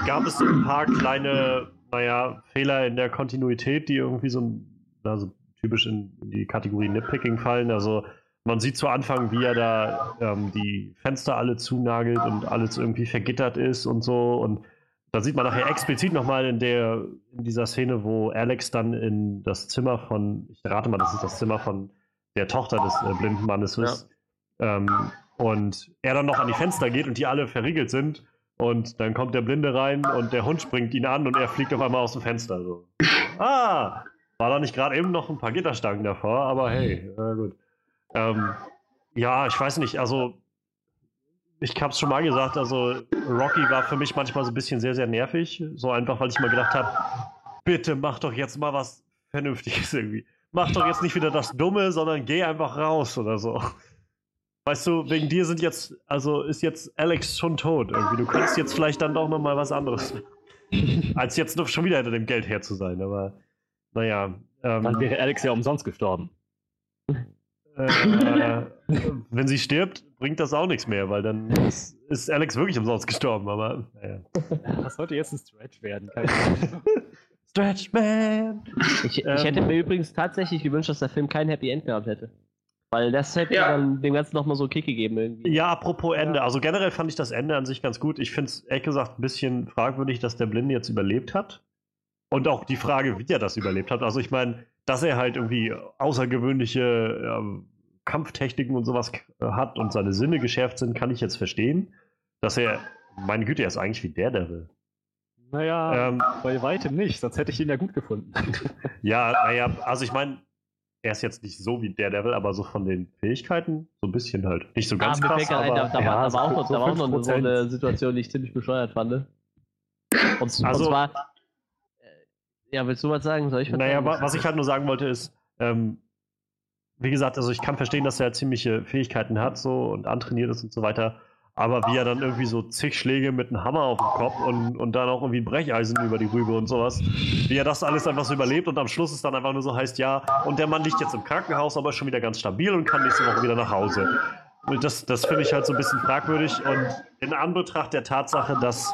Speaker 1: gab es ein paar kleine, naja, Fehler in der Kontinuität, die irgendwie so, also typisch in, in die Kategorie Nitpicking fallen. Also man sieht zu Anfang, wie er da ähm, die Fenster alle zunagelt und alles irgendwie vergittert ist und so. Und da sieht man nachher explizit nochmal in der in dieser Szene, wo Alex dann in das Zimmer von, ich rate mal, das ist das Zimmer von der Tochter des äh, blinden Mannes ist. Ja. Ähm, und er dann noch an die Fenster geht und die alle verriegelt sind. Und dann kommt der Blinde rein und der Hund springt ihn an und er fliegt auf einmal aus dem Fenster. So. Ah, war da nicht gerade eben noch ein paar Gitterstangen davor, aber hey, na gut. Ähm, ja, ich weiß nicht, also ich habe es schon mal gesagt, also Rocky war für mich manchmal so ein bisschen sehr, sehr nervig. So einfach, weil ich mal gedacht habe, bitte mach doch jetzt mal was Vernünftiges irgendwie. Mach doch jetzt nicht wieder das Dumme, sondern geh einfach raus oder so. Weißt du, wegen dir sind jetzt, also ist jetzt Alex schon tot irgendwie. Du könntest jetzt vielleicht dann doch nochmal was anderes als jetzt noch schon wieder hinter dem Geld her zu sein, aber naja.
Speaker 4: Ähm, dann wäre Alex ja umsonst gestorben.
Speaker 1: Äh, wenn sie stirbt, bringt das auch nichts mehr, weil dann ist, ist Alex wirklich umsonst gestorben, aber naja.
Speaker 4: Das sollte jetzt ein Stretch werden.
Speaker 1: Stretch Man!
Speaker 2: Ich, ich ähm, hätte mir übrigens tatsächlich gewünscht, dass der Film kein Happy End gehabt hätte. Weil das hätte ja. dann dem Ganzen nochmal so einen Kick gegeben irgendwie.
Speaker 1: Ja, apropos Ende. Also generell fand ich das Ende an sich ganz gut. Ich finde es ehrlich gesagt ein bisschen fragwürdig, dass der Blinde jetzt überlebt hat. Und auch die Frage, wie er das überlebt hat. Also ich meine, dass er halt irgendwie außergewöhnliche äh, Kampftechniken und sowas hat und seine Sinne geschärft sind, kann ich jetzt verstehen. Dass er, meine Güte, er ist eigentlich wie Daredevil.
Speaker 4: Naja, ähm, bei weitem nicht, sonst hätte ich ihn ja gut gefunden.
Speaker 1: ja, naja, also ich meine, er ist jetzt nicht so wie Daredevil, aber so von den Fähigkeiten so ein bisschen halt. Nicht so ganz ah, krass, aber,
Speaker 2: da, da, ja, war, da war auch, so da war auch noch so eine Situation, die ich ziemlich bescheuert fand. Und, also, und zwar, ja, willst du was sagen? Soll ich
Speaker 1: was naja, sagen? was ich halt nur sagen wollte ist, ähm, wie gesagt, also ich kann verstehen, dass er ziemliche Fähigkeiten hat so und antrainiert ist und so weiter. Aber wie er dann irgendwie so zig Schläge mit einem Hammer auf dem Kopf und, und dann auch irgendwie Brecheisen über die Rübe und sowas, wie er das alles einfach so überlebt und am Schluss ist dann einfach nur so heißt, ja, und der Mann liegt jetzt im Krankenhaus, aber ist schon wieder ganz stabil und kann nächste Woche wieder nach Hause. Und das, das finde ich halt so ein bisschen fragwürdig und in Anbetracht der Tatsache, dass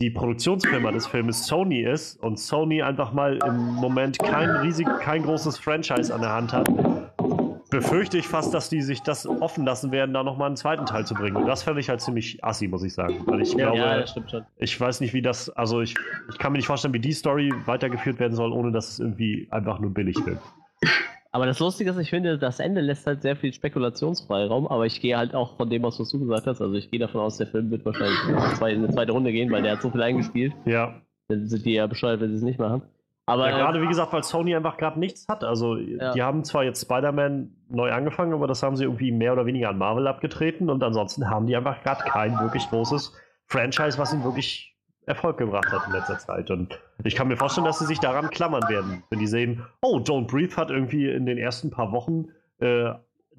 Speaker 1: die Produktionsfirma des Filmes Sony ist und Sony einfach mal im Moment kein riesig, kein großes Franchise an der Hand hat, befürchte ich fast, dass die sich das offen lassen werden, da nochmal einen zweiten Teil zu bringen. Und das fände ich halt ziemlich assi, muss ich sagen. Weil ich ja, glaube, ja, das stimmt schon. ich weiß nicht, wie das, also ich, ich kann mir nicht vorstellen, wie die Story weitergeführt werden soll, ohne dass es irgendwie einfach nur billig wird.
Speaker 2: Aber das Lustige ist, ich finde, das Ende lässt halt sehr viel Spekulationsfreiraum, aber ich gehe halt auch von dem aus, was du gesagt hast. Also ich gehe davon aus, der Film wird wahrscheinlich in eine zweite Runde gehen, weil der hat so viel eingespielt.
Speaker 1: Ja.
Speaker 2: Dann sind die ja bescheuert, wenn sie es nicht machen.
Speaker 1: Aber ja, gerade wie gesagt, weil Sony einfach gerade nichts hat. Also ja. die haben zwar jetzt Spider-Man neu angefangen, aber das haben sie irgendwie mehr oder weniger an Marvel abgetreten und ansonsten haben die einfach gerade kein wirklich großes Franchise, was ihnen wirklich Erfolg gebracht hat in letzter Zeit. Und ich kann mir vorstellen, dass sie sich daran klammern werden, wenn die sehen, oh, Don't Breathe hat irgendwie in den ersten paar Wochen äh,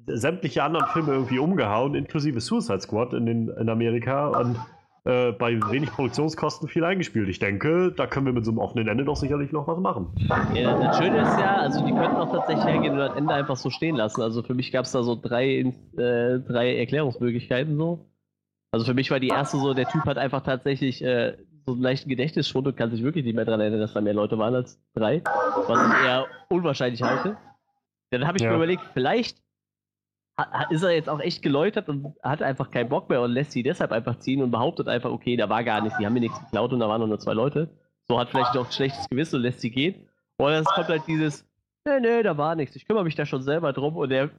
Speaker 1: sämtliche anderen Filme irgendwie umgehauen, inklusive Suicide Squad in, den, in Amerika und äh, bei wenig Produktionskosten viel eingespielt. Ich denke, da können wir mit so einem offenen Ende doch sicherlich noch was machen.
Speaker 2: Ja, das Schöne ist ja, also die könnten auch tatsächlich hergehen und das Ende einfach so stehen lassen. Also für mich gab es da so drei, äh, drei Erklärungsmöglichkeiten so. Also für mich war die erste so, der Typ hat einfach tatsächlich äh, so einen leichten Gedächtnisschwund und kann sich wirklich nicht mehr daran erinnern, dass da mehr Leute waren als drei, was ich eher unwahrscheinlich halte. Dann habe ich ja. mir überlegt, vielleicht ist er jetzt auch echt geläutert und hat einfach keinen Bock mehr und lässt sie deshalb einfach ziehen und behauptet einfach, okay, da war gar nichts, die haben mir nichts geklaut und da waren nur zwei Leute. So hat vielleicht auch ein schlechtes Gewissen und lässt sie gehen. Und dann kommt halt dieses, nee, nee, da war nichts, ich kümmere mich da schon selber drum und er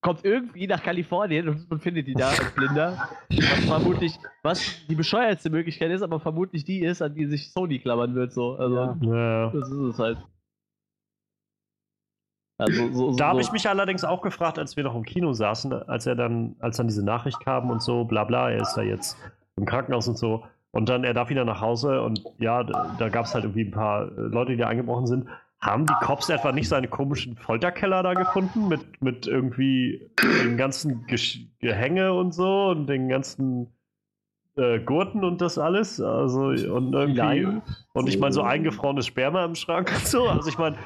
Speaker 2: kommt irgendwie nach Kalifornien und findet die da als Blinder. Was vermutlich, was die bescheuertste Möglichkeit ist, aber vermutlich die ist, an die sich Sony klammern wird. So. Also, ja. das ist es halt.
Speaker 1: Also, so, so, da habe ich mich allerdings auch gefragt, als wir noch im Kino saßen, als er dann, als dann diese Nachricht kam und so, bla bla, er ist da jetzt im Krankenhaus und so. Und dann, er darf wieder nach Hause und ja, da, gab es halt irgendwie ein paar Leute, die da eingebrochen sind. Haben die Cops etwa nicht seine komischen Folterkeller da gefunden mit, mit irgendwie dem ganzen Ge Gehänge und so und den ganzen äh, Gurten und das alles? Also und irgendwie Nein. und ich meine so eingefrorenes Sperma im Schrank und so. Also ich meine,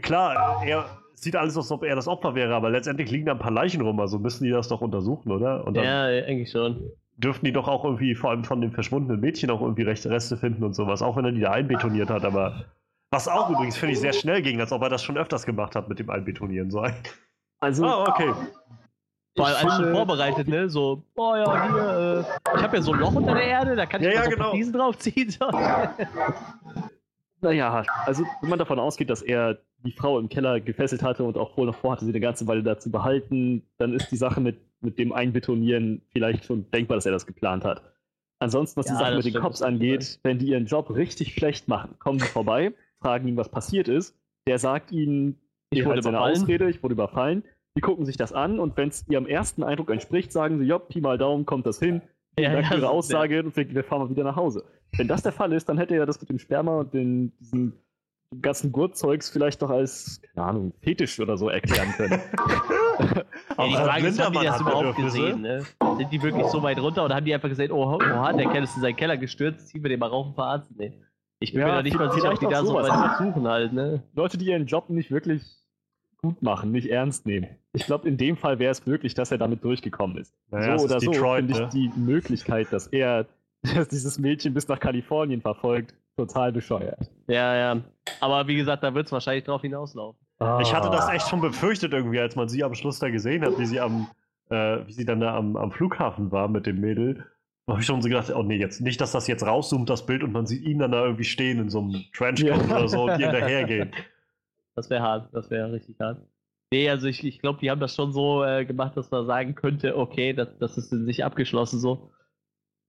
Speaker 1: klar, er sieht alles aus, als ob er das Opfer wäre, aber letztendlich liegen da ein paar Leichen rum, also müssen die das doch untersuchen, oder? Und dann
Speaker 2: Ja, eigentlich schon.
Speaker 1: dürften die doch auch irgendwie, vor allem von dem verschwundenen Mädchen, auch irgendwie rechte Reste finden und sowas, auch wenn er die da einbetoniert hat, aber was auch übrigens, finde ich, sehr schnell ging, als ob er das schon öfters gemacht hat mit dem Einbetonieren. So.
Speaker 4: Also,
Speaker 1: Ah, okay.
Speaker 2: Vor allem
Speaker 4: ich
Speaker 2: alles schon vorbereitet, ne? So, oh ja, hier, äh, ich habe ja so ein Loch unter der Erde, da kann ich
Speaker 1: Ja, ja,
Speaker 2: so
Speaker 1: genau.
Speaker 2: Fliesen draufziehen. So.
Speaker 4: Naja, also wenn man davon ausgeht, dass er die Frau im Keller gefesselt hatte und auch wohl noch vorhatte, sie eine ganze Weile da zu behalten, dann ist die Sache mit, mit dem Einbetonieren vielleicht schon denkbar, dass er das geplant hat. Ansonsten, was die
Speaker 2: Ja,
Speaker 4: Sache
Speaker 2: das
Speaker 4: mit den Cops angeht, wenn die ihren Job richtig schlecht machen, kommen sie vorbei, fragen ihn, was passiert ist. Der sagt ihnen,
Speaker 2: Ich
Speaker 4: die
Speaker 2: wurde
Speaker 4: halt seine
Speaker 2: überfallen.
Speaker 4: Ausrede, ich wurde überfallen. Die gucken sich das an und wenn es ihrem ersten Eindruck entspricht, sagen sie, ja, Pi mal Daumen, kommt das hin.
Speaker 2: Ja,
Speaker 4: Danke
Speaker 2: ja,
Speaker 4: ihre Aussage und wir, wir fahren mal wieder nach Hause. Wenn das der Fall ist, dann hätte er das mit dem Sperma und den, diesen ganzen Gurtzeugs vielleicht noch als, keine Ahnung, Fetisch oder so erklären können.
Speaker 2: Ja, die Frage ist, haben die das überhaupt gesehen? Ne? Sind die wirklich so weit runter oder haben die einfach gesehen, oh, oha, der Kerl ist in seinen Keller gestürzt, ziehen wir den mal rauf und verarzten? Nee. Ich bin
Speaker 4: Ja,
Speaker 2: mir da nicht mal sicher, ob die da so weit versuchen halt, ne?
Speaker 4: Leute, die ihren Job nicht wirklich gut machen, nicht ernst nehmen. Ich glaube, in dem Fall wäre es möglich, dass er damit durchgekommen ist.
Speaker 1: Naja,
Speaker 4: so
Speaker 1: ist
Speaker 4: oder so finde ich
Speaker 1: ne?
Speaker 4: die Möglichkeit, dass er dass dieses Mädchen bis nach Kalifornien verfolgt, total bescheuert.
Speaker 2: Ja, ja. Aber wie gesagt, da wird es wahrscheinlich drauf hinauslaufen.
Speaker 1: Ich hatte
Speaker 4: Ah.
Speaker 1: das echt schon befürchtet irgendwie, als man sie am Schluss da gesehen hat, wie sie am, äh, wie sie dann da am, am Flughafen war mit dem Mädel. Da habe ich schon so gedacht, oh nee, jetzt nicht, dass das jetzt rauszoomt, das Bild, und man sieht ihn dann da irgendwie stehen in so einem Trenchcoat
Speaker 4: Ja.
Speaker 1: oder so und ihr hinterhergehen.
Speaker 2: Das wäre hart, das wäre richtig hart. Nee, also ich, ich glaube, die haben das schon so äh, gemacht, dass man sagen könnte, okay, das, das ist in sich abgeschlossen so.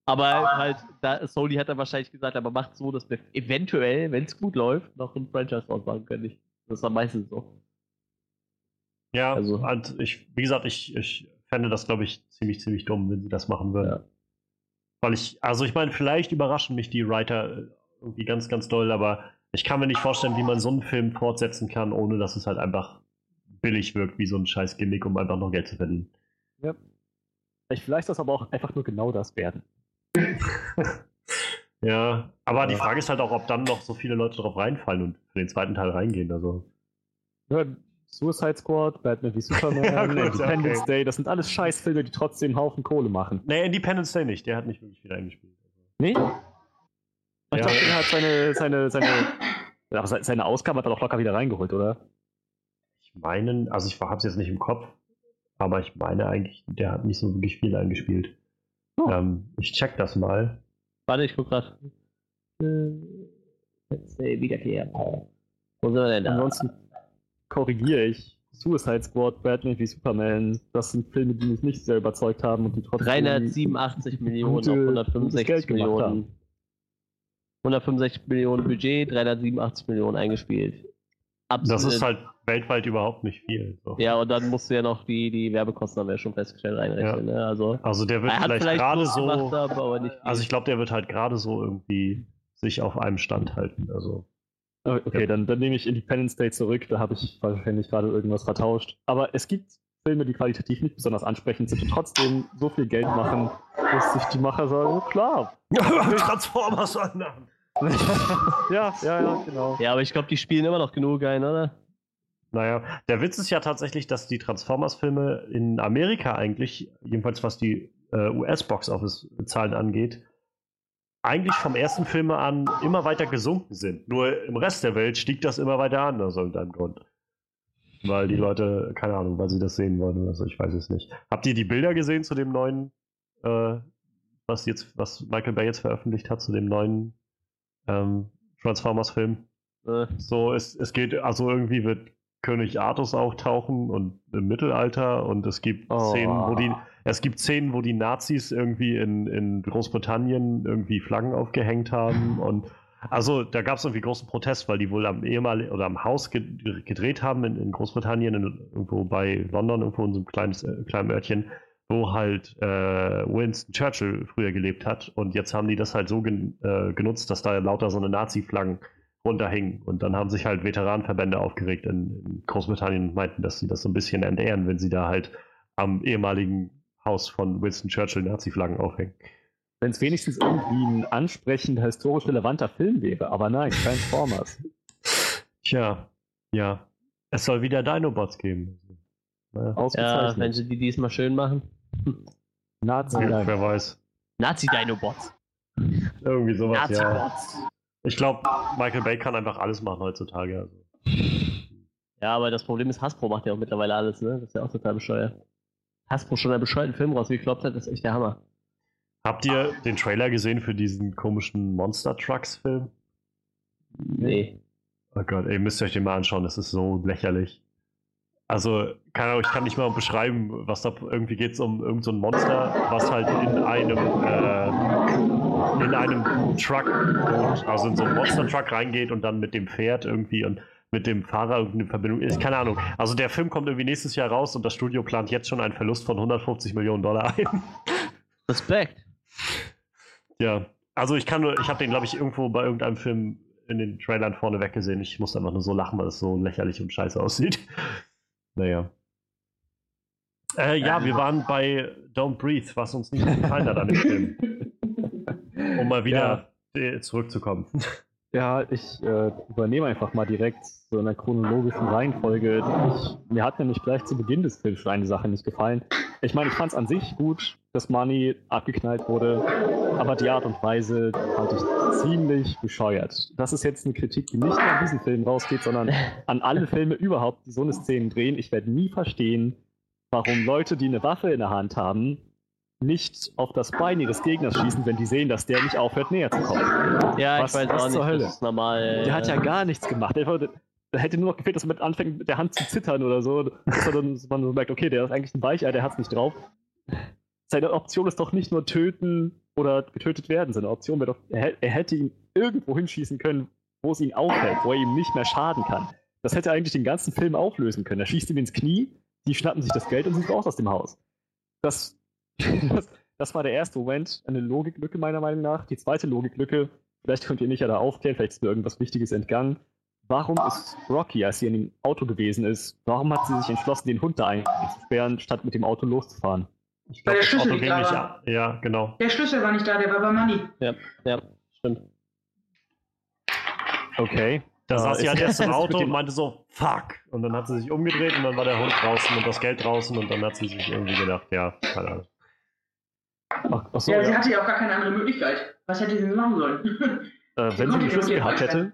Speaker 2: Aber halt, da, Sony hat dann wahrscheinlich gesagt, aber macht so, dass wir eventuell, wenn es gut läuft, noch ein Franchise draus machen können. Ich, das ist am meisten so.
Speaker 1: Ja,
Speaker 2: Also-
Speaker 1: und ich, wie gesagt, ich, ich fände das, glaube ich, ziemlich, ziemlich dumm, wenn sie das machen würden.
Speaker 2: Ja.
Speaker 1: Weil ich, also ich meine, vielleicht überraschen mich die Writer äh, irgendwie ganz, ganz doll, aber ich kann mir nicht vorstellen, wie man so einen Film fortsetzen kann, ohne dass es halt einfach billig wirkt, wie so ein scheiß Gimmick, um einfach noch Geld zu verdienen.
Speaker 4: Vielleicht vielleicht das aber auch einfach nur genau das werden.
Speaker 1: Ja, aber die. Frage ist halt auch, ob dann noch so viele Leute drauf reinfallen und für den zweiten Teil reingehen. Also.
Speaker 4: Ja, Suicide Squad, Batman wie Superman,
Speaker 1: Ja, gut,
Speaker 4: Independence
Speaker 1: okay.
Speaker 4: Day, das sind alles Scheißfilme, die trotzdem einen Haufen Kohle machen.
Speaker 1: Nee, Independence Day nicht, der hat nicht wirklich viel eingespielt.
Speaker 4: Nee? Ich
Speaker 1: Ja.
Speaker 4: dachte, er hat seine, seine, seine, seine Ausgabe hat er doch locker wieder reingeholt, oder?
Speaker 1: Ich meine, also ich habe es jetzt nicht im Kopf, aber ich meine eigentlich, der hat nicht so wirklich viel eingespielt.
Speaker 4: Oh.
Speaker 1: Ähm, ich check das mal.
Speaker 2: Warte, ich guck grad. Äh, Let's say Wiederkehr. Wo sind wir denn da?
Speaker 4: Ansonsten korrigiere ich. Suicide Squad, Batman wie Superman, das sind Filme, die mich nicht sehr überzeugt haben und die trotzdem
Speaker 2: 387 Millionen auf
Speaker 4: gutes
Speaker 2: 165
Speaker 4: Geld gemacht
Speaker 2: Millionen.
Speaker 4: haben.
Speaker 2: 165 Millionen Budget, 387 Millionen eingespielt. Absolut.
Speaker 1: Das ist halt weltweit überhaupt nicht viel. So.
Speaker 2: Ja, und dann musst du ja noch die, die Werbekosten, haben wir ja schon festgestellt, reinrechnen. Ne? Also,
Speaker 1: Also der wird vielleicht,
Speaker 2: vielleicht
Speaker 1: gerade so.
Speaker 2: gemacht, haben, aber nicht viel.
Speaker 1: Also ich glaube, der wird halt gerade so irgendwie sich auf einem Stand halten. Also.
Speaker 4: Oh, Okay,
Speaker 1: Ja.
Speaker 4: dann, dann nehme ich Independence Day zurück, da habe ich wahrscheinlich gerade irgendwas vertauscht. Aber es gibt Filme, die qualitativ nicht besonders ansprechend sind und trotzdem so viel Geld machen, dass sich die Macher sagen, oh, klar.
Speaker 1: Transformers annahmen.
Speaker 4: Ja, ja, ja, genau.
Speaker 2: ja, aber ich glaube, die spielen immer noch genug ein, oder?
Speaker 1: Naja, der Witz ist ja tatsächlich, dass die Transformers-Filme in Amerika eigentlich, jedenfalls was die äh, US-Box-Office-Zahlen angeht, eigentlich vom ersten Film an immer weiter gesunken sind. Nur im Rest der Welt stieg das immer weiter an, aus irgendeinem Grund. Weil die Leute, keine Ahnung, weil sie das sehen wollen oder so, ich weiß es nicht. Habt ihr die Bilder gesehen zu dem neuen, äh, was jetzt, was Michael Bay jetzt veröffentlicht hat, zu dem neuen ähm, Transformers-Film?
Speaker 2: Äh,
Speaker 1: So, es, es geht, also irgendwie wird König Artus auftauchen und im Mittelalter und es gibt
Speaker 4: Oh.
Speaker 1: Szenen, wo die, es gibt Szenen, wo die Nazis irgendwie in, in Großbritannien irgendwie Flaggen aufgehängt haben und also da gab es irgendwie großen Protest, weil die wohl am ehemaligen oder am Haus ge gedreht haben in, in Großbritannien, in, irgendwo bei London, irgendwo in so einem kleines, äh, kleinen Örtchen, wo halt äh, Winston Churchill früher gelebt hat und jetzt haben die das halt so gen äh, genutzt, dass da lauter so eine Nazi-Flaggen runterhingen. Und dann haben sich halt Veteranenverbände aufgeregt in, in Großbritannien und meinten, dass sie das so ein bisschen entehren, wenn sie da halt am ehemaligen Haus von Winston Churchill Nazi-Flaggen aufhängen.
Speaker 4: Wenn es wenigstens irgendwie ein ansprechender, historisch relevanter Film wäre, aber nein, Transformers.
Speaker 1: Tja, ja. Es soll wieder Dinobots geben.
Speaker 2: Ja,
Speaker 4: Ausgezeichnet.
Speaker 2: wenn sie die diesmal schön machen.
Speaker 4: Nazi.
Speaker 1: wer weiß.
Speaker 2: Nazi-Dinobots.
Speaker 1: Irgendwie sowas, ja.
Speaker 2: Nazi-Bots.
Speaker 1: Ich glaube, Michael Bay kann einfach alles machen heutzutage. Also.
Speaker 2: Ja, aber das Problem ist, Hasbro macht ja auch mittlerweile alles, ne? Das ist ja auch total bescheuert. Hasbro schon einen bescheuerten Film rausgekloppt hat, das ist echt der Hammer.
Speaker 1: Habt ihr den Trailer gesehen für diesen komischen Monster Trucks Film?
Speaker 2: Nee.
Speaker 1: Oh Gott, ey, müsst ihr euch den mal anschauen, das ist so lächerlich. Also, keine Ahnung, ich kann nicht mal beschreiben, was da irgendwie geht es um irgendein so Monster, was halt in einem äh, in einem Truck, also in so einen Monster Truck reingeht und dann mit dem Pferd irgendwie und mit dem Fahrer irgendeine Verbindung ist. Keine Ahnung. Also der Film kommt irgendwie nächstes Jahr raus und das Studio plant jetzt schon einen Verlust von 150 Millionen Dollar ein.
Speaker 2: Respekt.
Speaker 1: Ja, also ich kann nur, ich habe den, glaube ich, irgendwo bei irgendeinem Film in den Trailern vorne weggesehen. Ich musste einfach nur so lachen, weil es so lächerlich und scheiße aussieht. Naja. Äh, ja, wir waren bei Don't Breathe, was uns nicht gefallen hat an dem Film. Um mal wieder äh, zurückzukommen.
Speaker 4: Ja, ich äh, übernehme einfach mal direkt so in der chronologischen Reihenfolge. Ich, mir hat nämlich gleich zu Beginn des Films eine Sache nicht gefallen. Ich meine, ich fand es an sich gut, dass Money abgeknallt wurde, aber die Art und Weise fand ich ziemlich bescheuert. Das ist jetzt eine Kritik, die nicht nur an diesen Film rausgeht, sondern an alle Filme überhaupt, die so eine Szene drehen. Ich werde nie verstehen, warum Leute, die eine Waffe in der Hand haben, nicht auf das Bein ihres Gegners schießen, wenn die sehen, dass der nicht aufhört, näher zu kommen.
Speaker 2: Ja,
Speaker 4: Was-
Speaker 2: ich weiß
Speaker 4: was
Speaker 2: auch nicht,
Speaker 4: zur Hölle?
Speaker 2: das ist normal.
Speaker 4: Der hat ja
Speaker 2: äh,
Speaker 4: gar nichts gemacht. Da hätte nur noch gefehlt, dass man mit anfängt, mit der Hand zu zittern oder so. Dass dann, man so merkt, okay, der ist eigentlich ein Weichei, der hat es nicht drauf. Seine Option ist doch nicht nur töten oder getötet werden. Seine Option wäre doch, er, er hätte ihn irgendwo hinschießen können, wo es ihn auffällt, wo er ihm nicht mehr schaden kann. Das hätte eigentlich den ganzen Film auflösen können. Er schießt ihm ins Knie, die schnappen sich das Geld und sind raus aus dem Haus. Das, das, das war der erste Moment, eine Logiklücke meiner Meinung nach. Die zweite Logiklücke, vielleicht könnt ihr mich ja da aufklären, vielleicht ist mir irgendwas Wichtiges entgangen. Warum ist Rocky, als sie in dem Auto gewesen ist, warum hat sie sich entschlossen, den Hund da einzusperren, statt mit dem Auto loszufahren?
Speaker 1: Ich
Speaker 3: Weil der
Speaker 1: das
Speaker 3: Schlüssel
Speaker 1: Auto
Speaker 3: nicht
Speaker 1: ging
Speaker 3: da
Speaker 1: nicht
Speaker 3: war.
Speaker 1: Ja, genau.
Speaker 3: Der Schlüssel war nicht da, der war bei Money.
Speaker 2: Ja, stimmt.
Speaker 4: Okay.
Speaker 1: Da saß sie halt erst im Auto und meinte so, fuck. Und dann hat sie sich umgedreht und dann war der Hund draußen und das Geld draußen und dann hat sie sich irgendwie gedacht, ja, keine Ahnung.
Speaker 4: Ach, ach so,
Speaker 3: ja, sie
Speaker 4: ja.
Speaker 3: hatte ja auch gar keine andere Möglichkeit. Was hätte sie denn machen sollen?
Speaker 4: Äh, wenn sie den Schlüssel gehabt hätte,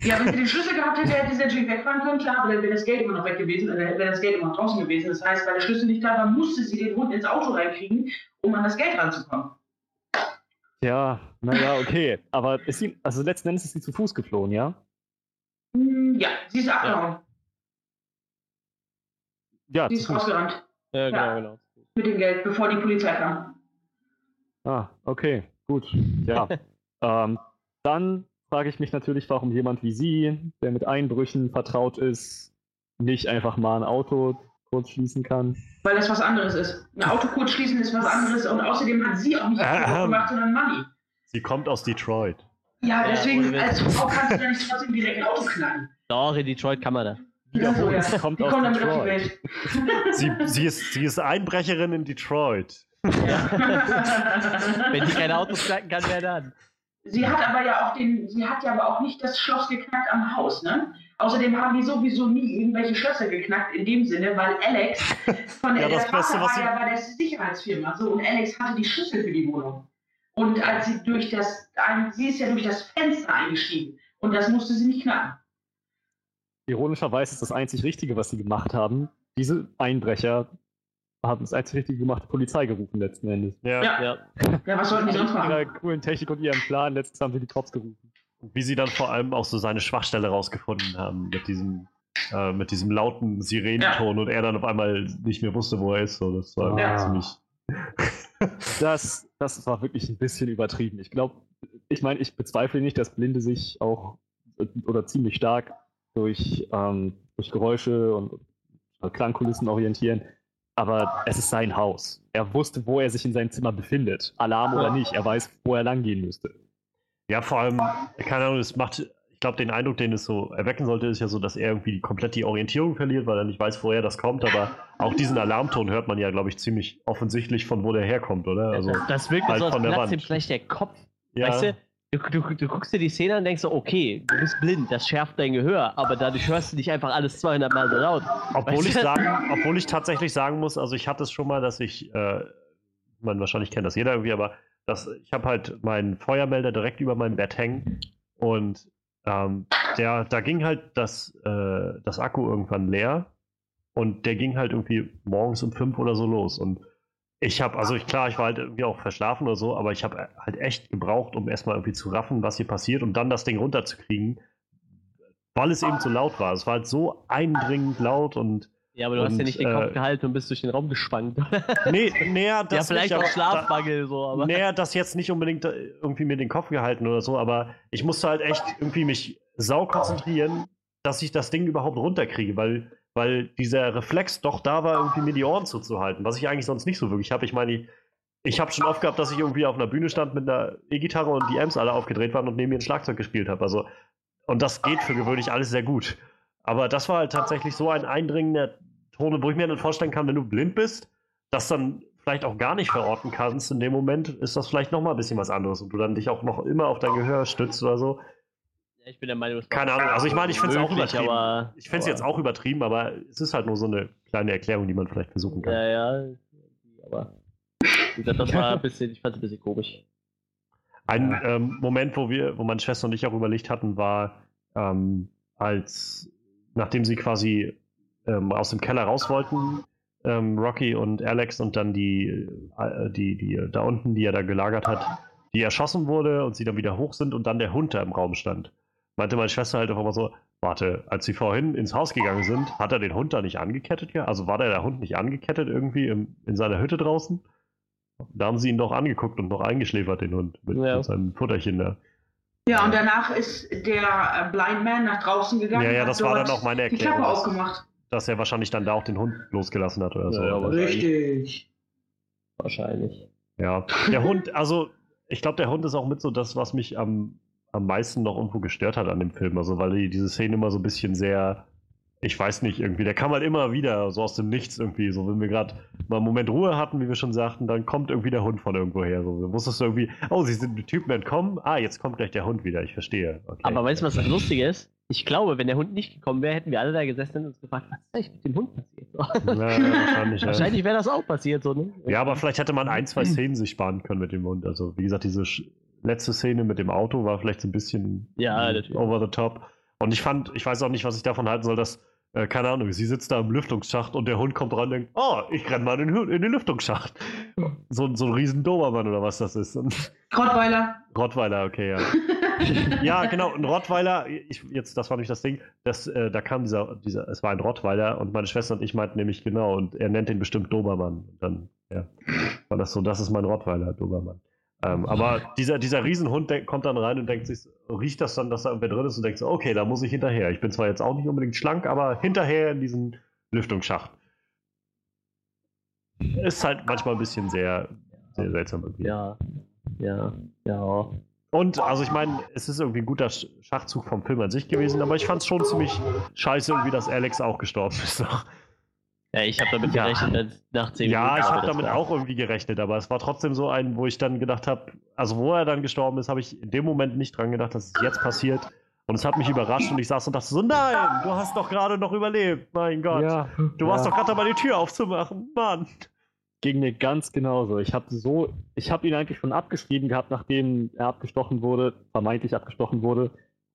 Speaker 3: ja, wenn sie den Schlüssel gehabt hätte, hätte sie natürlich wegfahren können, klar, aber dann wäre das Geld immer noch weg gewesen, äh, wäre das Geld immer noch draußen gewesen. Das heißt, weil der Schlüssel nicht da war, musste sie den Hund ins Auto reinkriegen, um an das Geld ranzukommen.
Speaker 4: ja, naja, okay. Aber ist sie, also letzten Endes ist sie zu Fuß geflohen, ja?
Speaker 3: Hm, Ja, sie ist abgehauen.
Speaker 4: Ja,
Speaker 3: Sie ist
Speaker 4: Fuß.
Speaker 3: rausgerannt
Speaker 2: Ja, genau,
Speaker 3: Ja.
Speaker 2: genau.
Speaker 3: Mit dem Geld, bevor die Polizei kam.
Speaker 4: Ah, okay, gut. Ja. ähm, dann frage ich mich natürlich, warum jemand wie Sie, der mit Einbrüchen vertraut ist, nicht einfach mal ein Auto kurz schließen kann.
Speaker 3: Weil das was anderes ist. Ein Auto kurz schließen ist was anderes und außerdem hat sie auch nicht
Speaker 1: Ähm.
Speaker 3: gemacht, sondern Money.
Speaker 1: Sie kommt aus Detroit.
Speaker 3: Ja,
Speaker 2: Ja,
Speaker 3: deswegen,
Speaker 2: Witz.
Speaker 3: als Frau kannst du ja nicht trotzdem direkt ein Auto knacken.
Speaker 2: Doch, in Detroit kann man das.
Speaker 4: Wiederholen,
Speaker 3: ja.
Speaker 4: sie kommt
Speaker 3: die
Speaker 4: aus
Speaker 3: kommen damit auf die
Speaker 4: Detroit.
Speaker 3: Welt.
Speaker 1: Sie, sie, ist, sie ist Einbrecherin in Detroit.
Speaker 2: Wenn die keine Autos knacken kann, wer dann?
Speaker 3: sie hat aber ja auch den, sie hat ja aber auch nicht das Schloss geknackt am Haus, ne? Außerdem haben die sowieso nie irgendwelche Schlösser geknackt in dem Sinne, weil Alex von der,
Speaker 1: Ja, das
Speaker 3: der
Speaker 1: Beste,
Speaker 3: Vater
Speaker 1: was
Speaker 3: war ja bei der Sicherheitsfirma so und Alex hatte die Schlüssel für die Wohnung. Und als sie durch das, sie ist ja durch das Fenster eingestiegen und das musste sie nicht knacken.
Speaker 4: Ironischerweise ist das einzig Richtige, was sie gemacht haben. Diese Einbrecher haben das einzig Richtige gemacht, die Polizei gerufen letzten Endes.
Speaker 1: Ja.
Speaker 3: Ja.
Speaker 2: Ja.
Speaker 3: Ja, was sollten die sonst
Speaker 4: Mit ihrer
Speaker 3: machen?
Speaker 4: coolen Technik und ihrem Plan, letztens haben sie die Cops gerufen.
Speaker 1: Und wie sie dann vor allem auch so seine Schwachstelle rausgefunden haben mit diesem, äh, mit diesem lauten Sirenenton und er dann auf einmal nicht mehr wusste, wo er ist. So, das war
Speaker 4: Ja.
Speaker 1: ziemlich.
Speaker 4: Das, das war wirklich ein bisschen übertrieben. Ich glaube, ich meine, ich bezweifle nicht, dass Blinde sich auch äh, oder ziemlich stark durch, ähm, durch Geräusche und Klangkulissen orientieren. Aber es ist sein Haus. Er wusste, wo er sich in seinem Zimmer befindet. Alarm oder nicht. Er weiß, wo er langgehen müsste.
Speaker 1: Ja, vor allem, keine Ahnung, es macht, ich glaube, den Eindruck, den es so erwecken sollte, ist ja so, dass er irgendwie komplett die Orientierung verliert, weil er nicht weiß, woher das kommt. Aber auch diesen Alarmton hört man ja, glaube ich, ziemlich offensichtlich, von wo der herkommt, oder? Also,
Speaker 2: das wirkt
Speaker 1: halt
Speaker 2: so, als
Speaker 1: von der
Speaker 2: platzt
Speaker 1: Wand.
Speaker 2: ihm vielleicht der Kopf.
Speaker 1: ja,
Speaker 2: Weißt du, Du, du, du guckst dir die Szene an und denkst so, okay, du bist blind, das schärft dein Gehör, aber dadurch hörst du nicht einfach alles 200 Mal so laut.
Speaker 1: Obwohl
Speaker 2: Weißt
Speaker 1: ich, sagen, obwohl ich tatsächlich sagen muss, also ich hatte es schon mal, dass ich, äh, man wahrscheinlich kennt das jeder irgendwie, aber das, ich habe halt meinen Feuermelder direkt über meinem Bett hängen und ähm, der, da ging halt das, äh, das Akku irgendwann leer und der ging halt irgendwie morgens um fünf oder so los und ich habe, also ich, klar, ich war halt irgendwie auch verschlafen oder so, aber ich habe halt echt gebraucht, um erstmal irgendwie zu raffen, was hier passiert und dann das Ding runterzukriegen, weil es eben zu laut war. Es war halt so eindringend laut und
Speaker 2: Ja, aber du hast ja
Speaker 1: Und,
Speaker 2: nicht den
Speaker 1: äh,
Speaker 2: Kopf gehalten und bist durch den Raum geschwankt.
Speaker 1: Nee, näher
Speaker 2: ja,
Speaker 1: das
Speaker 2: vielleicht
Speaker 1: nicht,
Speaker 2: auch Schlafmangel, so, aber.
Speaker 1: Näher das jetzt nicht unbedingt äh, irgendwie mir den Kopf gehalten oder so, aber ich musste halt echt irgendwie mich sau konzentrieren, dass ich das Ding überhaupt runterkriege, weil, weil dieser Reflex doch da war, irgendwie mir die Ohren zuzuhalten, was ich eigentlich sonst nicht so wirklich habe. Ich meine, ich, habe schon oft gehabt, dass ich irgendwie auf einer Bühne stand mit einer E-Gitarre und die Amps alle aufgedreht waren und neben mir ein Schlagzeug gespielt habe. Also, und das geht für gewöhnlich alles sehr gut. Aber das war halt tatsächlich so ein eindringender Ton, wo ich mir dann vorstellen kann, wenn du blind bist, das dann vielleicht auch gar nicht verorten kannst in dem Moment, ist das vielleicht nochmal ein bisschen was anderes und du dann dich auch noch immer auf dein Gehör stützt oder so.
Speaker 2: Ja, ich bin der Meinung, das
Speaker 1: Keine Ahnung, also ich meine, ich finde es auch übertrieben.
Speaker 2: aber.
Speaker 1: Ich finde es jetzt auch übertrieben, aber es ist halt nur so eine kleine Erklärung, die man vielleicht versuchen kann.
Speaker 2: Ja, ja. Aber. Wie gesagt, das war ein bisschen, ich fand es ein bisschen komisch.
Speaker 1: Ein ähm, Moment, wo wir, wo meine Schwester und ich auch überlegt hatten, war, ähm, als nachdem sie quasi ähm, aus dem Keller raus wollten, ähm, Rocky und Alex und dann die, äh, die, die da unten, die er da gelagert hat, die erschossen wurde und sie dann wieder hoch sind und dann der Hund da im Raum stand. Meinte meine Schwester halt einfach mal so, warte, als sie vorhin ins Haus gegangen sind, hat er den Hund da nicht angekettet? Ja? Also war der, der Hund nicht angekettet irgendwie im, in seiner Hütte draußen? Da haben sie ihn doch angeguckt und noch eingeschläfert, den Hund, mit,
Speaker 2: Ja.
Speaker 1: mit seinem Futterchen da.
Speaker 3: Ja, und danach ist der äh, Blind Man nach draußen gegangen.
Speaker 1: Ja, ja, das war dann auch meine
Speaker 3: Die
Speaker 1: Erklärung,
Speaker 3: Klappe
Speaker 1: dass,
Speaker 3: aufgemacht.
Speaker 1: dass er wahrscheinlich dann da auch den Hund losgelassen hat oder so.
Speaker 2: Ja,
Speaker 3: Richtig.
Speaker 2: Wahrscheinlich.
Speaker 1: Ja, der Hund, also ich glaube, der Hund ist auch mit so das, was mich am, am meisten noch irgendwo gestört hat an dem Film. Also, weil die, diese Szene immer so ein bisschen sehr, ich weiß nicht, irgendwie, der kam halt immer wieder so aus dem Nichts irgendwie. So, wenn wir gerade mal einen Moment Ruhe hatten, wie wir schon sagten, dann kommt irgendwie der Hund von irgendwo her. So, du wusstest du irgendwie, oh, sie sind die Typen entkommen. Ah, jetzt kommt gleich der Hund wieder, ich verstehe. Okay.
Speaker 2: Aber weißt du, was das Lustige ist? Ich glaube, wenn der Hund nicht gekommen wäre, hätten wir alle da gesessen und uns gefragt, was ist eigentlich mit dem Hund passiert? So.
Speaker 1: Ja, wahrscheinlich.
Speaker 2: Wahrscheinlich wäre das auch passiert, so, ne?
Speaker 1: Ja, aber vielleicht hätte man ein, zwei Szenen sich sparen können mit dem Hund. Also, wie gesagt, diese letzte Szene mit dem Auto war vielleicht so ein bisschen
Speaker 2: Ja, natürlich.
Speaker 1: over the top. Und ich fand, ich weiß auch nicht, was ich davon halten soll, dass, äh, keine Ahnung, sie sitzt da im Lüftungsschacht und der Hund kommt ran und denkt, oh, ich renn mal in in den Lüftungsschacht. So, so ein riesen Dobermann oder was das ist. Und
Speaker 3: Rottweiler.
Speaker 1: Rottweiler, okay, ja. ja, genau, ein Rottweiler, ich, jetzt, das war nicht das Ding, das, äh, da kam dieser, dieser, es war ein Rottweiler und meine Schwester und ich meinten nämlich genau, und er nennt den bestimmt Dobermann. Und dann, ja, war das so, das ist mein Rottweiler, Dobermann. Ähm, aber dieser, dieser Riesenhund kommt dann rein und denkt sich, riecht das dann, dass da irgendwer drin ist und denkt so, okay, da muss ich hinterher. Ich bin zwar jetzt auch nicht unbedingt schlank, aber hinterher in diesen Lüftungsschacht. Ist halt manchmal ein bisschen sehr, sehr seltsam irgendwie.
Speaker 2: Ja, ja, ja.
Speaker 1: Und, also ich meine, es ist irgendwie ein guter Sch- Schachzug vom Film an sich gewesen, aber ich fand es schon ziemlich scheiße, irgendwie, dass Alex auch gestorben ist.
Speaker 2: Ja, ich habe damit
Speaker 1: Ja.
Speaker 2: gerechnet, dass nach 10
Speaker 1: ja,
Speaker 2: Minuten.
Speaker 1: ich
Speaker 2: aber
Speaker 1: habe damit
Speaker 2: war-
Speaker 1: auch irgendwie gerechnet, aber es war trotzdem so ein, wo ich dann gedacht habe, also wo er dann gestorben ist, habe ich in dem Moment nicht dran gedacht, dass es jetzt passiert. Und es hat mich überrascht und ich saß und dachte so, nein, du hast doch gerade noch überlebt, mein Gott.
Speaker 4: Ja,
Speaker 1: du
Speaker 4: ja.
Speaker 1: warst doch gerade dabei, die Tür aufzumachen, Mann.
Speaker 4: Ging mir ganz genauso. Ich habe so, ich habe ihn eigentlich schon abgeschrieben gehabt, nachdem er abgestochen wurde, vermeintlich abgestochen wurde.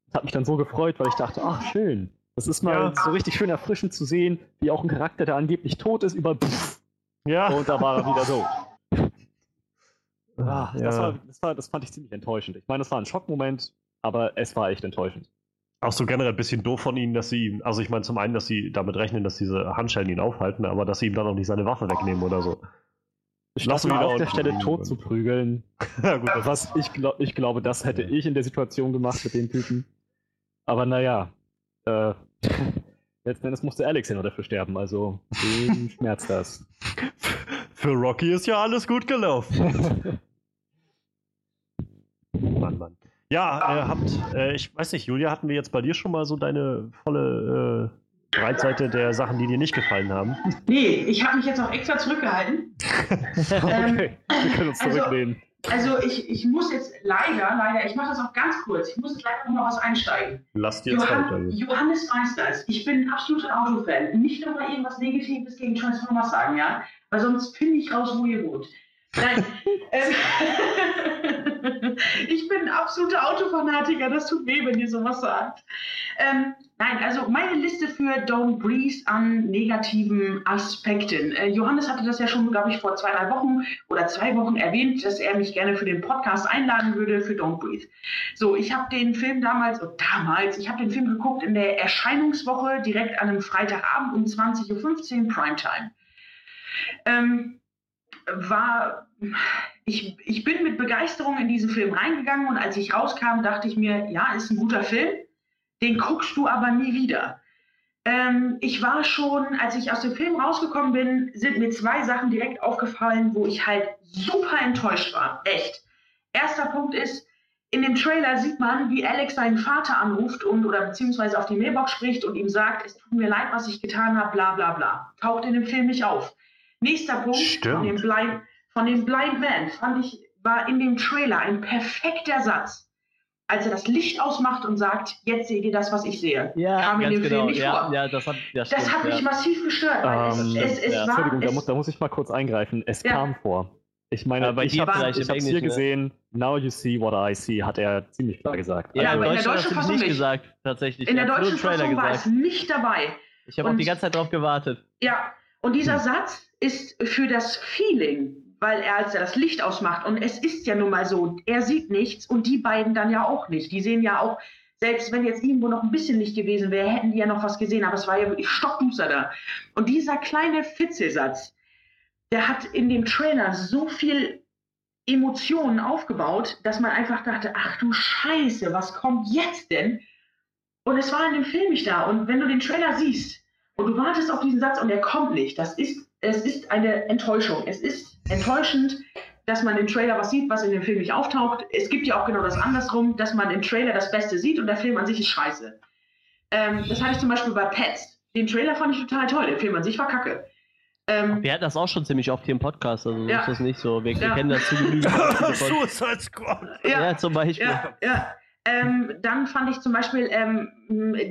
Speaker 4: Das hat mich dann so gefreut, weil ich dachte, ach schön. Das ist mal
Speaker 1: Ja.
Speaker 4: so richtig schön erfrischend zu sehen, wie auch ein Charakter, der angeblich tot ist, über
Speaker 1: Ja.
Speaker 4: und da war er wieder so. Ah, das,
Speaker 1: ja.
Speaker 4: war, das, war, das fand ich ziemlich enttäuschend. Ich meine, das war ein Schockmoment, aber es war echt enttäuschend.
Speaker 1: Auch so generell ein bisschen doof von ihnen, dass sie ihm, also ich meine zum einen, dass sie damit rechnen, dass diese Handschellen ihn aufhalten, aber dass sie ihm dann auch nicht seine Waffe wegnehmen oder so.
Speaker 4: Statt ihn auf der Stelle tot zu prügeln,
Speaker 1: ja, gut,
Speaker 4: was ich, glaub, ich glaube, das hätte ich in der Situation gemacht mit dem Typen. Aber naja, äh, letzten Endes musste Alex ja noch dafür sterben, also wem schmerzt das?
Speaker 1: Für Rocky ist ja alles gut gelaufen. Mann, Mann. Ja, äh, habt, äh, ich weiß nicht, Julia, hatten wir jetzt bei dir schon mal so deine volle äh, Breitseite der Sachen, die dir nicht gefallen haben?
Speaker 3: Nee, ich habe mich jetzt auch extra zurückgehalten.
Speaker 4: okay, wir können uns
Speaker 3: also-
Speaker 4: zurücklehnen.
Speaker 3: Also ich, ich muss jetzt leider, leider, ich mache das auch ganz kurz, ich muss jetzt leider noch was einsteigen.
Speaker 1: Lass dir Zeit
Speaker 3: Johann,
Speaker 1: damit.
Speaker 3: Johannes Meisters, ich bin ein absoluter Autofan. Nicht nochmal irgendwas Negatives gegen Transformers sagen, ja? Weil sonst finde ich raus, wo ihr wohnt. Nein. ähm, ich bin ein absoluter Autofanatiker, das tut weh, wenn ihr sowas sagt. Ähm, nein, also meine Liste für Don't Breathe an negativen Aspekten. Äh, Johannes hatte das ja schon, glaube ich, vor zwei, drei Wochen oder zwei Wochen erwähnt, dass er mich gerne für den Podcast einladen würde für Don't Breathe. So, ich habe den Film damals, oh, damals, ich habe den Film geguckt in der Erscheinungswoche direkt an einem Freitagabend um 20.15 Uhr Primetime. Ähm, war, ich, ich bin mit Begeisterung in diesen Film reingegangen und als ich rauskam, dachte ich mir, ja, ist ein guter Film, den guckst du aber nie wieder. Ähm, ich war schon, als ich aus dem Film rausgekommen bin, sind mir zwei Sachen direkt aufgefallen, wo ich halt super enttäuscht war. Echt. Erster Punkt ist, in dem Trailer sieht man, wie Alex seinen Vater anruft und oder beziehungsweise auf die Mailbox spricht und ihm sagt, es tut mir leid, was ich getan habe, bla bla bla. Taucht in dem Film nicht auf. Nächster Punkt
Speaker 1: Stimmt.
Speaker 3: von dem, Blind, von dem Blind Man fand ich, war in dem Trailer ein perfekter Satz. Als er das Licht ausmacht und sagt, jetzt seht ihr das, was ich sehe.
Speaker 2: Ja,
Speaker 3: Kam in dem
Speaker 2: genau.
Speaker 3: Film nicht
Speaker 2: ja,
Speaker 3: vor.
Speaker 2: ja, das hat, ja,
Speaker 3: Das
Speaker 2: stimmt,
Speaker 3: hat mich
Speaker 2: ja.
Speaker 3: massiv gestört, weil
Speaker 4: Ähm,
Speaker 3: es, es, es
Speaker 2: ja.
Speaker 3: war.
Speaker 4: Entschuldigung, da muss, da muss ich mal kurz eingreifen. Es
Speaker 3: Ja.
Speaker 4: kam vor. Ich meine,
Speaker 2: Ja, bei
Speaker 4: ich
Speaker 2: dir
Speaker 4: habe es hier
Speaker 2: ne?
Speaker 4: gesehen. Now you see what I see, hat er ziemlich klar gesagt.
Speaker 2: Ja, in
Speaker 3: aber in der deutschen Fassung
Speaker 2: nicht
Speaker 3: nicht.
Speaker 2: gesagt, tatsächlich.
Speaker 3: in der
Speaker 2: Er
Speaker 3: deutschen Fassung war es
Speaker 2: gesagt.
Speaker 3: nicht dabei.
Speaker 2: Ich habe auch die ganze Zeit drauf gewartet.
Speaker 3: Ja, und dieser
Speaker 4: Hm.
Speaker 3: Satz ist für das Feeling, weil er, als er das Licht ausmacht, und es ist ja nun mal so, er sieht nichts und die beiden dann ja auch nicht. Die sehen ja auch, selbst wenn jetzt irgendwo noch ein bisschen Licht gewesen wäre, hätten die ja noch was gesehen, aber es war ja wirklich stockduster da. Und dieser kleine Fitzelsatz, der hat in dem Trailer so viel Emotionen aufgebaut, dass man einfach dachte, ach du Scheiße, was kommt jetzt denn? Und es war in dem Film nicht da. Und wenn du den Trailer siehst und du wartest auf diesen Satz und er kommt nicht, das ist, es ist eine Enttäuschung. Es ist enttäuschend, dass man im Trailer was sieht, was in dem Film nicht auftaucht. Es gibt ja auch genau das andersrum, dass man im Trailer das Beste sieht und der Film an sich ist scheiße. Ähm, das hatte ich zum Beispiel bei Pets. Den Trailer fand ich total toll, der Film an sich war kacke. Ähm,
Speaker 2: Wir hatten das auch schon ziemlich oft hier im Podcast, also so
Speaker 3: Ja.
Speaker 2: ist das nicht so. Wir, wir
Speaker 3: Ja.
Speaker 2: kennen dazu genügend. Beispiele von-
Speaker 1: Suicide Squad.
Speaker 2: ja, zum Beispiel.
Speaker 3: Ja, ja. Ähm, dann fand ich zum Beispiel, ähm,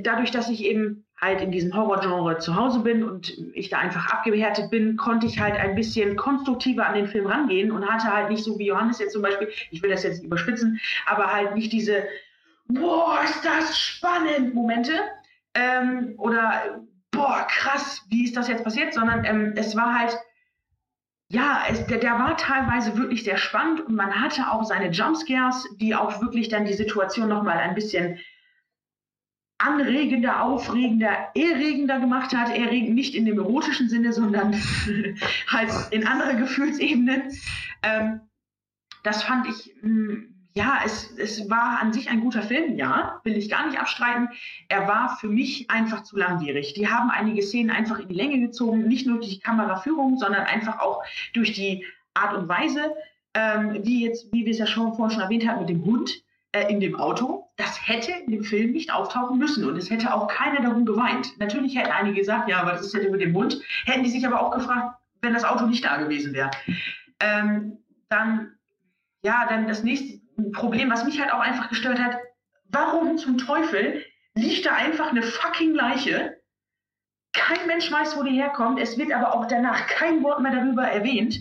Speaker 3: dadurch, dass ich eben halt in diesem Horrorgenre zu Hause bin und ich da einfach abgehärtet bin, konnte ich halt ein bisschen konstruktiver an den Film rangehen und hatte halt nicht so wie Johannes jetzt zum Beispiel, ich will das jetzt nicht überspitzen, aber halt nicht diese, boah, ist das spannend Momente ähm, oder boah, krass, wie ist das jetzt passiert, sondern ähm, es war halt, ja, es, der, der war teilweise wirklich sehr spannend und man hatte auch seine Jumpscares, die auch wirklich dann die Situation nochmal ein bisschen anregender, aufregender, erregender gemacht hat. Erregend nicht in dem erotischen Sinne, sondern halt in anderen Gefühlsebenen. Ähm, das fand ich, mh, ja, es, es war an sich ein guter Film, ja, will ich gar nicht abstreiten. Er war für mich einfach zu langwierig. Die haben einige Szenen einfach in die Länge gezogen, nicht nur durch die Kameraführung, sondern einfach auch durch die Art und Weise, ähm, wie jetzt, wie wir es ja schon vorhin schon erwähnt haben, mit dem Hund äh, in dem Auto. Das hätte in dem Film nicht auftauchen müssen und es hätte auch keiner darum geweint. Natürlich hätten einige gesagt, ja, aber das ist ja mit dem Hund. Hätten die sich aber auch gefragt, wenn das Auto nicht da gewesen wäre. Ähm, dann, ja, dann das nächste Problem, was mich halt auch einfach gestört hat, warum zum Teufel liegt da einfach eine fucking Leiche? Kein Mensch weiß, wo die herkommt. Es wird aber auch danach kein Wort mehr darüber erwähnt.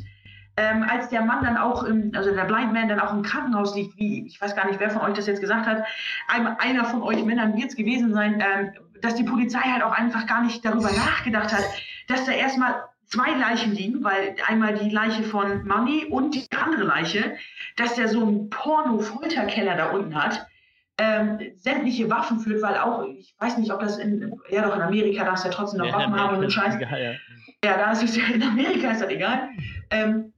Speaker 3: Ähm, als der Mann dann auch, im, also der Blind Man dann auch im Krankenhaus liegt, wie, ich weiß gar nicht, wer von euch das jetzt gesagt hat, ein, einer von euch Männern wird es gewesen sein, ähm, dass die Polizei halt auch einfach gar nicht darüber nachgedacht hat, dass da erstmal zwei Leichen liegen, weil einmal die Leiche von Money und die andere Leiche, dass der so einen Porno-Folterkeller da unten hat, ähm, sämtliche Waffen führt, weil auch, ich weiß nicht, ob das in, ja doch in Amerika darfst du ja trotzdem noch
Speaker 2: Ja,
Speaker 3: Waffen haben und so Scheiß.
Speaker 2: egal, ja.
Speaker 3: Ja, da ist es ja in Amerika ist das egal. Ähm,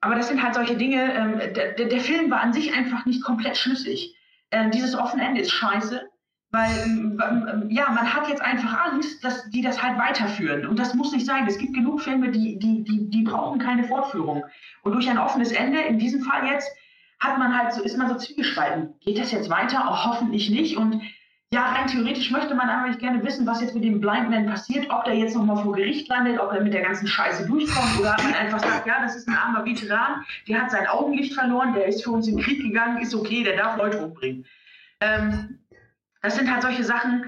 Speaker 3: aber das sind halt solche Dinge, ähm, der, der, Film war an sich einfach nicht komplett schlüssig. Ähm, dieses offene Ende ist scheiße, weil ähm, ähm, ja, man hat jetzt einfach Angst, dass die das halt weiterführen. Und das muss nicht sein. Es gibt genug Filme, die, die, die, die brauchen keine Fortführung. Und durch ein offenes Ende, in diesem Fall jetzt, hat man halt so, ist man so zwiegespalten. Geht das jetzt weiter? Auch hoffentlich nicht. Und Ja, rein theoretisch möchte man eigentlich gerne wissen, was jetzt mit dem Blind Man passiert, ob der jetzt nochmal vor Gericht landet, ob er mit der ganzen Scheiße durchkommt oder ob man einfach sagt, ja, das ist ein armer Veteran, der hat sein Augenlicht verloren, der ist für uns in den Krieg gegangen, ist okay, der darf Leute umbringen. Ähm, das sind halt solche Sachen,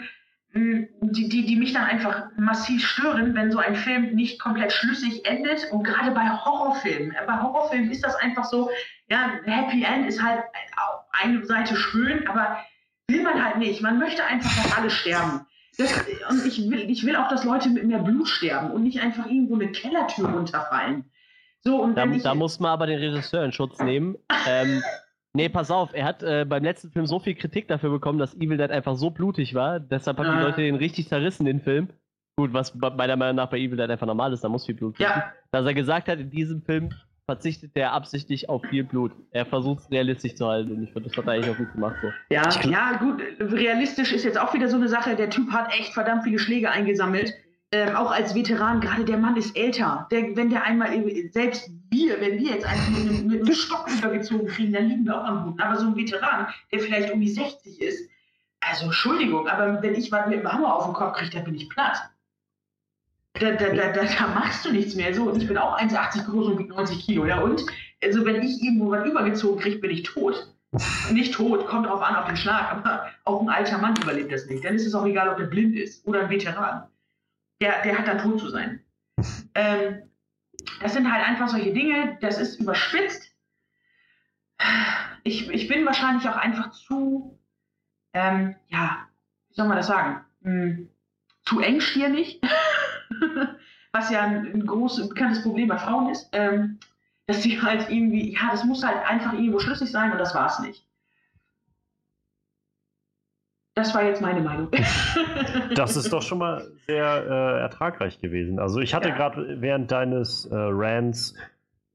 Speaker 3: mh, die, die, die mich dann einfach massiv stören, wenn so ein Film nicht komplett schlüssig endet. Und gerade bei Horrorfilmen, bei Horrorfilmen ist das einfach so, ja, Happy End ist halt auf eine Seite schön, aber will man halt nicht. Man möchte einfach, dass alle sterben. Das, und ich will, ich will auch, dass Leute mit mehr Blut sterben und nicht einfach irgendwo eine Kellertür runterfallen. So, und
Speaker 2: Da,
Speaker 3: ich,
Speaker 2: da muss man aber den Regisseur in Schutz nehmen. ähm, nee, pass auf, er hat äh, beim letzten Film so viel Kritik dafür bekommen, dass Evil Dead einfach so blutig war. Deshalb haben die
Speaker 3: Ah.
Speaker 2: Leute den richtig zerrissen, den Film. Gut, was meiner Meinung nach bei Evil Dead einfach normal ist, da muss viel Blut fließen.
Speaker 3: ja,
Speaker 2: Dass er gesagt hat, in diesem Film verzichtet er absichtlich auf viel Blut. Er versucht es realistisch zu halten und ich finde, das hat er eigentlich auch gut gemacht. So.
Speaker 3: ja, ja, gut, realistisch ist jetzt auch wieder so eine Sache. Der Typ hat echt verdammt viele Schläge eingesammelt. Ähm, auch als Veteran, gerade der Mann ist älter. Der, wenn der einmal, selbst wir, wenn wir jetzt einen mit, einem- mit einem Stock übergezogen kriegen, dann liegen wir auch am Boden. Aber so ein Veteran, der vielleicht um die 60 ist, also Entschuldigung, aber wenn ich was mit dem Hammer auf den Kopf kriege, dann bin ich platt. Da, da, da, da, machst du nichts mehr. So, und ich bin auch 1,80 groß und wiege 90 Kilo. Ja, und? Also, wenn ich irgendwo was übergezogen kriege, bin ich tot. Nicht tot, kommt drauf an, auf den Schlag, aber auch ein alter Mann überlebt das nicht. Dann ist es auch egal, ob der blind ist oder ein Veteran. Der, der hat dann tot zu sein. Ähm, das sind halt einfach solche Dinge, das ist überspitzt. Ich, ich bin wahrscheinlich auch einfach zu, ähm, ja, wie soll man das sagen, hm, zu engstirnig, was ja ein, ein großes, bekanntes Problem bei Frauen ist, ähm, dass sie halt irgendwie, ja, das muss halt einfach irgendwo schlüssig sein und das war's nicht. Das war jetzt meine Meinung.
Speaker 1: Das ist doch schon mal sehr äh, ertragreich gewesen. Also ich hatte
Speaker 3: Ja.
Speaker 1: gerade während deines äh, Rants,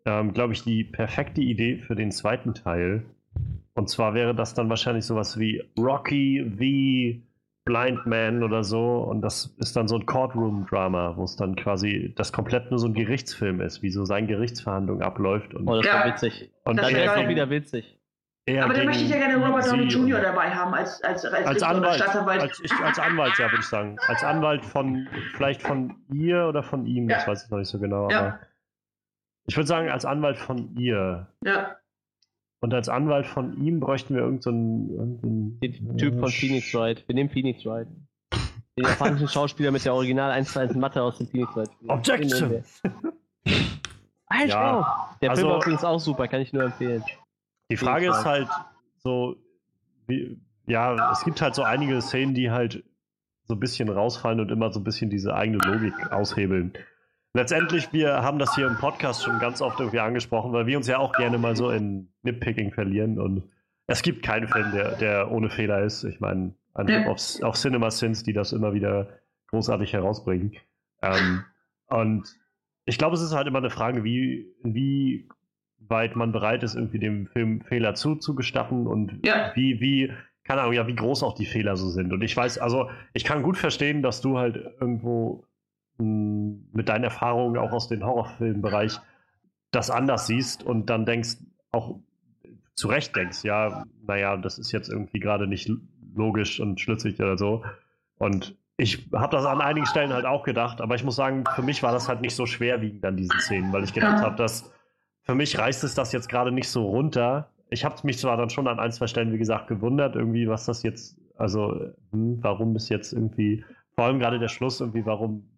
Speaker 1: ähm, glaube ich, die perfekte Idee für den zweiten Teil. Und zwar wäre das dann wahrscheinlich sowas wie Rocky wie Blind Man oder so. Und das ist dann so ein Courtroom-Drama, wo es dann quasi das komplett nur so ein Gerichtsfilm ist, wie so seine Gerichtsverhandlung abläuft. Und,
Speaker 2: Oh, das
Speaker 3: Ja.
Speaker 2: war witzig.
Speaker 1: und
Speaker 3: das
Speaker 2: Dann
Speaker 3: wäre
Speaker 2: wäre es
Speaker 3: geil.
Speaker 2: auch wieder witzig.
Speaker 1: er
Speaker 3: Aber dann möchte ich ja gerne Robert Downey Jr. dabei haben als, als, als,
Speaker 1: Als Anwalt,
Speaker 3: Staatsanwalt.
Speaker 1: als, ich, als Anwalt, ja, würde ich sagen. Als Anwalt von, vielleicht von ihr oder von ihm, das
Speaker 3: Ja.
Speaker 1: weiß ich noch nicht so genau.
Speaker 3: Ja.
Speaker 1: Aber ich würde sagen, als Anwalt von ihr.
Speaker 3: ja.
Speaker 1: Und als Anwalt von ihm bräuchten wir irgendeinen. irgendeinen
Speaker 2: Den Typ von
Speaker 1: äh,
Speaker 2: Phoenix Wright. Wir nehmen Phoenix Wright. Den japanischen Schauspieler mit der Original 1 zu 1 Mathe aus dem Phoenix Wright. Spiel.
Speaker 1: Objection!
Speaker 2: Halt,
Speaker 1: Ja!
Speaker 2: Der
Speaker 1: also-
Speaker 2: Film war übrigens auch super, kann ich nur empfehlen.
Speaker 1: Die Frage ist halt so, wie, ja, es gibt halt so einige Szenen, die halt so ein bisschen rausfallen und immer so ein bisschen diese eigene Logik aushebeln. Letztendlich, wir haben das hier im Podcast schon ganz oft irgendwie angesprochen, weil wir uns ja auch gerne mal so in Nitpicking verlieren und es gibt keinen Film, der, der ohne Fehler ist. Ich meine,
Speaker 3: Ja.
Speaker 1: auf, auf Cinema Sins, die das immer wieder großartig herausbringen. Ähm, und ich glaube, es ist halt immer eine Frage, wie, wie weit man bereit ist, irgendwie dem Film Fehler zuzugestatten und
Speaker 3: Ja.
Speaker 1: wie, wie, keine Ahnung, ja, wie groß auch die Fehler so sind. Und ich weiß, also ich kann gut verstehen, dass du halt irgendwo mit deinen Erfahrungen auch aus dem Horrorfilmbereich das anders siehst und dann denkst, auch zu Recht denkst, ja, naja, das ist jetzt irgendwie gerade nicht logisch und schlüssig oder so. Und ich habe das an einigen Stellen halt auch gedacht, aber ich muss sagen, für mich war das halt nicht so schwerwiegend an diesen Szenen, weil ich gedacht
Speaker 3: Ja.
Speaker 1: habe, dass für mich reißt es das jetzt gerade nicht so runter. Ich habe mich zwar dann schon an ein, zwei Stellen, wie gesagt, gewundert, irgendwie, was das jetzt, also, hm, warum ist jetzt irgendwie, vor allem gerade der Schluss, irgendwie, warum,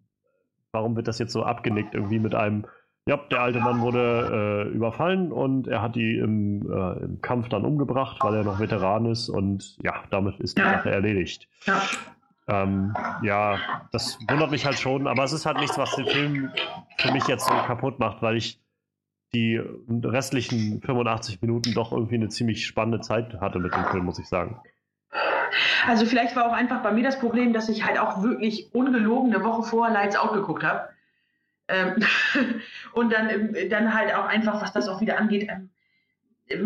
Speaker 1: warum wird das jetzt so abgenickt, irgendwie mit einem, ja, der alte Mann wurde äh, überfallen und er hat die im, äh, im Kampf dann umgebracht, weil er noch Veteran ist und ja, damit ist die. Sache erledigt.
Speaker 3: Ja.
Speaker 1: Ähm, ja, das wundert mich halt schon, aber es ist halt nichts, was den Film für mich jetzt so kaputt macht, weil ich die restlichen 85 Minuten doch irgendwie eine ziemlich spannende Zeit hatte mit dem Film, muss ich sagen.
Speaker 3: Also vielleicht war auch einfach bei mir das Problem, dass ich halt auch wirklich ungelogen eine Woche vorher Lights Out geguckt habe. Ähm, und dann, ähm, dann halt auch einfach, was das auch wieder angeht, ähm,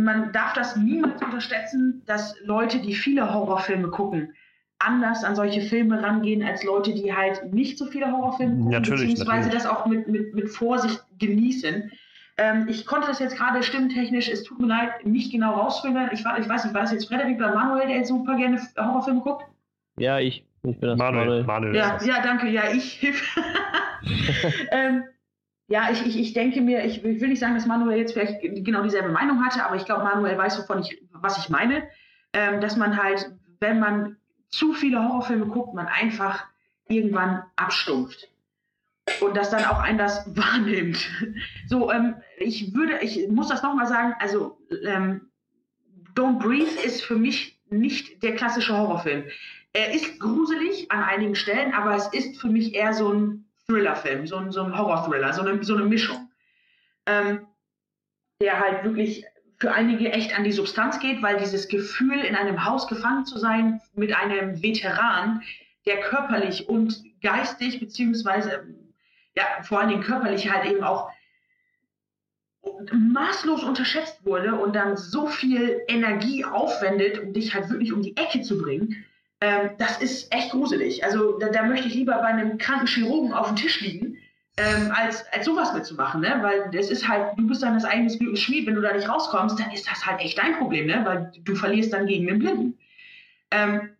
Speaker 3: man darf das niemals unterschätzen, dass Leute, die viele Horrorfilme gucken, anders an solche Filme rangehen als Leute, die halt nicht so viele Horrorfilme gucken,
Speaker 1: Natürlich,
Speaker 3: beziehungsweise
Speaker 1: natürlich.
Speaker 3: das auch mit, mit, mit Vorsicht genießen. Ähm, ich konnte das jetzt gerade stimmtechnisch, es tut mir leid, nicht genau rausfinden. Ich, ich weiß nicht, war das jetzt Frederik oder Manuel, der super gerne Horrorfilme guckt?
Speaker 2: Ja, ich. Ich bin das
Speaker 1: Manuel. Manuel
Speaker 3: Ja,
Speaker 1: ist das.
Speaker 3: ja, danke. Ja, ich ähm, ja, ich, ich, ich denke mir, ich, ich will nicht sagen, dass Manuel jetzt vielleicht genau dieselbe Meinung hatte, aber ich glaube, Manuel weiß, wovon ich, was ich meine. Ähm, dass man halt, wenn man zu viele Horrorfilme guckt, man einfach irgendwann abstumpft. Und dass dann auch das wahrnimmt. So, ähm, ich würde, ich muss das nochmal sagen, also ähm, Don't Breathe ist für mich nicht der klassische Horrorfilm. Er ist gruselig an einigen Stellen, aber es ist für mich eher so ein Thriller-Film, so ein, so ein Horror-Thriller, so eine, so eine Mischung. Ähm, der halt wirklich für einige echt an die Substanz geht, weil dieses Gefühl, in einem Haus gefangen zu sein mit einem Veteran, der körperlich und geistig, beziehungsweise ja, vor allen Dingen körperlich halt eben auch maßlos unterschätzt wurde und dann so viel Energie aufwendet, um dich halt wirklich um die Ecke zu bringen, ähm, das ist echt gruselig. Also da, da möchte ich lieber bei einem kranken Chirurgen auf dem Tisch liegen, ähm, als, als sowas mitzumachen, ne? Weil das ist halt, du bist dann das eigenes Schmied, wenn du da nicht rauskommst, dann ist das halt echt dein Problem, ne? Weil du verlierst dann gegen den Blinden. Ähm,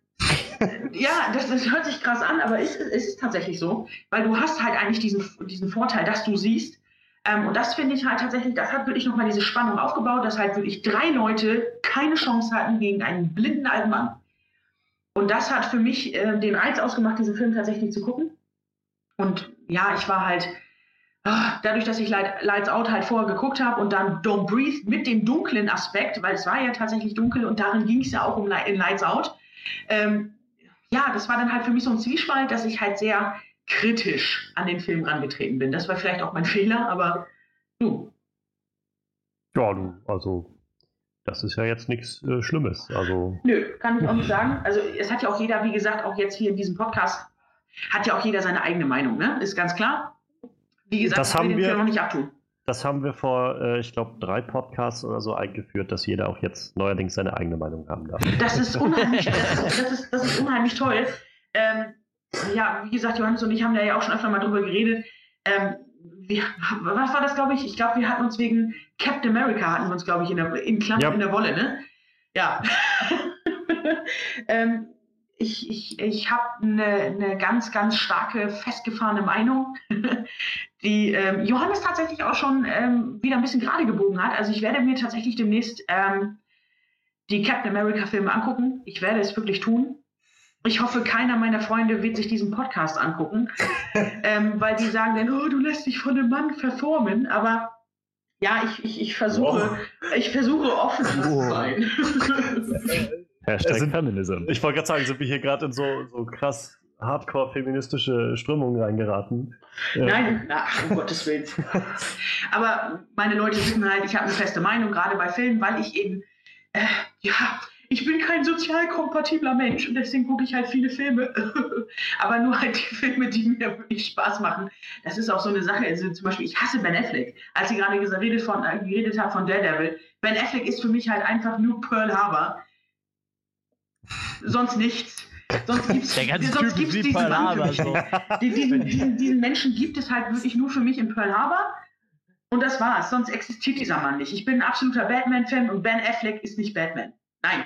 Speaker 3: ja, das, das hört sich krass an, aber es, es ist tatsächlich so, weil du hast halt eigentlich diesen, diesen Vorteil, dass du siehst. Ähm, und das finde ich halt tatsächlich, das hat wirklich nochmal diese Spannung aufgebaut, dass halt wirklich drei Leute keine Chance hatten gegen einen blinden alten Mann. Und das hat für mich äh, den Reiz ausgemacht, diesen Film tatsächlich zu gucken. Und ja, ich war halt, ah, dadurch, dass ich Light, Lights Out halt vorher geguckt habe und dann Don't Breathe mit dem dunklen Aspekt, weil es war ja tatsächlich dunkel und darin ging es ja auch um in Lights Out. Ähm, ja, das war dann halt für mich so ein Zwiespalt, dass ich halt sehr kritisch an den Film rangetreten bin. Das war vielleicht auch mein Fehler, aber du.
Speaker 1: Ja, du, also, das ist ja jetzt nichts äh, Schlimmes. Also,
Speaker 3: Nö, kann ich auch nicht sagen. Also es hat ja auch jeder, wie gesagt, auch jetzt hier in diesem Podcast, hat ja auch jeder seine eigene Meinung, ne? Ist ganz klar. Wie gesagt,
Speaker 1: Das haben
Speaker 3: den
Speaker 1: wir-
Speaker 3: Film noch nicht abtun.
Speaker 1: Das haben wir vor, äh, ich glaube, drei Podcasts oder so eingeführt, dass jeder auch jetzt neuerdings seine eigene Meinung haben darf.
Speaker 3: Das ist unheimlich, das ist, das ist, das ist unheimlich toll. Ähm, ja, wie gesagt, Johannes und ich haben da ja auch schon öfter mal drüber geredet. Ähm, wir, was war das, glaube ich? Ich glaube, wir hatten uns wegen Captain America, hatten wir uns, glaube ich, in der, in Klammern
Speaker 1: Ja.
Speaker 3: in der Wolle, ne? Ja. ähm, ich ich, ich habe eine, eine ganz, ganz starke, festgefahrene Meinung, die ähm, Johannes tatsächlich auch schon ähm, wieder ein bisschen gerade gebogen hat. Also ich werde mir tatsächlich demnächst ähm, die Captain America-Filme angucken. Ich werde es wirklich tun. Ich hoffe, keiner meiner Freunde wird sich diesen Podcast angucken, ähm, weil die sagen dann, oh, du lässt dich von einem Mann verformen. Aber ja, ich, ich, ich versuche, ich versuche offen zu
Speaker 4: Wow.
Speaker 3: sein.
Speaker 4: Hashtag
Speaker 1: Also-
Speaker 4: Feminism.
Speaker 1: Ich wollte gerade sagen, sind wir hier gerade in so, so krass hardcore-feministische Strömungen reingeraten? Äh,
Speaker 3: Nein, na, um Gottes Willen. Aber meine Leute wissen halt, ich habe eine feste Meinung, gerade bei Filmen, weil ich eben, äh, ja, ich bin kein sozial kompatibler Mensch und deswegen gucke ich halt viele Filme. Aber nur halt die Filme, die mir wirklich Spaß machen. Das ist auch so eine Sache. Also zum Beispiel, ich hasse Ben Affleck. Als ich gerade geredet, von, äh, geredet habe von Daredevil. Ben Affleck ist für mich halt einfach nur Pearl Harbor. Sonst nichts. Sonst
Speaker 2: ist wie
Speaker 3: diesen
Speaker 2: Pearl
Speaker 3: Mann für
Speaker 2: Harbor.
Speaker 3: mich
Speaker 2: So.
Speaker 3: diesen, diesen, diesen Menschen gibt es halt wirklich nur für mich in Pearl Harbor. Und das war's. Sonst existiert dieser Mann nicht. Ich bin ein absoluter Batman-Fan und Ben Affleck ist nicht Batman. Nein.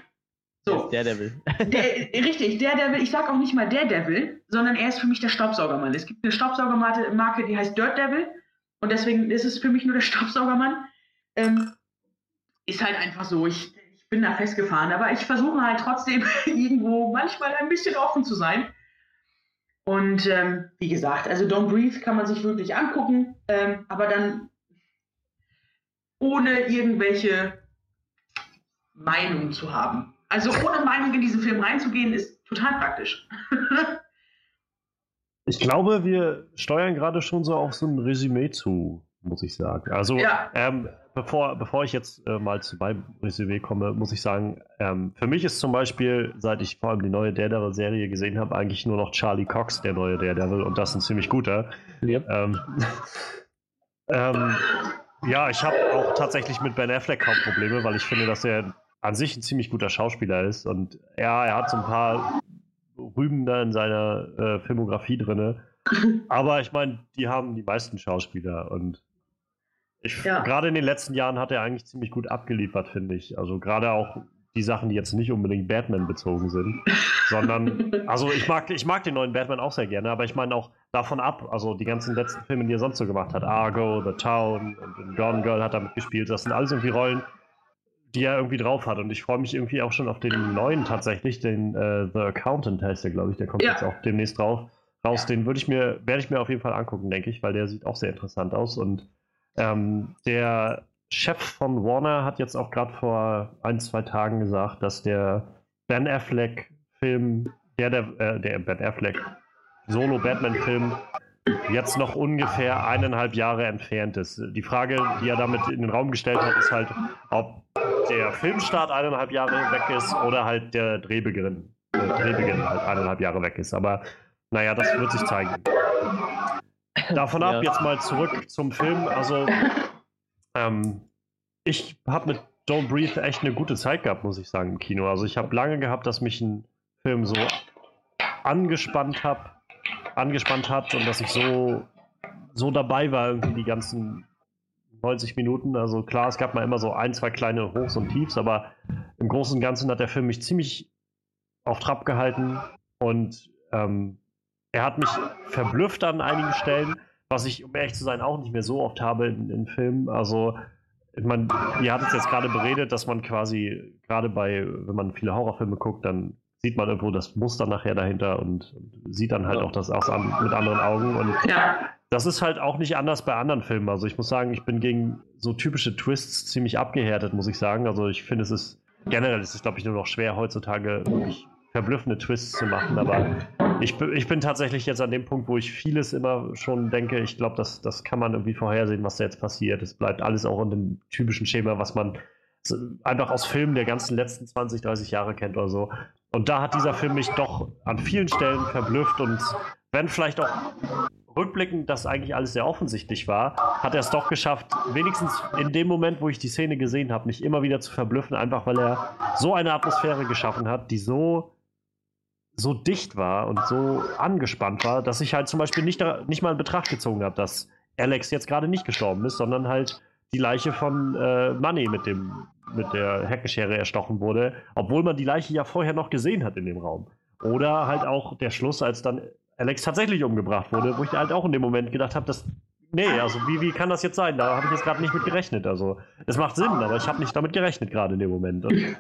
Speaker 3: So.
Speaker 2: Der Devil.
Speaker 3: Der, richtig, der Devil, ich sag auch nicht mal der Devil, sondern er ist für mich der Staubsaugermann. Es gibt eine Staubsaugermarke, Marke, die heißt Dirt Devil und deswegen ist es für mich nur der Staubsaugermann. Ähm, ist halt einfach so, ich bin da festgefahren, aber ich versuche halt trotzdem irgendwo manchmal ein bisschen offen zu sein. Und ähm, wie gesagt, also Don't Breathe kann man sich wirklich angucken, ähm, aber dann ohne irgendwelche Meinung zu haben. Also ohne Meinung in diesen Film reinzugehen, ist total praktisch.
Speaker 1: Ich glaube, wir steuern gerade schon so auf so ein Resümee zu, muss ich sagen. Also,
Speaker 3: Ja.
Speaker 1: ähm, bevor, bevor ich jetzt äh, mal zu meinem Resümee komme, muss ich sagen, ähm, für mich ist zum Beispiel, seit ich vor allem die neue Daredevil-Serie gesehen habe, eigentlich nur noch Charlie Cox der neue Daredevil und das ein ziemlich guter.
Speaker 4: Yep.
Speaker 1: Ähm, ähm, ja, ich habe auch tatsächlich mit Ben Affleck kaum Probleme, weil ich finde, dass er an sich ein ziemlich guter Schauspieler ist und ja, er hat so ein paar Rüben da in seiner äh, Filmografie drinne. Aber ich meine, die haben die meisten Schauspieler und ich,
Speaker 3: Ja.
Speaker 1: gerade in den letzten Jahren hat er eigentlich ziemlich gut abgeliefert, finde ich. Also gerade auch die Sachen, die jetzt nicht unbedingt Batman bezogen sind, sondern, also ich mag, ich mag den neuen Batman auch sehr gerne, aber ich meine auch davon ab, also die ganzen letzten Filme, die er sonst so gemacht hat, Argo, The Town und Gone Girl hat damit gespielt, das sind alles irgendwie Rollen, die er irgendwie drauf hat. Und ich freue mich irgendwie auch schon auf den neuen tatsächlich, den äh, The Accountant heißt der, glaube ich, der kommt
Speaker 3: Ja.
Speaker 1: jetzt auch demnächst drauf, raus, den würde ich mir, werde ich mir auf jeden Fall angucken, denke ich, weil der sieht auch sehr interessant aus. Und ähm, der Chef von Warner hat jetzt auch gerade vor ein, zwei Tagen gesagt, dass der Ben Affleck-Film, der, der, äh, der Ben Affleck Solo-Batman-Film jetzt noch ungefähr eineinhalb Jahre entfernt ist. Die Frage, die er damit in den Raum gestellt hat, ist halt, ob der Filmstart eineinhalb Jahre weg ist oder halt der Drehbeginn, äh, Drehbeginn halt eineinhalb Jahre weg ist. Aber naja, das wird sich zeigen. Davon ab,
Speaker 2: Ja.
Speaker 1: jetzt mal zurück zum Film. Also, ähm, ich habe mit Don't Breathe echt eine gute Zeit gehabt, muss ich sagen, im Kino. Also, ich habe lange gehabt, dass mich ein Film so angespannt hab, angespannt hat und dass ich so, so dabei war, irgendwie die ganzen 90 Minuten. Also klar, es gab mal immer so ein, zwei kleine Hochs und Tiefs, aber im Großen und Ganzen hat der Film mich ziemlich auf Trab gehalten und ähm, er hat mich verblüfft an einigen Stellen, was ich, um ehrlich zu sein, auch nicht mehr so oft habe in, in Filmen. Also, ich meine, ihr hattet es jetzt gerade beredet, dass man quasi, gerade bei, wenn man viele Horrorfilme guckt, dann sieht man irgendwo das Muster nachher dahinter und, und sieht dann halt auch das aus an, mit anderen Augen. Und
Speaker 3: Ja,
Speaker 1: das ist halt auch nicht anders bei anderen Filmen. Also ich muss sagen, ich bin gegen so typische Twists ziemlich abgehärtet, muss ich sagen. Also ich finde, es ist generell, es ist, glaube ich, nur noch schwer heutzutage wirklich verblüffende Twists zu machen. Aber ich, bin- ich bin tatsächlich jetzt an dem Punkt, wo ich vieles immer schon denke, ich glaube, das, das kann man irgendwie vorhersehen, was da jetzt passiert. Es bleibt alles auch in dem typischen Schema, was man einfach aus Filmen der ganzen letzten 20, 30 Jahre kennt oder so. Und da hat dieser Film mich doch an vielen Stellen verblüfft und wenn vielleicht auch rückblickend das eigentlich alles sehr offensichtlich war, hat er es doch geschafft, wenigstens in dem Moment, wo ich die Szene gesehen habe, mich immer wieder zu verblüffen, einfach weil er so eine Atmosphäre geschaffen hat, die so so dicht war und so angespannt war, dass ich halt zum Beispiel nicht, nicht mal in Betracht gezogen habe, dass Alex jetzt gerade nicht gestorben ist, sondern halt die Leiche von äh, Money mit dem mit der Heckenschere erstochen wurde, obwohl man die Leiche ja vorher noch gesehen hat in dem Raum. Oder halt auch der Schluss, als dann Alex tatsächlich umgebracht wurde, wo ich halt auch in dem Moment gedacht habe, dass nee, also wie, wie kann das jetzt sein? Da habe ich jetzt gerade nicht mit gerechnet. Also es macht Sinn, aber ich habe nicht damit gerechnet gerade in dem Moment. Und,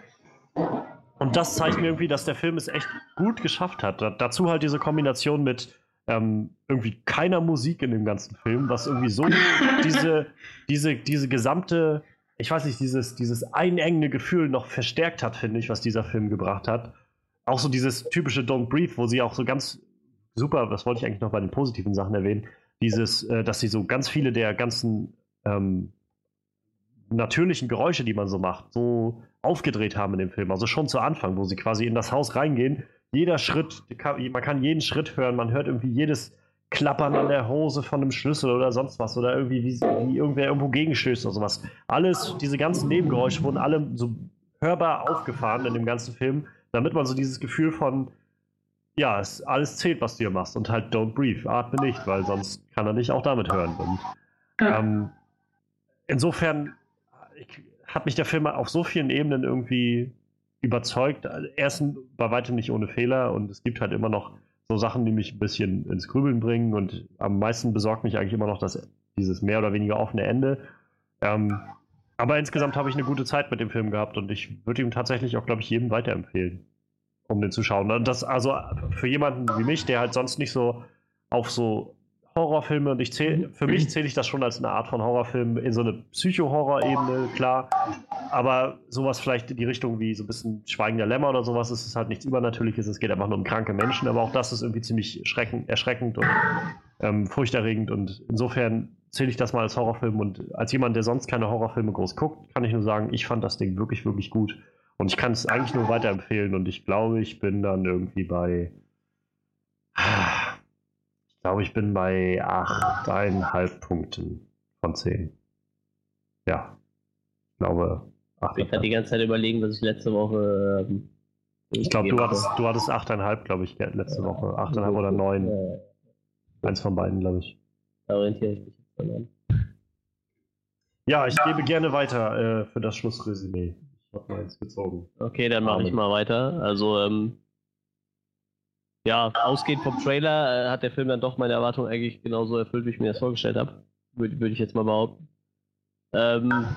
Speaker 1: und das zeigt mir irgendwie, dass der Film es echt gut geschafft hat. Da, dazu halt diese Kombination mit ähm, irgendwie keiner Musik in dem ganzen Film, was irgendwie so diese, diese, diese gesamte, ich weiß nicht, dieses, dieses einengende Gefühl noch verstärkt hat, finde ich, was dieser Film gebracht hat. Auch so dieses typische Don't Breathe, wo sie auch so ganz super, das wollte ich eigentlich noch bei den positiven Sachen erwähnen, dieses, äh, dass sie so ganz viele der ganzen ähm, natürlichen Geräusche, die man so macht, so aufgedreht haben in dem Film. Also schon zu Anfang, wo sie quasi in das Haus reingehen. Jeder Schritt, man kann jeden Schritt hören, man hört irgendwie jedes Klappern an der Hose von einem Schlüssel oder sonst was oder irgendwie wie, wie irgendwer irgendwo gegenstößt oder sowas. Alles, diese ganzen Nebengeräusche wurden alle so hörbar aufgefahren in dem ganzen Film, damit man so dieses Gefühl von, ja, es, alles zählt, was du hier machst und halt don't breathe, atme nicht, weil sonst kann er dich auch damit hören. Und ähm, insofern ich, hat mich der Film auf so vielen Ebenen irgendwie überzeugt. Erstens bei weitem nicht ohne Fehler und es gibt halt immer noch so Sachen, die mich ein bisschen ins Grübeln bringen und am meisten besorgt mich eigentlich immer noch das, dieses mehr oder weniger offene Ende. Ähm, aber insgesamt habe ich eine gute Zeit mit dem Film gehabt und ich würde ihm tatsächlich auch, glaube ich, jedem weiterempfehlen, um den zu schauen. Das also für jemanden wie mich, der halt sonst nicht so auf so Horrorfilme und ich zähle, für mich zähle ich das schon als eine Art von Horrorfilm in so eine Psycho-Horror-Ebene, klar. Aber sowas vielleicht in die Richtung wie so ein bisschen Schweigen der Lämmer oder sowas ist es halt nichts Übernatürliches. Es geht einfach nur um kranke Menschen, aber auch das ist irgendwie ziemlich schreckend, erschreckend und ähm, furchterregend. Und insofern zähle ich das mal als Horrorfilm. Und als jemand, der sonst keine Horrorfilme groß guckt, kann ich nur sagen, ich fand das Ding wirklich, wirklich gut. Und ich kann es eigentlich nur weiterempfehlen. Und ich glaube, ich bin dann irgendwie bei. Ich glaube, ich bin bei 8,5 Punkten von 10. Ja. Ich glaube,
Speaker 2: Ich bin gerade die
Speaker 1: 8,5.
Speaker 2: ganze Zeit überlegen, was ich letzte Woche. Ähm,
Speaker 1: Ich glaube, du hattest, du hattest 8,5, glaube ich, letzte
Speaker 2: Ja.
Speaker 1: Woche. 8,5 oder 9.
Speaker 2: Ja,
Speaker 1: Eins von beiden, glaube ich.
Speaker 2: da orientiere ich mich jetzt dran.
Speaker 1: Ja, ich gebe gerne weiter äh, für das Schlussresümee. habe meins gezogen.
Speaker 2: Okay, dann mache ich mal weiter. Also, ähm, ja, ausgehend vom Trailer äh, hat der Film dann doch meine Erwartungen eigentlich genauso erfüllt, wie ich mir das vorgestellt habe. Würde würd ich jetzt mal behaupten. Ähm,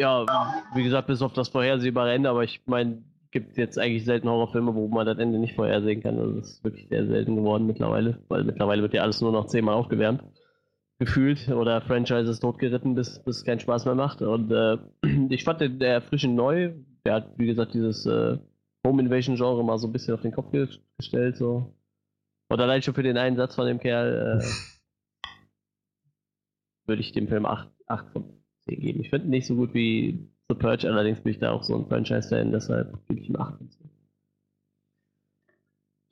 Speaker 2: ja, wie gesagt, bis auf das vorhersehbare Ende, aber ich meine, gibt jetzt eigentlich selten Horrorfilme, wo man das Ende nicht vorhersehen kann. Also das ist wirklich sehr selten geworden mittlerweile, weil mittlerweile wird ja alles nur noch zehnmal aufgewärmt. Gefühlt. Oder Franchises totgeritten, bis es keinen Spaß mehr macht. Und äh, ich fand den erfrischend neu. Der hat, wie gesagt, dieses äh, Home Invasion Genre mal so ein bisschen auf den Kopf gestellt. So. Und allein schon für den einen Satz von dem Kerl äh, würde ich dem Film 8, 8 von 10 geben. Ich finde ihn nicht so gut wie The Purge, allerdings bin ich da auch so ein Franchise-Fan, deshalb gebe ich ihm 8 von 10.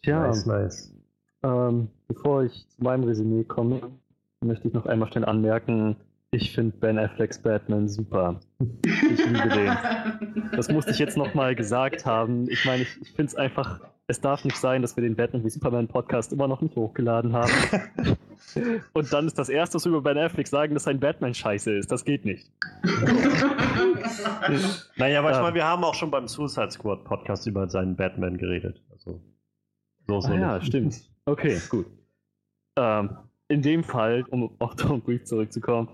Speaker 4: Tja,
Speaker 1: Nice, nice.
Speaker 4: ähm, bevor ich zu meinem Resümee komme, möchte ich noch einmal schnell anmerken, ich finde Ben Afflecks Batman super. Ich liebe den. Das musste ich jetzt nochmal gesagt haben. Ich meine, ich, ich finde es einfach, es darf nicht sein, dass wir den Batman wie Superman Podcast immer noch nicht hochgeladen haben. Und dann ist das erste, was wir über Ben Affleck sagen, dass sein Batman scheiße ist. Das geht nicht.
Speaker 1: Naja, aber ich
Speaker 4: Ja.
Speaker 1: meine, wir haben auch schon beim Suicide Squad Podcast über seinen Batman geredet. Also, so ist
Speaker 4: Ah, ja,
Speaker 1: nicht.
Speaker 4: stimmt. Okay, gut. Ähm, in dem Fall, um auf Tom Brief zurückzukommen,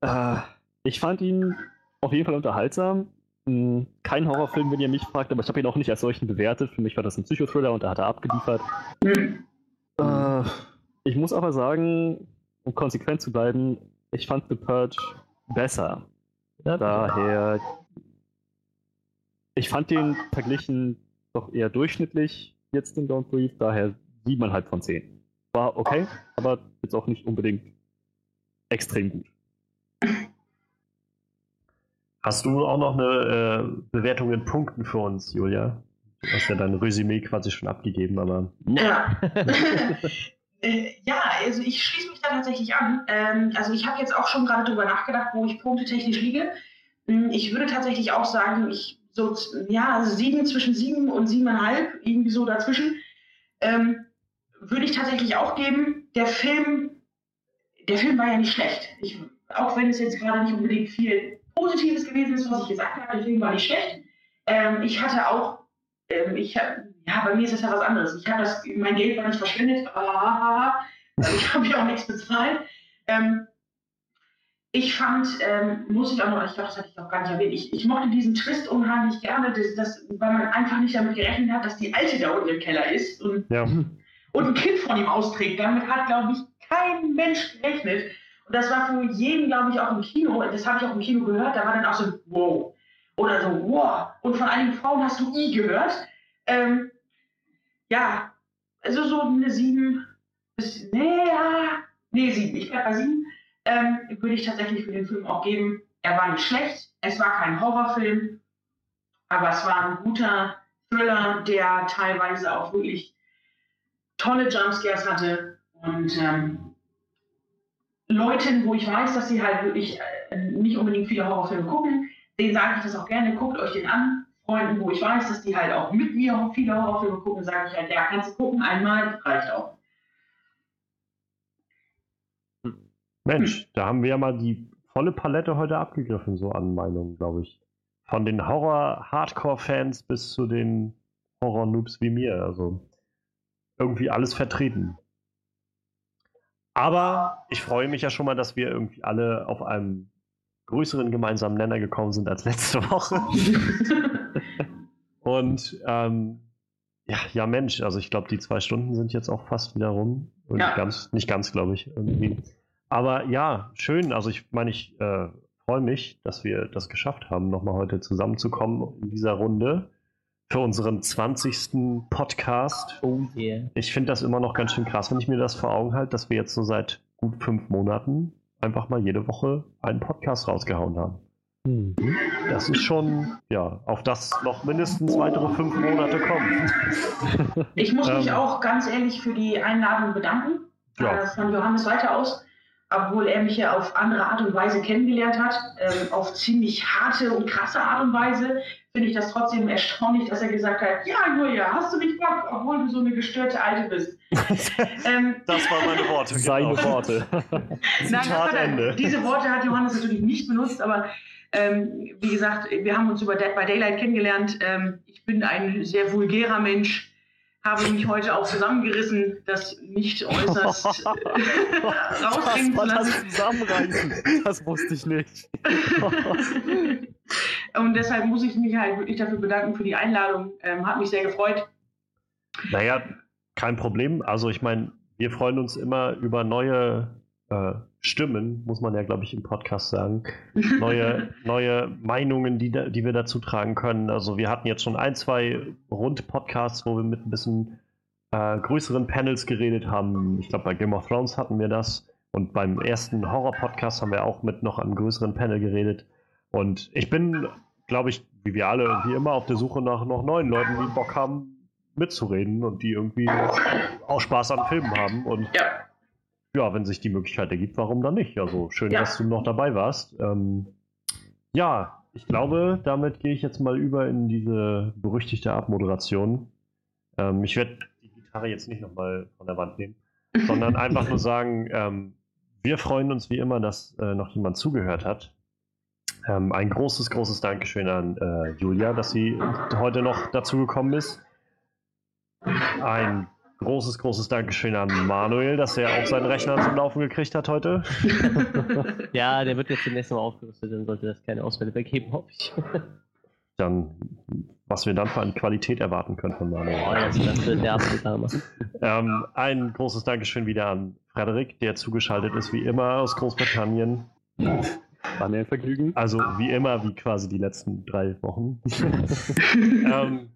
Speaker 4: äh, ich fand ihn auf jeden Fall unterhaltsam. Hm, Kein Horrorfilm, wenn ihr mich fragt, aber ich habe ihn auch nicht als solchen bewertet. Für mich war das ein Psychothriller und da hat er abgeliefert. Äh, ich muss aber sagen, um konsequent zu bleiben, ich fand The Purge besser. Daher, ich fand den verglichen doch eher durchschnittlich jetzt in Don't Breathe, daher 7,5 von 10. War okay, aber jetzt auch nicht unbedingt extrem gut.
Speaker 1: Hast du auch noch eine äh, Bewertung in Punkten für uns, Julia? Du hast ja dein Resümee quasi schon abgegeben, aber.
Speaker 3: Ja. Äh, ja, also ich schließe mich da tatsächlich an. Ähm, also ich habe jetzt auch schon gerade drüber nachgedacht, wo ich punktetechnisch liege. Hm, Ich würde tatsächlich auch sagen, ich so ja sieben zwischen sieben und siebeneinhalb irgendwie so dazwischen ähm, würde ich tatsächlich auch geben. Der Film, der Film war ja nicht schlecht. Ich, auch wenn es jetzt gerade nicht unbedingt viel Positives gewesen ist, was ich gesagt habe, der Film war nicht schlecht. Ähm, ich hatte auch ähm, ich hab, ja, bei mir ist es ja was anderes. Ich habe das, mein Geld war nicht verschwendet, ah, also ich habe ja auch nichts bezahlt. Ähm, ich fand, ähm, muss ich auch noch, ich glaube, das hatte ich auch gar nicht erwähnt, ich, ich mochte diesen Twist unheimlich gerne, das, das, weil man einfach nicht damit gerechnet hat, dass die Alte da unten im Keller ist und,
Speaker 1: Ja.
Speaker 3: und ein Kind von ihm austrägt. Damit hat, glaube ich, kein Mensch gerechnet. Das war für jeden, glaube ich, auch im Kino, das habe ich auch im Kino gehört, da war dann auch so, wow. Oder so, wow. Und von einigen Frauen hast du i gehört. Ähm, ja, also so eine 7 bis, nee, ja, nee, 7. Ich bleib bei 7. Ähm, würde ich tatsächlich für den Film auch geben. Er war nicht schlecht. Es war kein Horrorfilm. Aber es war ein guter Thriller, der teilweise auch wirklich tolle Jumpscares hatte. Und ähm, Leuten, wo ich weiß, dass sie halt wirklich äh, nicht unbedingt viele Horrorfilme gucken, denen sage ich das auch gerne, guckt euch den an. Freunden, wo ich weiß, dass die halt auch mit mir viele Horrorfilme gucken, sage ich halt, ja, kannst du gucken, einmal, reicht auch.
Speaker 1: Mensch, da haben wir ja mal die volle Palette heute abgegriffen, so an Meinungen, glaube ich. Von den Horror-Hardcore-Fans bis zu den Horror-Noobs wie mir. Also irgendwie alles vertreten. Aber ich freue mich ja schon mal, dass wir irgendwie alle auf einem größeren gemeinsamen Nenner gekommen sind als letzte Woche. Und ähm, ja, ja, Mensch, also ich glaube, die zwei Stunden sind jetzt auch fast wieder rum. Und
Speaker 3: Ja.
Speaker 1: ganz, nicht ganz, glaube ich, irgendwie. Aber ja, schön. Also ich meine, ich äh, freue mich, dass wir das geschafft haben, nochmal heute zusammenzukommen in dieser Runde für unseren 20. Podcast.
Speaker 2: Oh yeah.
Speaker 1: Ich finde das immer noch ganz schön krass, wenn ich mir das vor Augen halte, dass wir jetzt so seit gut fünf Monaten einfach mal jede Woche einen Podcast rausgehauen haben.
Speaker 4: Mhm.
Speaker 1: Das ist schon, ja, auf das noch mindestens weitere fünf Monate kommen.
Speaker 3: Ich muss mich
Speaker 1: Ähm.
Speaker 3: auch ganz ehrlich für die Einladung bedanken,
Speaker 1: Ja.
Speaker 3: äh, von Johannes Weiter aus, obwohl er mich ja auf andere Art und Weise kennengelernt hat, ähm, auf ziemlich harte und krasse Art und Weise, finde ich das trotzdem erstaunlich, dass er gesagt hat, ja Julia, hast du nicht Bock, obwohl du so eine gestörte Alte bist. Ähm,
Speaker 1: Das waren meine Worte.
Speaker 4: Seine
Speaker 1: genau.
Speaker 4: Worte.
Speaker 3: Nein, das
Speaker 1: Zitat
Speaker 3: hat er,
Speaker 1: Ende.
Speaker 3: diese Worte hat Johannes natürlich nicht benutzt, aber Ähm, wie gesagt, wir haben uns über Dead by Daylight kennengelernt. Ähm, ich bin ein sehr vulgärer Mensch, habe mich heute auch zusammengerissen, das nicht äußerst äh, rausbringen zu lassen.
Speaker 4: zusammenreißen. Das wusste ich nicht.
Speaker 3: Und deshalb muss ich mich halt wirklich dafür bedanken für die Einladung. Ähm, hat mich sehr gefreut.
Speaker 1: Naja, kein Problem. Also ich meine, wir freuen uns immer über neue äh, Stimmen, muss man ja, glaube ich, im Podcast sagen. Neue, neue Meinungen, die, die wir dazu tragen können. Also wir hatten jetzt schon ein, zwei Rund-Podcasts, wo wir mit ein bisschen äh, größeren Panels geredet haben. Ich glaube, bei Game of Thrones hatten wir das. Und beim ersten Horror-Podcast haben wir auch mit noch einem größeren Panel geredet. Und ich bin, glaube ich, wie wir alle, wie immer auf der Suche nach noch neuen Leuten, die Bock haben, mitzureden und die irgendwie auch Spaß an Filmen haben. Und
Speaker 3: Ja,
Speaker 1: ja, wenn sich die Möglichkeit ergibt, warum dann nicht? Also schön,
Speaker 3: Ja.
Speaker 1: dass du noch dabei warst. Ähm, ja, ich glaube, damit gehe ich jetzt mal über in diese berüchtigte Abmoderation. Ähm, ich werde die Gitarre jetzt nicht nochmal von der Wand nehmen, sondern einfach nur sagen, ähm, wir freuen uns wie immer, dass äh, noch jemand zugehört hat. Ähm, ein großes, großes Dankeschön an äh, Julia, dass sie heute noch dazugekommen ist. Ein großes, großes Dankeschön an Manuel, dass er auch seinen Rechner zum Laufen gekriegt hat heute.
Speaker 2: Ja, der wird jetzt demnächst mal aufgerüstet, dann sollte das keine Ausfälle weggeben, hoffe ich.
Speaker 1: Dann, was wir dann für eine Qualität erwarten können von
Speaker 2: Oh,
Speaker 1: Manuel.
Speaker 2: das, das wird der absolute.
Speaker 1: Ähm, ein großes Dankeschön wieder an Frederik, der zugeschaltet ist, wie immer aus Großbritannien.
Speaker 4: War mir ein Vergnügen.
Speaker 1: Also wie immer, wie quasi die letzten drei Wochen. ähm,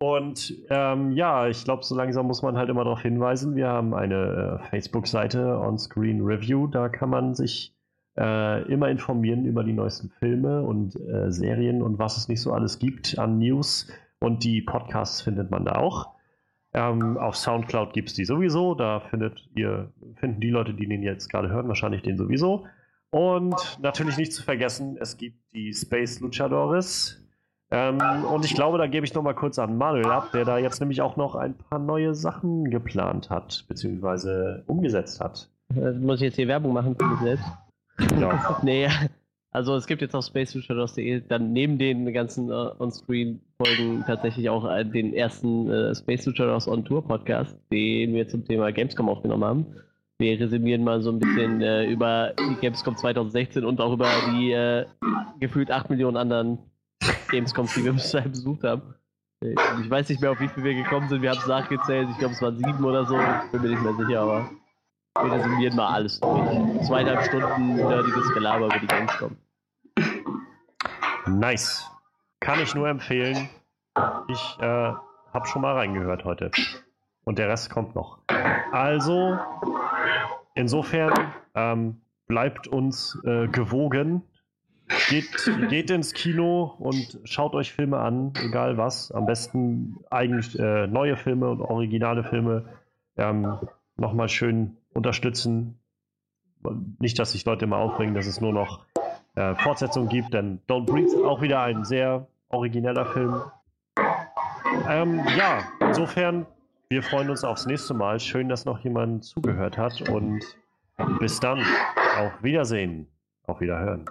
Speaker 1: und ähm, ja, ich glaube, so langsam muss man halt immer darauf hinweisen, wir haben eine äh, Facebook-Seite On-Screen Review, da kann man sich äh, immer informieren über die neuesten Filme und äh, Serien und was es nicht so alles gibt an News. Und die Podcasts findet man da auch. Ähm, auf Soundcloud gibt es die sowieso. Da findet ihr, finden die Leute, die den jetzt gerade hören, wahrscheinlich den sowieso. Und natürlich nicht zu vergessen, es gibt die Space Luchadores. Ähm, und ich glaube, da gebe ich nochmal kurz an Manuel ab, der da jetzt nämlich auch noch ein paar neue Sachen geplant hat, beziehungsweise umgesetzt hat.
Speaker 2: Äh, Muss ich jetzt hier Werbung machen für mich selbst?
Speaker 1: Ja.
Speaker 2: Nee, also es gibt jetzt auf spacefuturos.de dann neben den ganzen äh, On-Screen-Folgen tatsächlich auch äh, den ersten äh, Space Futuros On Tour Podcast, den wir zum Thema Gamescom aufgenommen haben. Wir resümieren mal so ein bisschen äh, über die Gamescom 2016 und auch über die äh, gefühlt 8 Millionen anderen Gamescoms, die wir bis dahin besucht haben. Äh, Ich weiß nicht mehr, auf wie viel wir gekommen sind. Wir haben es nachgezählt. Ich glaube, es waren sieben oder so. Ich bin mir nicht mehr sicher, aber wir resümieren mal alles durch. Zweieinhalb Stunden nerdiges Gelaber über die Gamescom.
Speaker 1: Nice. Kann ich nur empfehlen. Ich äh, habe schon mal reingehört heute. Und der Rest kommt noch. Also, insofern ähm, bleibt uns äh, gewogen. Geht, geht ins Kino und schaut euch Filme an, egal was. Am besten eigentlich äh, neue Filme und originale Filme ähm, nochmal schön unterstützen. Nicht, dass sich Leute immer aufregen, dass es nur noch äh, Fortsetzung gibt, denn Don't Breathe auch wieder ein sehr origineller Film. Ähm, ja, insofern, wir freuen uns aufs nächste Mal. Schön, dass noch jemand zugehört hat und bis dann. Auf Wiedersehen. Auf Wiederhören.